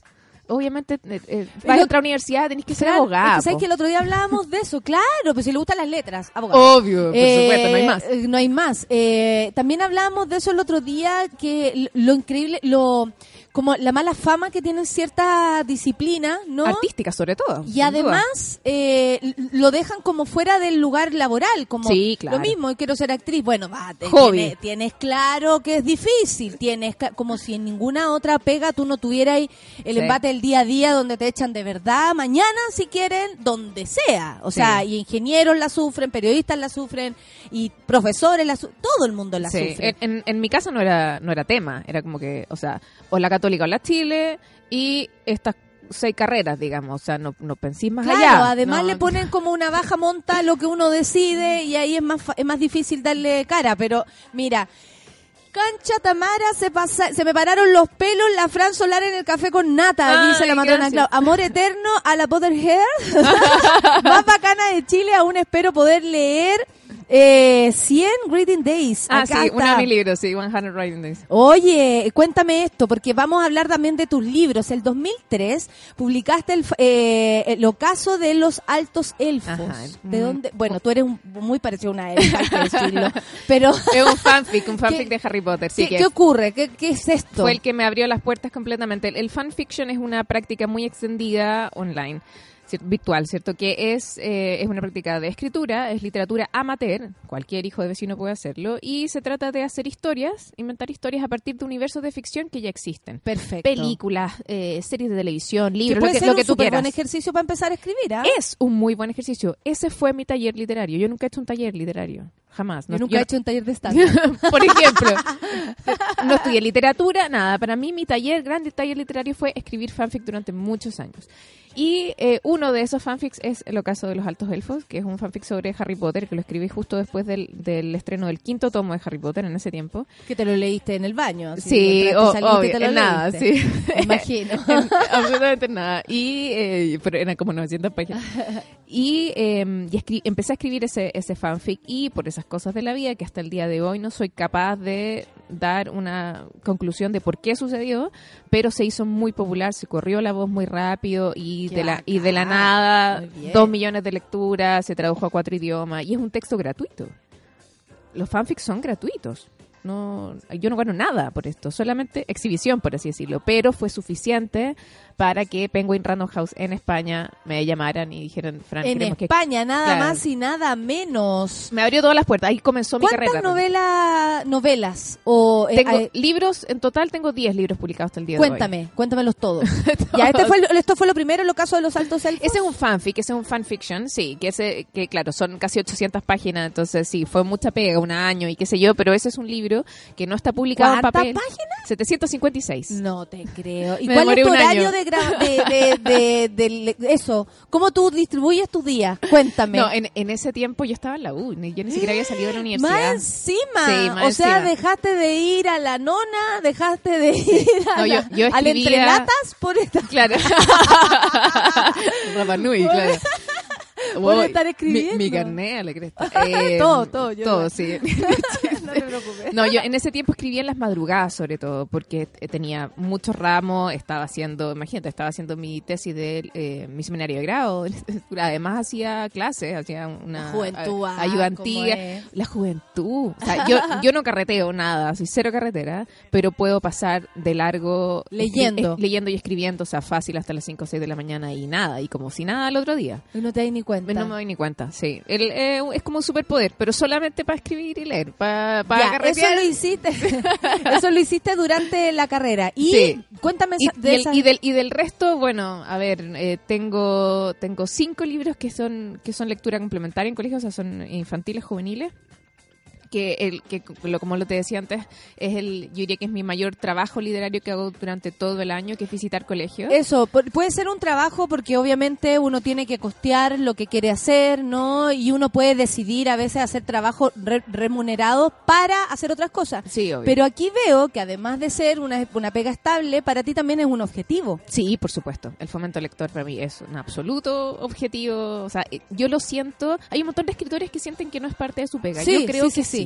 Speaker 12: Obviamente, eh, eh,
Speaker 3: Pero-
Speaker 12: a otra universidad, tenés que ser
Speaker 3: Claro,
Speaker 12: abogado.
Speaker 3: es que ¿sabes que el otro día hablábamos de eso? Claro, pero si le gustan las letras, abogado.
Speaker 12: Obvio, por supuesto, no hay más.
Speaker 3: eh, No hay más. Eh, también hablábamos de eso el otro día, que lo increíble, lo como la mala fama que tienen ciertas disciplinas, ¿no?
Speaker 12: Artística, sobre todo.
Speaker 3: Y además eh, lo dejan como fuera del lugar laboral, como
Speaker 12: Sí, claro.
Speaker 3: lo mismo, quiero ser actriz. Bueno, va, tienes, tienes claro que es difícil, tienes como si en ninguna otra pega tú no tuvieras el
Speaker 12: Sí.
Speaker 3: embate del día a día donde te echan de verdad, mañana si quieren, donde sea. O
Speaker 12: Sí.
Speaker 3: sea, y ingenieros la sufren, periodistas la sufren, y profesores la sufren, todo el mundo la sufre.
Speaker 12: En, en- en mi caso no era, no era tema, era como que, o sea, o la católica o la Chile y estas seis carreras, digamos, o sea, no, no pensís más
Speaker 3: Claro,
Speaker 12: allá.
Speaker 3: además
Speaker 12: No,
Speaker 3: le ponen como una baja monta a lo que uno decide y ahí es más es más difícil darle cara, pero mira, Cancha Tamara se pasa, se me pararon los pelos la Fran Solar en el café con nata,
Speaker 12: Ay,
Speaker 3: dice la matrona. Clau. Amor eterno a la Potterhead. más bacana de Chile, aún espero poder leer eh, 100 Greeting Days.
Speaker 12: Ah,
Speaker 3: Acá
Speaker 12: sí, uno de
Speaker 3: está.
Speaker 12: mis libros, sí, 100 Writing Days.
Speaker 3: Oye, cuéntame esto, porque vamos a hablar también de tus libros. El 2003 publicaste el, eh, el ocaso de los altos elfos.
Speaker 12: Ajá.
Speaker 3: ¿De
Speaker 12: Mm.
Speaker 3: dónde? Bueno, tú eres un- muy parecido a una elfa, hay que decirlo. Pero,
Speaker 12: Es un fanfic, un fanfic de Harry Potter, sí.
Speaker 3: ¿qué,
Speaker 12: que
Speaker 3: qué ocurre? ¿Qué, qué es esto?
Speaker 12: fue el que me abrió las puertas completamente. El, el fanfiction es una práctica muy extendida online, virtual, ¿cierto? Que es, eh, es una práctica de escritura, es literatura amateur, cualquier hijo de vecino puede hacerlo, y se trata de hacer historias, inventar historias a partir de universos de ficción que ya existen.
Speaker 3: Perfecto.
Speaker 12: Películas, eh, series de televisión, libros,
Speaker 3: puede
Speaker 12: lo que,
Speaker 3: ser
Speaker 12: lo
Speaker 3: un
Speaker 12: tú
Speaker 3: súper buen
Speaker 12: quieras.
Speaker 3: ejercicio para empezar a escribir, ¿ah?
Speaker 12: Es un muy buen ejercicio. Ese fue mi taller literario. Yo nunca he hecho un taller literario. Jamás.
Speaker 3: Yo
Speaker 12: No-
Speaker 3: nunca
Speaker 12: yo
Speaker 3: he hecho un taller de stand
Speaker 12: Por ejemplo, no estudié literatura, nada. Para mí mi taller, grande taller literario fue escribir fanfic durante muchos años. Y eh, uno de esos fanfics es El ocaso de los altos elfos, que es un fanfic sobre Harry Potter, que lo escribí justo después del, del estreno del quinto tomo de Harry Potter en ese tiempo.
Speaker 3: Que te lo leíste en el baño. así,
Speaker 12: Sí, o- obvio,
Speaker 3: te lo
Speaker 12: en nada, sí.
Speaker 3: Imagino.
Speaker 12: En- absolutamente nada. Y, eh, pero eran como 900 páginas. Y, eh, y empecé a escribir ese, ese fanfic y por esas cosas de la vida que hasta el día de hoy no soy capaz de dar una conclusión de por qué sucedió, pero se hizo muy popular, se corrió la voz muy rápido y,
Speaker 3: Qué
Speaker 12: de la, y de la nada dos millones de lecturas, se tradujo a cuatro idiomas y es un texto gratuito. Los fanfics son gratuitos. No, yo no gano nada por esto, solamente exhibición, por así decirlo. Pero fue suficiente para que Penguin Random House en España me llamaran y dijeran, Fran,
Speaker 3: En
Speaker 12: queremos que...
Speaker 3: España, nada
Speaker 12: Claro.
Speaker 3: más y nada menos.
Speaker 12: Me abrió todas las puertas, ahí comenzó mi
Speaker 3: ¿Cuántas
Speaker 12: carrera.
Speaker 3: novelas, novelas o eh,
Speaker 12: Tengo
Speaker 3: eh,
Speaker 12: libros, en total tengo 10 libros publicados hasta el día
Speaker 3: Cuéntame, cuéntamelos todos.
Speaker 12: de hoy.
Speaker 3: ya, este fue, esto fue lo primero, el ocaso de los altos elfos.
Speaker 12: Ese es un fanfic, ese es un fanfiction, sí, que ese, que claro, son casi 800 páginas, entonces sí, fue mucha pega, un año y qué sé yo, pero ese es un libro que no está publicado en
Speaker 3: ¿Cuántas
Speaker 12: papel.
Speaker 3: páginas?
Speaker 12: 756.
Speaker 3: No te creo. ¿Y
Speaker 12: Me
Speaker 3: cuál es tu horario
Speaker 12: año.
Speaker 3: de, de, de, de- de- eso? ¿Cómo tú distribuyes tus días? Cuéntame.
Speaker 12: No, en, en ese tiempo yo estaba en la U, yo ni siquiera había salido de la universidad.
Speaker 3: Más encima.
Speaker 12: Sí, más
Speaker 3: o sea,
Speaker 12: encima.
Speaker 3: dejaste de ir a la nona, dejaste de ir a
Speaker 12: No, yo-
Speaker 3: la-
Speaker 12: yo
Speaker 3: al
Speaker 12: escribía-
Speaker 3: entrelatas por esta
Speaker 12: Claro. Rapa Nui, claro.
Speaker 3: Por
Speaker 12: Uy,
Speaker 3: estar
Speaker 12: mi-
Speaker 3: escribiendo.
Speaker 12: Mi, carné a la cresta. Eh,
Speaker 3: Todo, todo, yo
Speaker 12: Todo,
Speaker 3: no.
Speaker 12: sí.
Speaker 3: no te preocupes.
Speaker 12: No, yo en ese tiempo escribía en las madrugadas, sobre todo, porque eh, tenía muchos ramos, estaba haciendo, imagínate, estaba haciendo mi tesis de eh, mi seminario de grado, además hacía clases, hacía una
Speaker 3: juventud,
Speaker 12: a-
Speaker 3: ah,
Speaker 12: ayudantía. La juventud. O sea, yo, yo no carreteo nada, soy cero carretera, pero puedo pasar de largo
Speaker 3: Leyendo.
Speaker 12: leyendo y escribiendo, o sea, fácil hasta las 5 o 6 de la mañana y nada, y como si nada al otro día.
Speaker 3: Y no te das ni cuenta. cuenta.
Speaker 12: No me doy ni cuenta, sí. El, eh, es como un superpoder, pero solamente para escribir y leer, para
Speaker 3: Ya, eso lo hiciste. eso lo hiciste durante la carrera. Y
Speaker 12: Sí.
Speaker 3: cuéntame
Speaker 12: Y,
Speaker 3: de
Speaker 12: y el- y del, y del resto, bueno, a ver, eh, tengo tengo cinco libros que son que son lectura complementaria en colegio, o sea, son infantiles, juveniles. Que, el, que lo- como lo te decía antes, es el, yo diría que es mi mayor trabajo literario que hago durante todo el año, que es visitar colegios.
Speaker 3: Eso, pu- puede ser un trabajo porque obviamente uno tiene que costear lo que quiere hacer, ¿no? Y uno puede decidir a veces hacer trabajo re- remunerado para hacer otras cosas.
Speaker 12: Sí, obvio.
Speaker 3: Pero aquí veo que además de ser una, una pega estable, para ti también es un objetivo.
Speaker 12: Sí, por supuesto. El fomento lector para mí es un absoluto objetivo. O sea, eh, yo lo siento. Hay un montón de escritores que sienten que no es parte de su pega.
Speaker 3: Sí,
Speaker 12: yo creo
Speaker 3: sí,
Speaker 12: que
Speaker 3: sí, sí.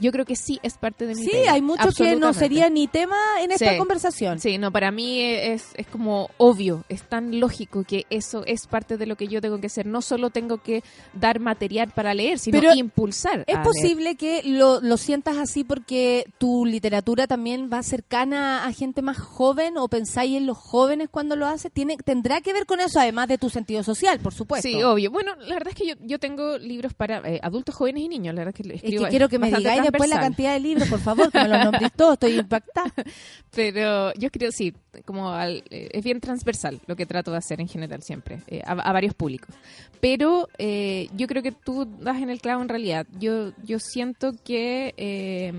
Speaker 12: Yo creo que sí es parte de mi
Speaker 3: Sí,
Speaker 12: pega.
Speaker 3: hay mucho que no sería ni tema en esta
Speaker 12: Sí.
Speaker 3: conversación.
Speaker 12: Sí, no, para mí es, es como obvio, es tan lógico que eso es parte de lo que yo tengo que hacer. No solo tengo que dar material para leer, sino
Speaker 3: Pero
Speaker 12: impulsar.
Speaker 3: ¿Es
Speaker 12: a leer.
Speaker 3: posible que lo, lo sientas así porque tu literatura también va cercana a gente más joven o pensáis en los jóvenes cuando lo haces? ¿Tiene, ¿Tendrá que ver con eso, además de tu sentido social, por supuesto?
Speaker 12: Sí, obvio. Bueno, la verdad es que yo, yo tengo libros para eh, adultos, jóvenes y niños. La verdad es que
Speaker 3: Es
Speaker 12: escribo
Speaker 3: que quiero que me digáis después la cantidad de libros, por favor, que me los nombrís todos, estoy impactada.
Speaker 12: Pero yo creo, sí, como al- eh, es bien transversal lo que trato de hacer en general siempre, eh, a, a varios públicos. Pero eh, yo creo que tú das en el clavo en realidad. Yo, yo siento que eh,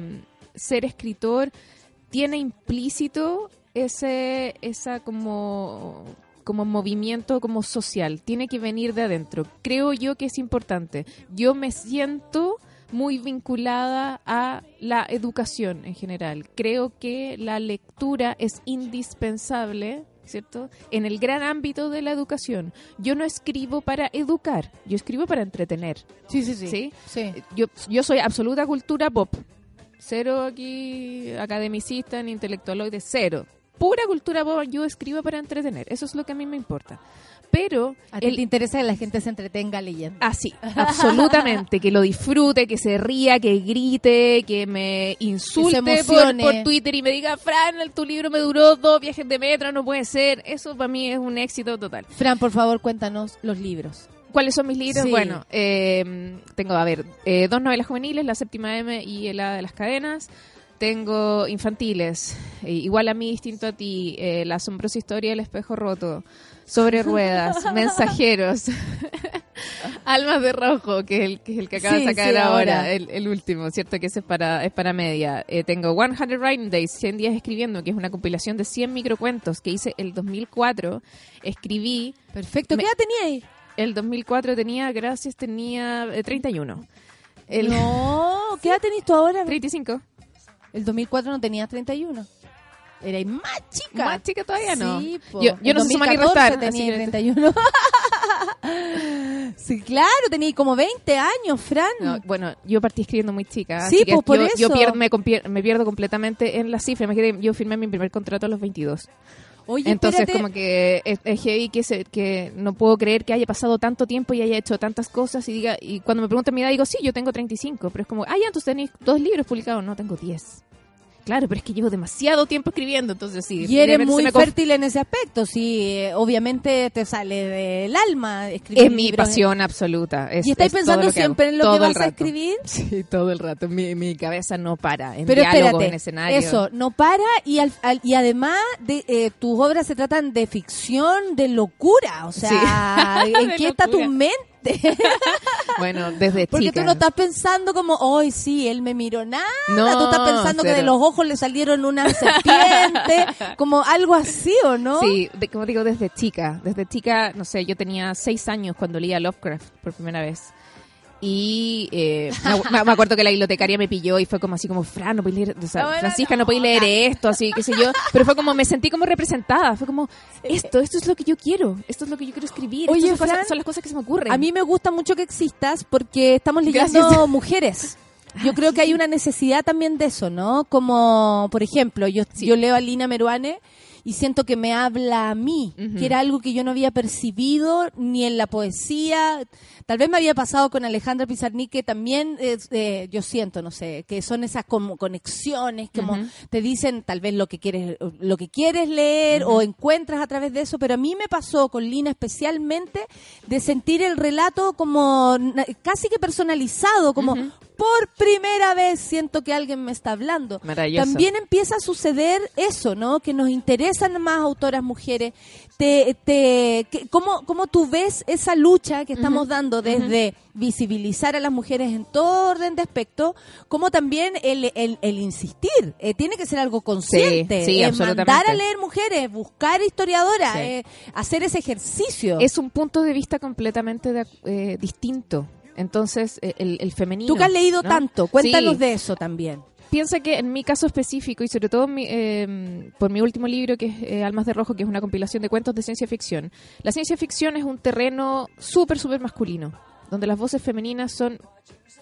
Speaker 12: ser escritor tiene implícito ese, esa como como movimiento como social, tiene que venir de adentro. Creo yo que es importante. Yo me siento muy vinculada a la educación en general. Creo que la lectura es indispensable, ¿cierto? En el gran ámbito de la educación. Yo no escribo para educar, yo escribo para entretener.
Speaker 3: Sí, sí, sí.
Speaker 12: ¿Sí? Yo, yo soy absoluta cultura pop. Cero aquí academicista ni intelectualoide, cero. Pura cultura pop, yo escribo para entretener. Eso es lo que a mí me importa. Pero
Speaker 3: A ti
Speaker 12: el-
Speaker 3: te interesa que la gente se entretenga leyendo.
Speaker 12: Así, absolutamente, que lo disfrute, que se ría, que grite, que me insulte por, Twitter y me diga, Fran, tu libro me duró dos viajes de metro, no puede ser. Eso para mí es un éxito total.
Speaker 3: Fran, por favor, cuéntanos los libros.
Speaker 12: ¿Cuáles son mis libros?
Speaker 3: Sí.
Speaker 12: Bueno, eh, tengo, a ver, eh, dos novelas juveniles, La Séptima M y El Hada de las Cadenas. Tengo infantiles, eh, igual a mí, distinto a ti, eh, La asombrosa historia del espejo roto, Sobre ruedas, Mensajeros, Almas de rojo, que es el que, es el que acaba
Speaker 3: Sí,
Speaker 12: de sacar
Speaker 3: sí,
Speaker 12: ahora,
Speaker 3: ahora.
Speaker 12: El, el último, ¿cierto? Que ese es para, es para media. Eh, tengo 100 Writing Days, 100 días escribiendo, que es una compilación de 100 microcuentos que hice el 2004. Escribí...
Speaker 3: Perfecto. ¿Qué edad teníais?
Speaker 12: el 2004 tenía, gracias, tenía eh, 31. El,
Speaker 3: No, ¿qué edad tenés tú ahora?
Speaker 12: 35.
Speaker 3: El 2004 no tenías 31. Erais más chica.
Speaker 12: Más chica todavía no.
Speaker 3: Sí, po.
Speaker 12: Yo- yo no sé sumar ni
Speaker 3: 2014
Speaker 12: restar, que-
Speaker 3: 31. sí, claro, tenías como 20 años, Fran.
Speaker 12: No, bueno, yo partí escribiendo muy chica.
Speaker 3: Sí,
Speaker 12: así que
Speaker 3: pues, por
Speaker 12: yo, yo
Speaker 3: eso.
Speaker 12: pier- me, compier- me pierdo completamente en la cifra. Imagínate, yo firmé mi primer contrato a los 22.
Speaker 3: Oye,
Speaker 12: Entonces,
Speaker 3: espérate.
Speaker 12: como que es, es heavy que, se- que no puedo creer que haya pasado tanto tiempo y haya hecho tantas cosas. Y diga y cuando me preguntan mi edad, digo, sí, yo tengo 35. Pero es como, ah, ya, entonces tenéis dos libros publicados. No, tengo 10. Claro, pero es que llevo demasiado tiempo escribiendo. Entonces, sí.
Speaker 3: Y eres muy fértil en ese aspecto, sí, eh, obviamente te sale del alma escribir
Speaker 12: Es mi
Speaker 3: libros.
Speaker 12: pasión absoluta. Es-
Speaker 3: ¿Y estáis
Speaker 12: es
Speaker 3: pensando
Speaker 12: hago.
Speaker 3: siempre en lo
Speaker 12: Todo
Speaker 3: que vas a escribir?
Speaker 12: Sí, todo el rato. Mi, mi cabeza no para. En
Speaker 3: Pero
Speaker 12: diálogos,
Speaker 3: espérate,
Speaker 12: en escenario.
Speaker 3: eso, no para y al- al- y además de eh, tus obras se tratan de ficción, de locura, o sea,
Speaker 12: De
Speaker 3: ¿en qué está tu
Speaker 12: locura.
Speaker 3: Mente?
Speaker 12: Bueno, desde
Speaker 3: Porque
Speaker 12: chica.
Speaker 3: tú no estás pensando como, hoy sí, él me miró nada,
Speaker 12: No,
Speaker 3: tú estás pensando que de los ojos le salieron una serpiente, como algo así, ¿o no?
Speaker 12: Sí, de- como digo, desde chica. Desde chica, no sé, yo tenía seis años cuando leía Lovecraft por primera vez. Y eh, me, me acuerdo que la bibliotecaria me pilló y fue como así como, Fran, no podéis leer, o sea,
Speaker 3: No, era
Speaker 12: Francisca, no podéis leer esto, así, qué sé yo. Pero fue como, me sentí como representada. Fue como, esto, esto es lo que yo quiero. Esto es lo que yo quiero escribir.
Speaker 3: Oye,
Speaker 12: son, cosas-
Speaker 3: Fran,
Speaker 12: son las cosas que se me ocurren.
Speaker 3: A mí me gusta mucho que existas porque estamos leyendo
Speaker 12: Gracias.
Speaker 3: mujeres. Yo creo que hay una necesidad también de eso, ¿no? Como, por ejemplo, yo, yo leo a Lina Meruane y siento que me habla a mí, que era algo que yo no había percibido ni en la poesía. Tal vez me había pasado con Alejandra Pizarnik, que también es, eh, yo siento, no sé, que son esas como conexiones, como te dicen tal vez lo que quieres, lo que quieres leer o encuentras a través de eso, pero a mí me pasó con Lina especialmente de sentir el relato como casi que personalizado, como por primera vez siento que alguien me está hablando.
Speaker 12: Maravilloso.
Speaker 3: También empieza a suceder eso, ¿no? Que nos interesan más autoras mujeres. Te, te, que- ¿cómo, ¿Cómo tú ves esa lucha que estamos dando desde visibilizar a las mujeres en todo orden de aspecto, como también el, el, el insistir? Eh, tiene que ser algo consciente.
Speaker 12: sí,
Speaker 3: eh,
Speaker 12: absolutamente.
Speaker 3: mandar a leer mujeres, buscar historiadoras,
Speaker 12: Sí.
Speaker 3: eh, hacer ese ejercicio.
Speaker 12: Es un punto de vista completamente de- eh, distinto. Entonces, eh, el, el femenino.
Speaker 3: Tú que has leído
Speaker 12: ¿no?
Speaker 3: tanto, cuéntanos
Speaker 12: Sí.
Speaker 3: de eso también.
Speaker 12: Piensa que en mi caso específico, y sobre todo mi- eh, por mi último libro, que es eh, Almas de Rojo, que es una compilación de cuentos de ciencia ficción, la ciencia ficción es un terreno súper, súper masculino, donde las voces femeninas son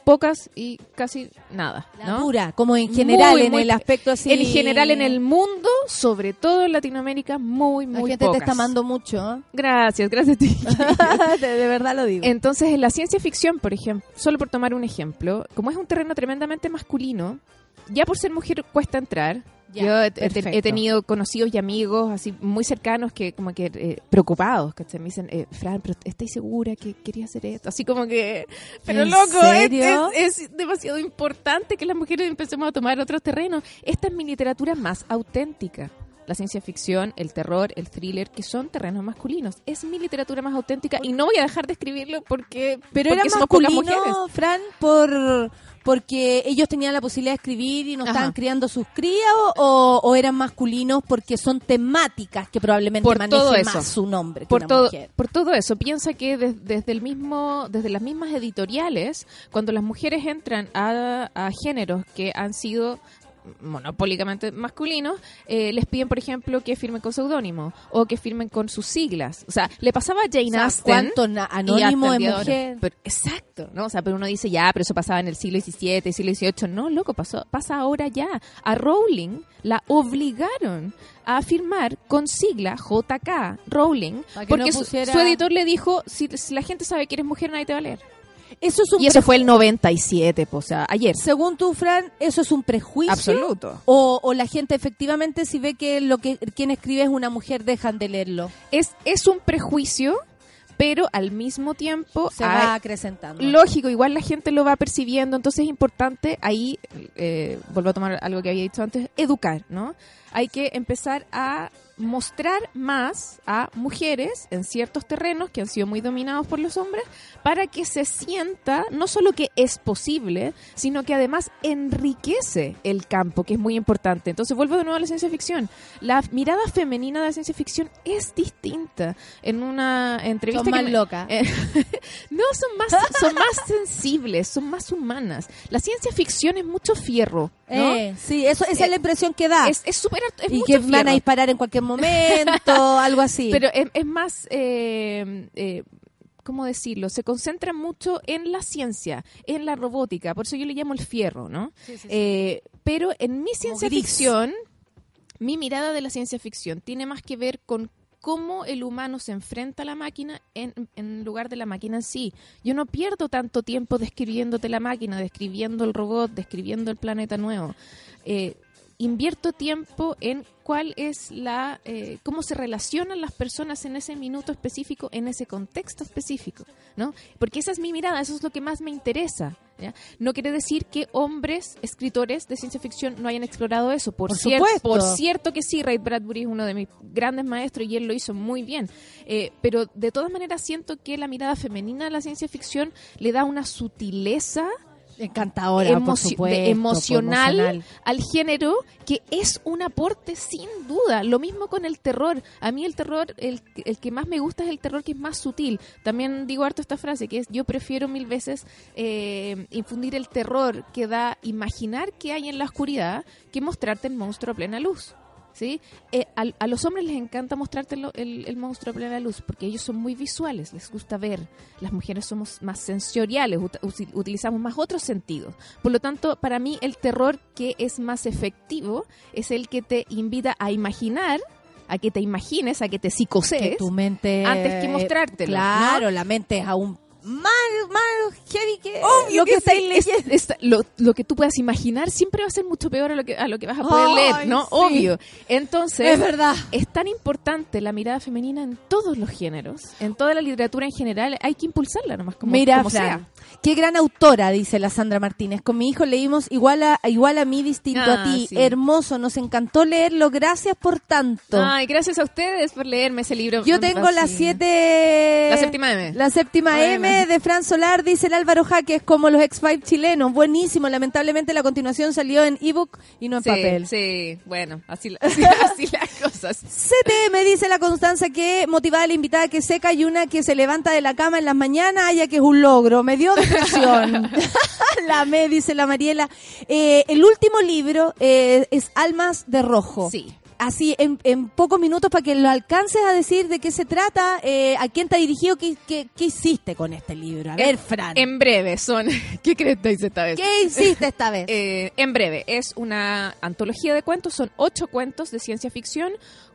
Speaker 12: pocas y casi nada.
Speaker 3: La
Speaker 12: ¿no?
Speaker 3: pura, como en general,
Speaker 12: Muy,
Speaker 3: en
Speaker 12: muy-
Speaker 3: el aspecto así.
Speaker 12: En general, en el mundo, sobre todo en Latinoamérica, muy,
Speaker 3: La
Speaker 12: muy
Speaker 3: gente te
Speaker 12: pocas.
Speaker 3: está amando mucho. ¿eh?
Speaker 12: Gracias, gracias a ti.
Speaker 3: de, de verdad lo digo.
Speaker 12: Entonces, en la ciencia ficción, por ejemplo, solo por tomar un ejemplo, como es un terreno tremendamente masculino, ya por ser mujer cuesta entrar.
Speaker 3: Ya,
Speaker 12: Yo he, tenido conocidos y amigos así muy cercanos que como que eh, preocupados, que me dicen, eh, Fran, pero ¿estáis segura que quería hacer esto? Así como que, pero
Speaker 3: ¿En
Speaker 12: loco, es-? Es, es demasiado importante que las mujeres empecemos a tomar otros terrenos. Esta es mi literatura más auténtica. La ciencia ficción, el terror, el thriller, que son terrenos masculinos. Es mi literatura más auténtica y no voy a dejar de escribirlo porque,
Speaker 3: Pero
Speaker 12: porque
Speaker 3: era masculino, Fran, por porque ellos tenían la posibilidad de escribir y no
Speaker 12: Ajá.
Speaker 3: estaban criando sus crías o, o eran masculinos porque son temáticas que probablemente
Speaker 12: Por
Speaker 3: manejen
Speaker 12: todo eso.
Speaker 3: más su nombre que
Speaker 12: por
Speaker 3: una
Speaker 12: todo
Speaker 3: mujer.
Speaker 12: por todo eso piensa que des- desde el mismo desde las mismas editoriales cuando las mujeres entran a, a géneros que han sido monopólicamente masculinos eh, les piden por ejemplo que firmen con seudónimo o que firmen con sus siglas. O sea le pasaba a Jane
Speaker 3: O sea,
Speaker 12: Austen
Speaker 3: ¿cuánto na-
Speaker 12: y
Speaker 3: anónimo de mujer?
Speaker 12: Pero- exacto no o sea pero uno dice ya pero eso pasaba en el siglo XVII siglo XVIII no loco pasó pasa ahora ya. A Rowling la obligaron a firmar con sigla JK Rowling porque
Speaker 3: no
Speaker 12: su-
Speaker 3: pusiera-
Speaker 12: su, editor le dijo si, si la gente sabe que eres mujer nadie te va a leer
Speaker 3: Eso es un
Speaker 12: y eso fue el 97 pues, o sea ayer
Speaker 3: Según tú, Fran, ¿eso es un prejuicio?
Speaker 12: Absoluto.
Speaker 3: O, o la gente efectivamente si ve que lo que quien escribe es una mujer dejan de leerlo?
Speaker 12: es es un prejuicio pero al mismo tiempo
Speaker 3: Se
Speaker 12: hay-
Speaker 3: va acrecentando.
Speaker 12: Lógico, igual la gente lo va percibiendo, entonces es importante ahí, eh, vuelvo a tomar algo que había dicho antes, educar, ¿no? Hay que empezar a mostrar más a mujeres en ciertos terrenos que han sido muy dominados por los hombres para que se sienta no solo que es posible, sino que además enriquece el campo, que es muy importante. Entonces vuelvo de nuevo a la ciencia ficción. La mirada femenina de la ciencia ficción es distinta. En una entrevista
Speaker 3: Son
Speaker 12: que
Speaker 3: más
Speaker 12: me-
Speaker 3: locas.
Speaker 12: eh, no, son más, son más sensibles, son más humanas. La ciencia ficción es mucho fierro, ¿no?
Speaker 3: Eh, sí, eso, esa es la impresión que da.
Speaker 12: Es, es súper es
Speaker 3: y
Speaker 12: mucho
Speaker 3: que van a
Speaker 12: fierro.
Speaker 3: disparar en cualquier momento, algo así.
Speaker 12: Pero es, es más, eh, eh, ¿cómo decirlo? Se concentra mucho en la ciencia, en la robótica, por eso yo le llamo el fierro, ¿no? Eh, pero en mi ciencia ficción, mi mirada de la ciencia ficción tiene más que ver con cómo el humano se enfrenta a la máquina en, en lugar de la máquina en sí. Yo no pierdo tanto tiempo describiéndote la máquina, describiendo el robot, describiendo el planeta nuevo. Eh, invierto tiempo en cuál es la eh, cómo se relacionan las personas en ese minuto específico en ese contexto específico no porque esa es mi mirada eso es lo que más me interesa ¿ya? no quiere decir que hombres escritores de ciencia ficción no hayan explorado eso por,
Speaker 3: Por
Speaker 12: cier-
Speaker 3: supuesto.
Speaker 12: por cierto que sí Ray Bradbury es uno de mis grandes maestros y él lo hizo muy bien Eh, pero de todas maneras siento que la mirada femenina de la ciencia ficción le da una sutileza
Speaker 3: Encantadora, por
Speaker 12: emocio-
Speaker 3: supuesto,
Speaker 12: de- emocional,
Speaker 3: emocional.
Speaker 12: al género que es un aporte sin duda. Lo mismo con el terror. A mí el terror, el, el que más me gusta es el terror que es más sutil. También digo harto esta frase, que es yo prefiero mil veces eh, infundir el terror que da imaginar que hay en la oscuridad que mostrarte el monstruo a plena luz. ¿Sí? Eh, al- a, los hombres les encanta mostrarte lo- el, el monstruo a plena luz porque ellos son muy visuales, les gusta ver. Las mujeres somos más sensoriales, ut- utilizamos más otros sentidos. Por lo tanto, para mí el terror que es más efectivo es el que te invita a imaginar a que te imagines, a que te psicosees.
Speaker 3: Que tu mente...
Speaker 12: Antes que mostrártelo,
Speaker 3: Claro,
Speaker 12: ¿no?
Speaker 3: la mente es aún más, más heavy que
Speaker 12: Obvio
Speaker 3: lo que,
Speaker 12: que
Speaker 3: estáis
Speaker 12: sí,
Speaker 3: leyendo.
Speaker 12: es- es- lo, lo que tú puedas imaginar siempre va a ser mucho peor a lo que, a lo que vas a poder leer, ¿no?
Speaker 3: sí.
Speaker 12: Obvio. Entonces,
Speaker 3: Es verdad.
Speaker 12: es tan importante la mirada femenina en todos los géneros, en toda la literatura en general, hay que impulsarla nomás como,
Speaker 3: Mira,
Speaker 12: como
Speaker 3: Fran,
Speaker 12: sea.
Speaker 3: qué gran autora, dice la Sandra Martínez. Con mi hijo leímos igual a, igual a mí, distinto
Speaker 12: Ah,
Speaker 3: a ti.
Speaker 12: sí.
Speaker 3: Hermoso, nos encantó leerlo. Gracias por tanto.
Speaker 12: Ay, gracias a ustedes por leerme ese libro.
Speaker 3: Yo tengo la
Speaker 12: Así.
Speaker 3: 7...
Speaker 12: La séptima M.
Speaker 3: La séptima
Speaker 12: Bueno.
Speaker 3: De Fran Solar, dice el Álvaro Jaques, como los X5 chilenos. Buenísimo. Lamentablemente la continuación salió en ebook y no en
Speaker 12: Sí,
Speaker 3: papel.
Speaker 12: sí, bueno, así, así, así las cosas.
Speaker 3: CTM dice la Constanza que motivada la invitada que seca y una que se levanta de la cama en las mañanas, ya que es un logro. Me dio depresión. la me, dice la Mariela. Eh, el último libro eh, es Almas de Rojo.
Speaker 12: Sí.
Speaker 3: Así, en, en pocos minutos, para que lo alcances a decir de qué se trata, eh, a quién te ha dirigido, qué, qué, qué hiciste con este libro. A ver,
Speaker 12: En-
Speaker 3: Fran.
Speaker 12: En breve son. ¿Qué crees que esta vez?
Speaker 3: ¿Qué hiciste esta vez?
Speaker 12: Eh, en breve, es una antología de cuentos, son ocho cuentos de ciencia ficción,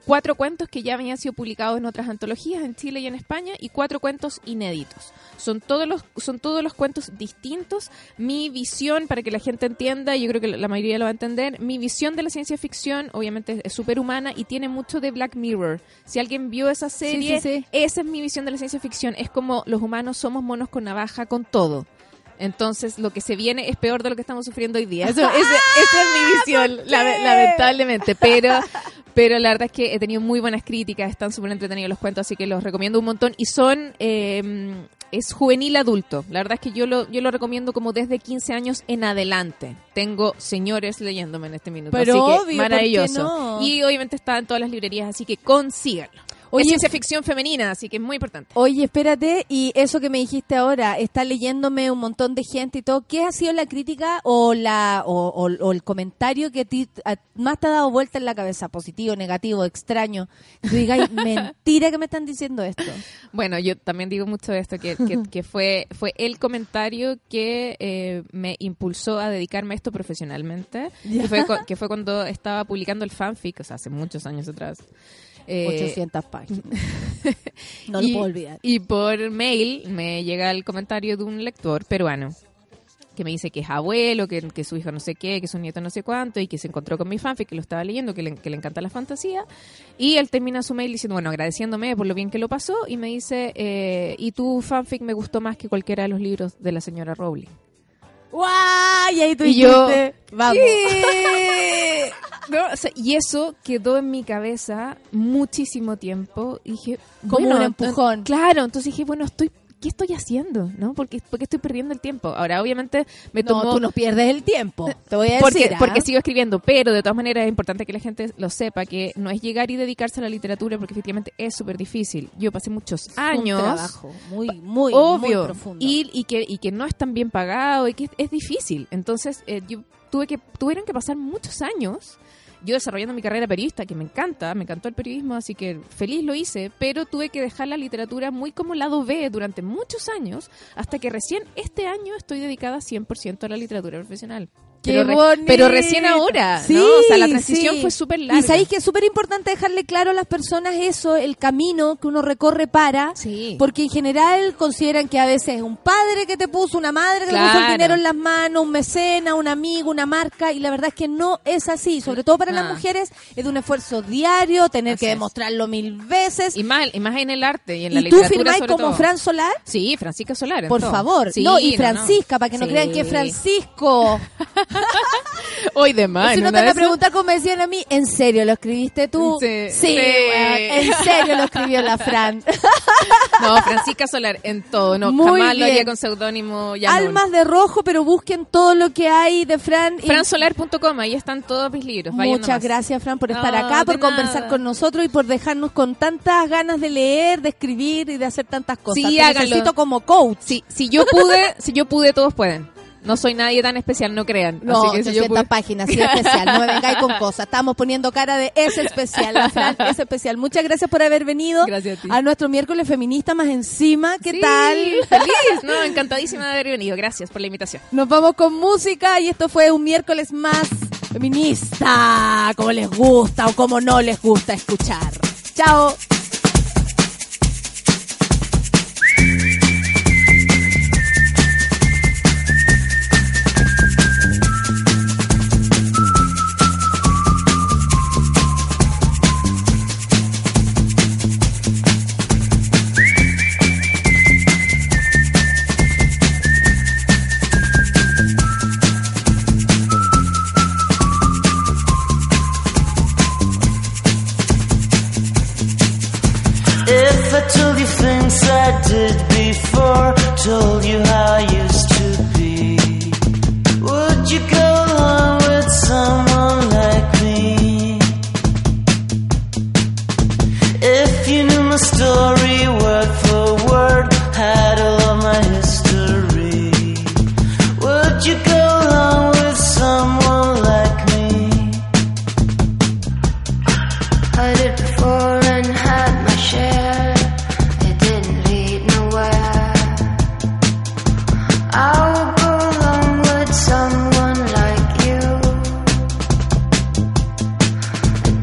Speaker 12: cuatro cuentos que ya habían sido publicados en otras antologías en Chile y en España y cuatro cuentos inéditos. Son todos los, son todos los cuentos distintos. Mi visión, para que la gente entienda, yo creo que la mayoría lo va a entender, mi visión de la ciencia ficción obviamente es superhumana y tiene mucho de Black Mirror. Si alguien vio esa serie,
Speaker 3: sí, sí.
Speaker 12: esa es mi visión de la ciencia ficción. Es como los humanos somos monos con navaja con todo. Entonces, lo que se viene es peor de lo que estamos sufriendo hoy día. Eso, ese- esa es mi visión, lame- lamentablemente. Pero, pero la verdad es que he tenido muy buenas críticas, están súper entretenidos los cuentos, así que los recomiendo un montón. Y son, eh, es juvenil adulto. La verdad es que yo lo, yo lo recomiendo como desde 15 años en adelante. Tengo señores leyéndome en este minuto.
Speaker 3: Pero
Speaker 12: así que
Speaker 3: obvio, ¿por qué
Speaker 12: maravilloso.
Speaker 3: no?
Speaker 12: Y obviamente está en todas las librerías, así que consíganlo.
Speaker 3: Oye,
Speaker 12: es ciencia ficción femenina, así que es muy importante.
Speaker 3: Oye, espérate, y eso que me dijiste ahora, está leyéndome un montón de gente y todo. ¿Qué ha sido la crítica o la o, o- o el comentario que a ti a- más te ha dado vuelta en la cabeza? Positivo, negativo, extraño. Que tú digas, "Ay, mentira que me están diciendo esto.
Speaker 12: Bueno, yo también digo mucho de esto, que, que, que fue, fue el comentario que eh, me impulsó a dedicarme a esto profesionalmente, que fue, que fue cuando estaba publicando el fanfic, o sea, hace muchos años atrás. Eh,
Speaker 3: 800 páginas. No lo
Speaker 12: y,
Speaker 3: puedo olvidar.
Speaker 12: Y por mail me llega el comentario de un lector peruano que me dice que es abuelo, que, que su hijo no sé qué, que su nieto no sé cuánto, y que se encontró con mi fanfic, que lo estaba leyendo, que le, que le encanta la fantasía. Y él termina su mail diciendo, bueno, agradeciéndome por lo bien que lo pasó, y me dice, eh, y tu fanfic me gustó más que cualquiera de los libros de la señora Rowling.
Speaker 3: ¡Guay! Y ahí tú
Speaker 12: Y yo,
Speaker 3: vamos.
Speaker 12: ¿qué? No, o sea, y eso quedó en mi cabeza muchísimo tiempo. Y dije,
Speaker 3: Como
Speaker 12: bueno,
Speaker 3: un empujón.
Speaker 12: Claro, entonces dije, bueno, estoy ¿qué estoy haciendo? ¿No? Porque, porque estoy perdiendo el tiempo. Ahora, obviamente, me
Speaker 3: No,
Speaker 12: tomó...
Speaker 3: tú no pierdes el tiempo. Te voy a
Speaker 12: porque,
Speaker 3: decir. ¿ah?
Speaker 12: porque sigo escribiendo, pero de todas maneras es importante que la gente lo sepa, que no es llegar y dedicarse a la literatura, porque efectivamente es súper difícil. Yo pasé muchos años...
Speaker 3: Un trabajo muy, muy,
Speaker 12: obvio
Speaker 3: muy profundo.
Speaker 12: Y, y que y que no es tan bien pagado y que es, es difícil entonces eh, yo tuve que tuvieron que pasar muchos años yo desarrollando mi carrera periodista que me encanta me encantó el periodismo así que feliz lo hice pero tuve que dejar la literatura muy como lado B durante muchos años hasta que recién este año estoy dedicada 100% a la literatura profesional.
Speaker 3: ¡Qué
Speaker 12: pero, re-
Speaker 3: bonito!
Speaker 12: pero recién ahora
Speaker 3: Sí,
Speaker 12: ¿no? o sea la transición
Speaker 3: sí.
Speaker 12: fue súper larga
Speaker 3: Y sabéis que es súper importante dejarle claro a las personas eso, el camino que uno recorre para,
Speaker 12: Sí.
Speaker 3: porque en general consideran que a veces es un padre que te puso, una madre que te puso el
Speaker 12: Claro.
Speaker 3: dinero en las manos, un mecena, un amigo, una marca, y la verdad es que no es así, sobre todo para las mujeres es de un esfuerzo diario, tener
Speaker 12: Así
Speaker 3: que
Speaker 12: es.
Speaker 3: demostrarlo mil veces.
Speaker 12: y más, y más en el arte y en la
Speaker 3: ¿Y tú
Speaker 12: literatura
Speaker 3: firmáis como
Speaker 12: todo.
Speaker 3: Fran Solar?
Speaker 12: Sí, Francisca Solar.
Speaker 3: Por
Speaker 12: todo.
Speaker 3: favor.
Speaker 12: Sí,
Speaker 3: no, y
Speaker 12: no,
Speaker 3: Francisca, para que no crean que es Francisco.
Speaker 12: Hoy de más.
Speaker 3: si no te van a preguntar como me decían a mí, ¿en serio lo escribiste tú?
Speaker 12: Sí.
Speaker 3: Sí,
Speaker 12: Sí.
Speaker 3: weón, en serio lo escribió la Fran.
Speaker 12: No, Francisca Solar en todo. No,
Speaker 3: Muy
Speaker 12: jamás lo
Speaker 3: bien.
Speaker 12: haría con seudónimo.
Speaker 3: Almas de rojo, pero busquen todo lo que hay de Fran. y-
Speaker 12: Fransolar.com, ahí están todos mis libros. vayan
Speaker 3: Muchas
Speaker 12: nomás.
Speaker 3: gracias, Fran, por estar
Speaker 12: No,
Speaker 3: acá, por conversar con nosotros y por dejarnos con tantas ganas de leer, de escribir y de hacer tantas cosas.
Speaker 12: Sí,
Speaker 3: Te necesito como coach.
Speaker 12: Sí, si yo pude, si yo pude, todos pueden. No soy nadie tan especial, no crean.
Speaker 3: No,
Speaker 12: así que 800 si yo...
Speaker 3: páginas, sí especial. No me vengáis con cosas. Estamos poniendo cara de es especial. La Fran es especial. Muchas gracias por haber venido.
Speaker 12: Gracias a, ti.
Speaker 3: a nuestro miércoles feminista más encima. ¿Qué
Speaker 12: sí,
Speaker 3: tal?
Speaker 12: Feliz, no, encantadísima de haber venido. Gracias por la invitación.
Speaker 3: Nos vamos con música y esto fue un miércoles más feminista. Como les gusta o como no les gusta escuchar. Chao.
Speaker 1: did before told you how I used to be. Would you go with someone like me? If you knew my story.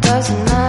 Speaker 13: doesn't matter.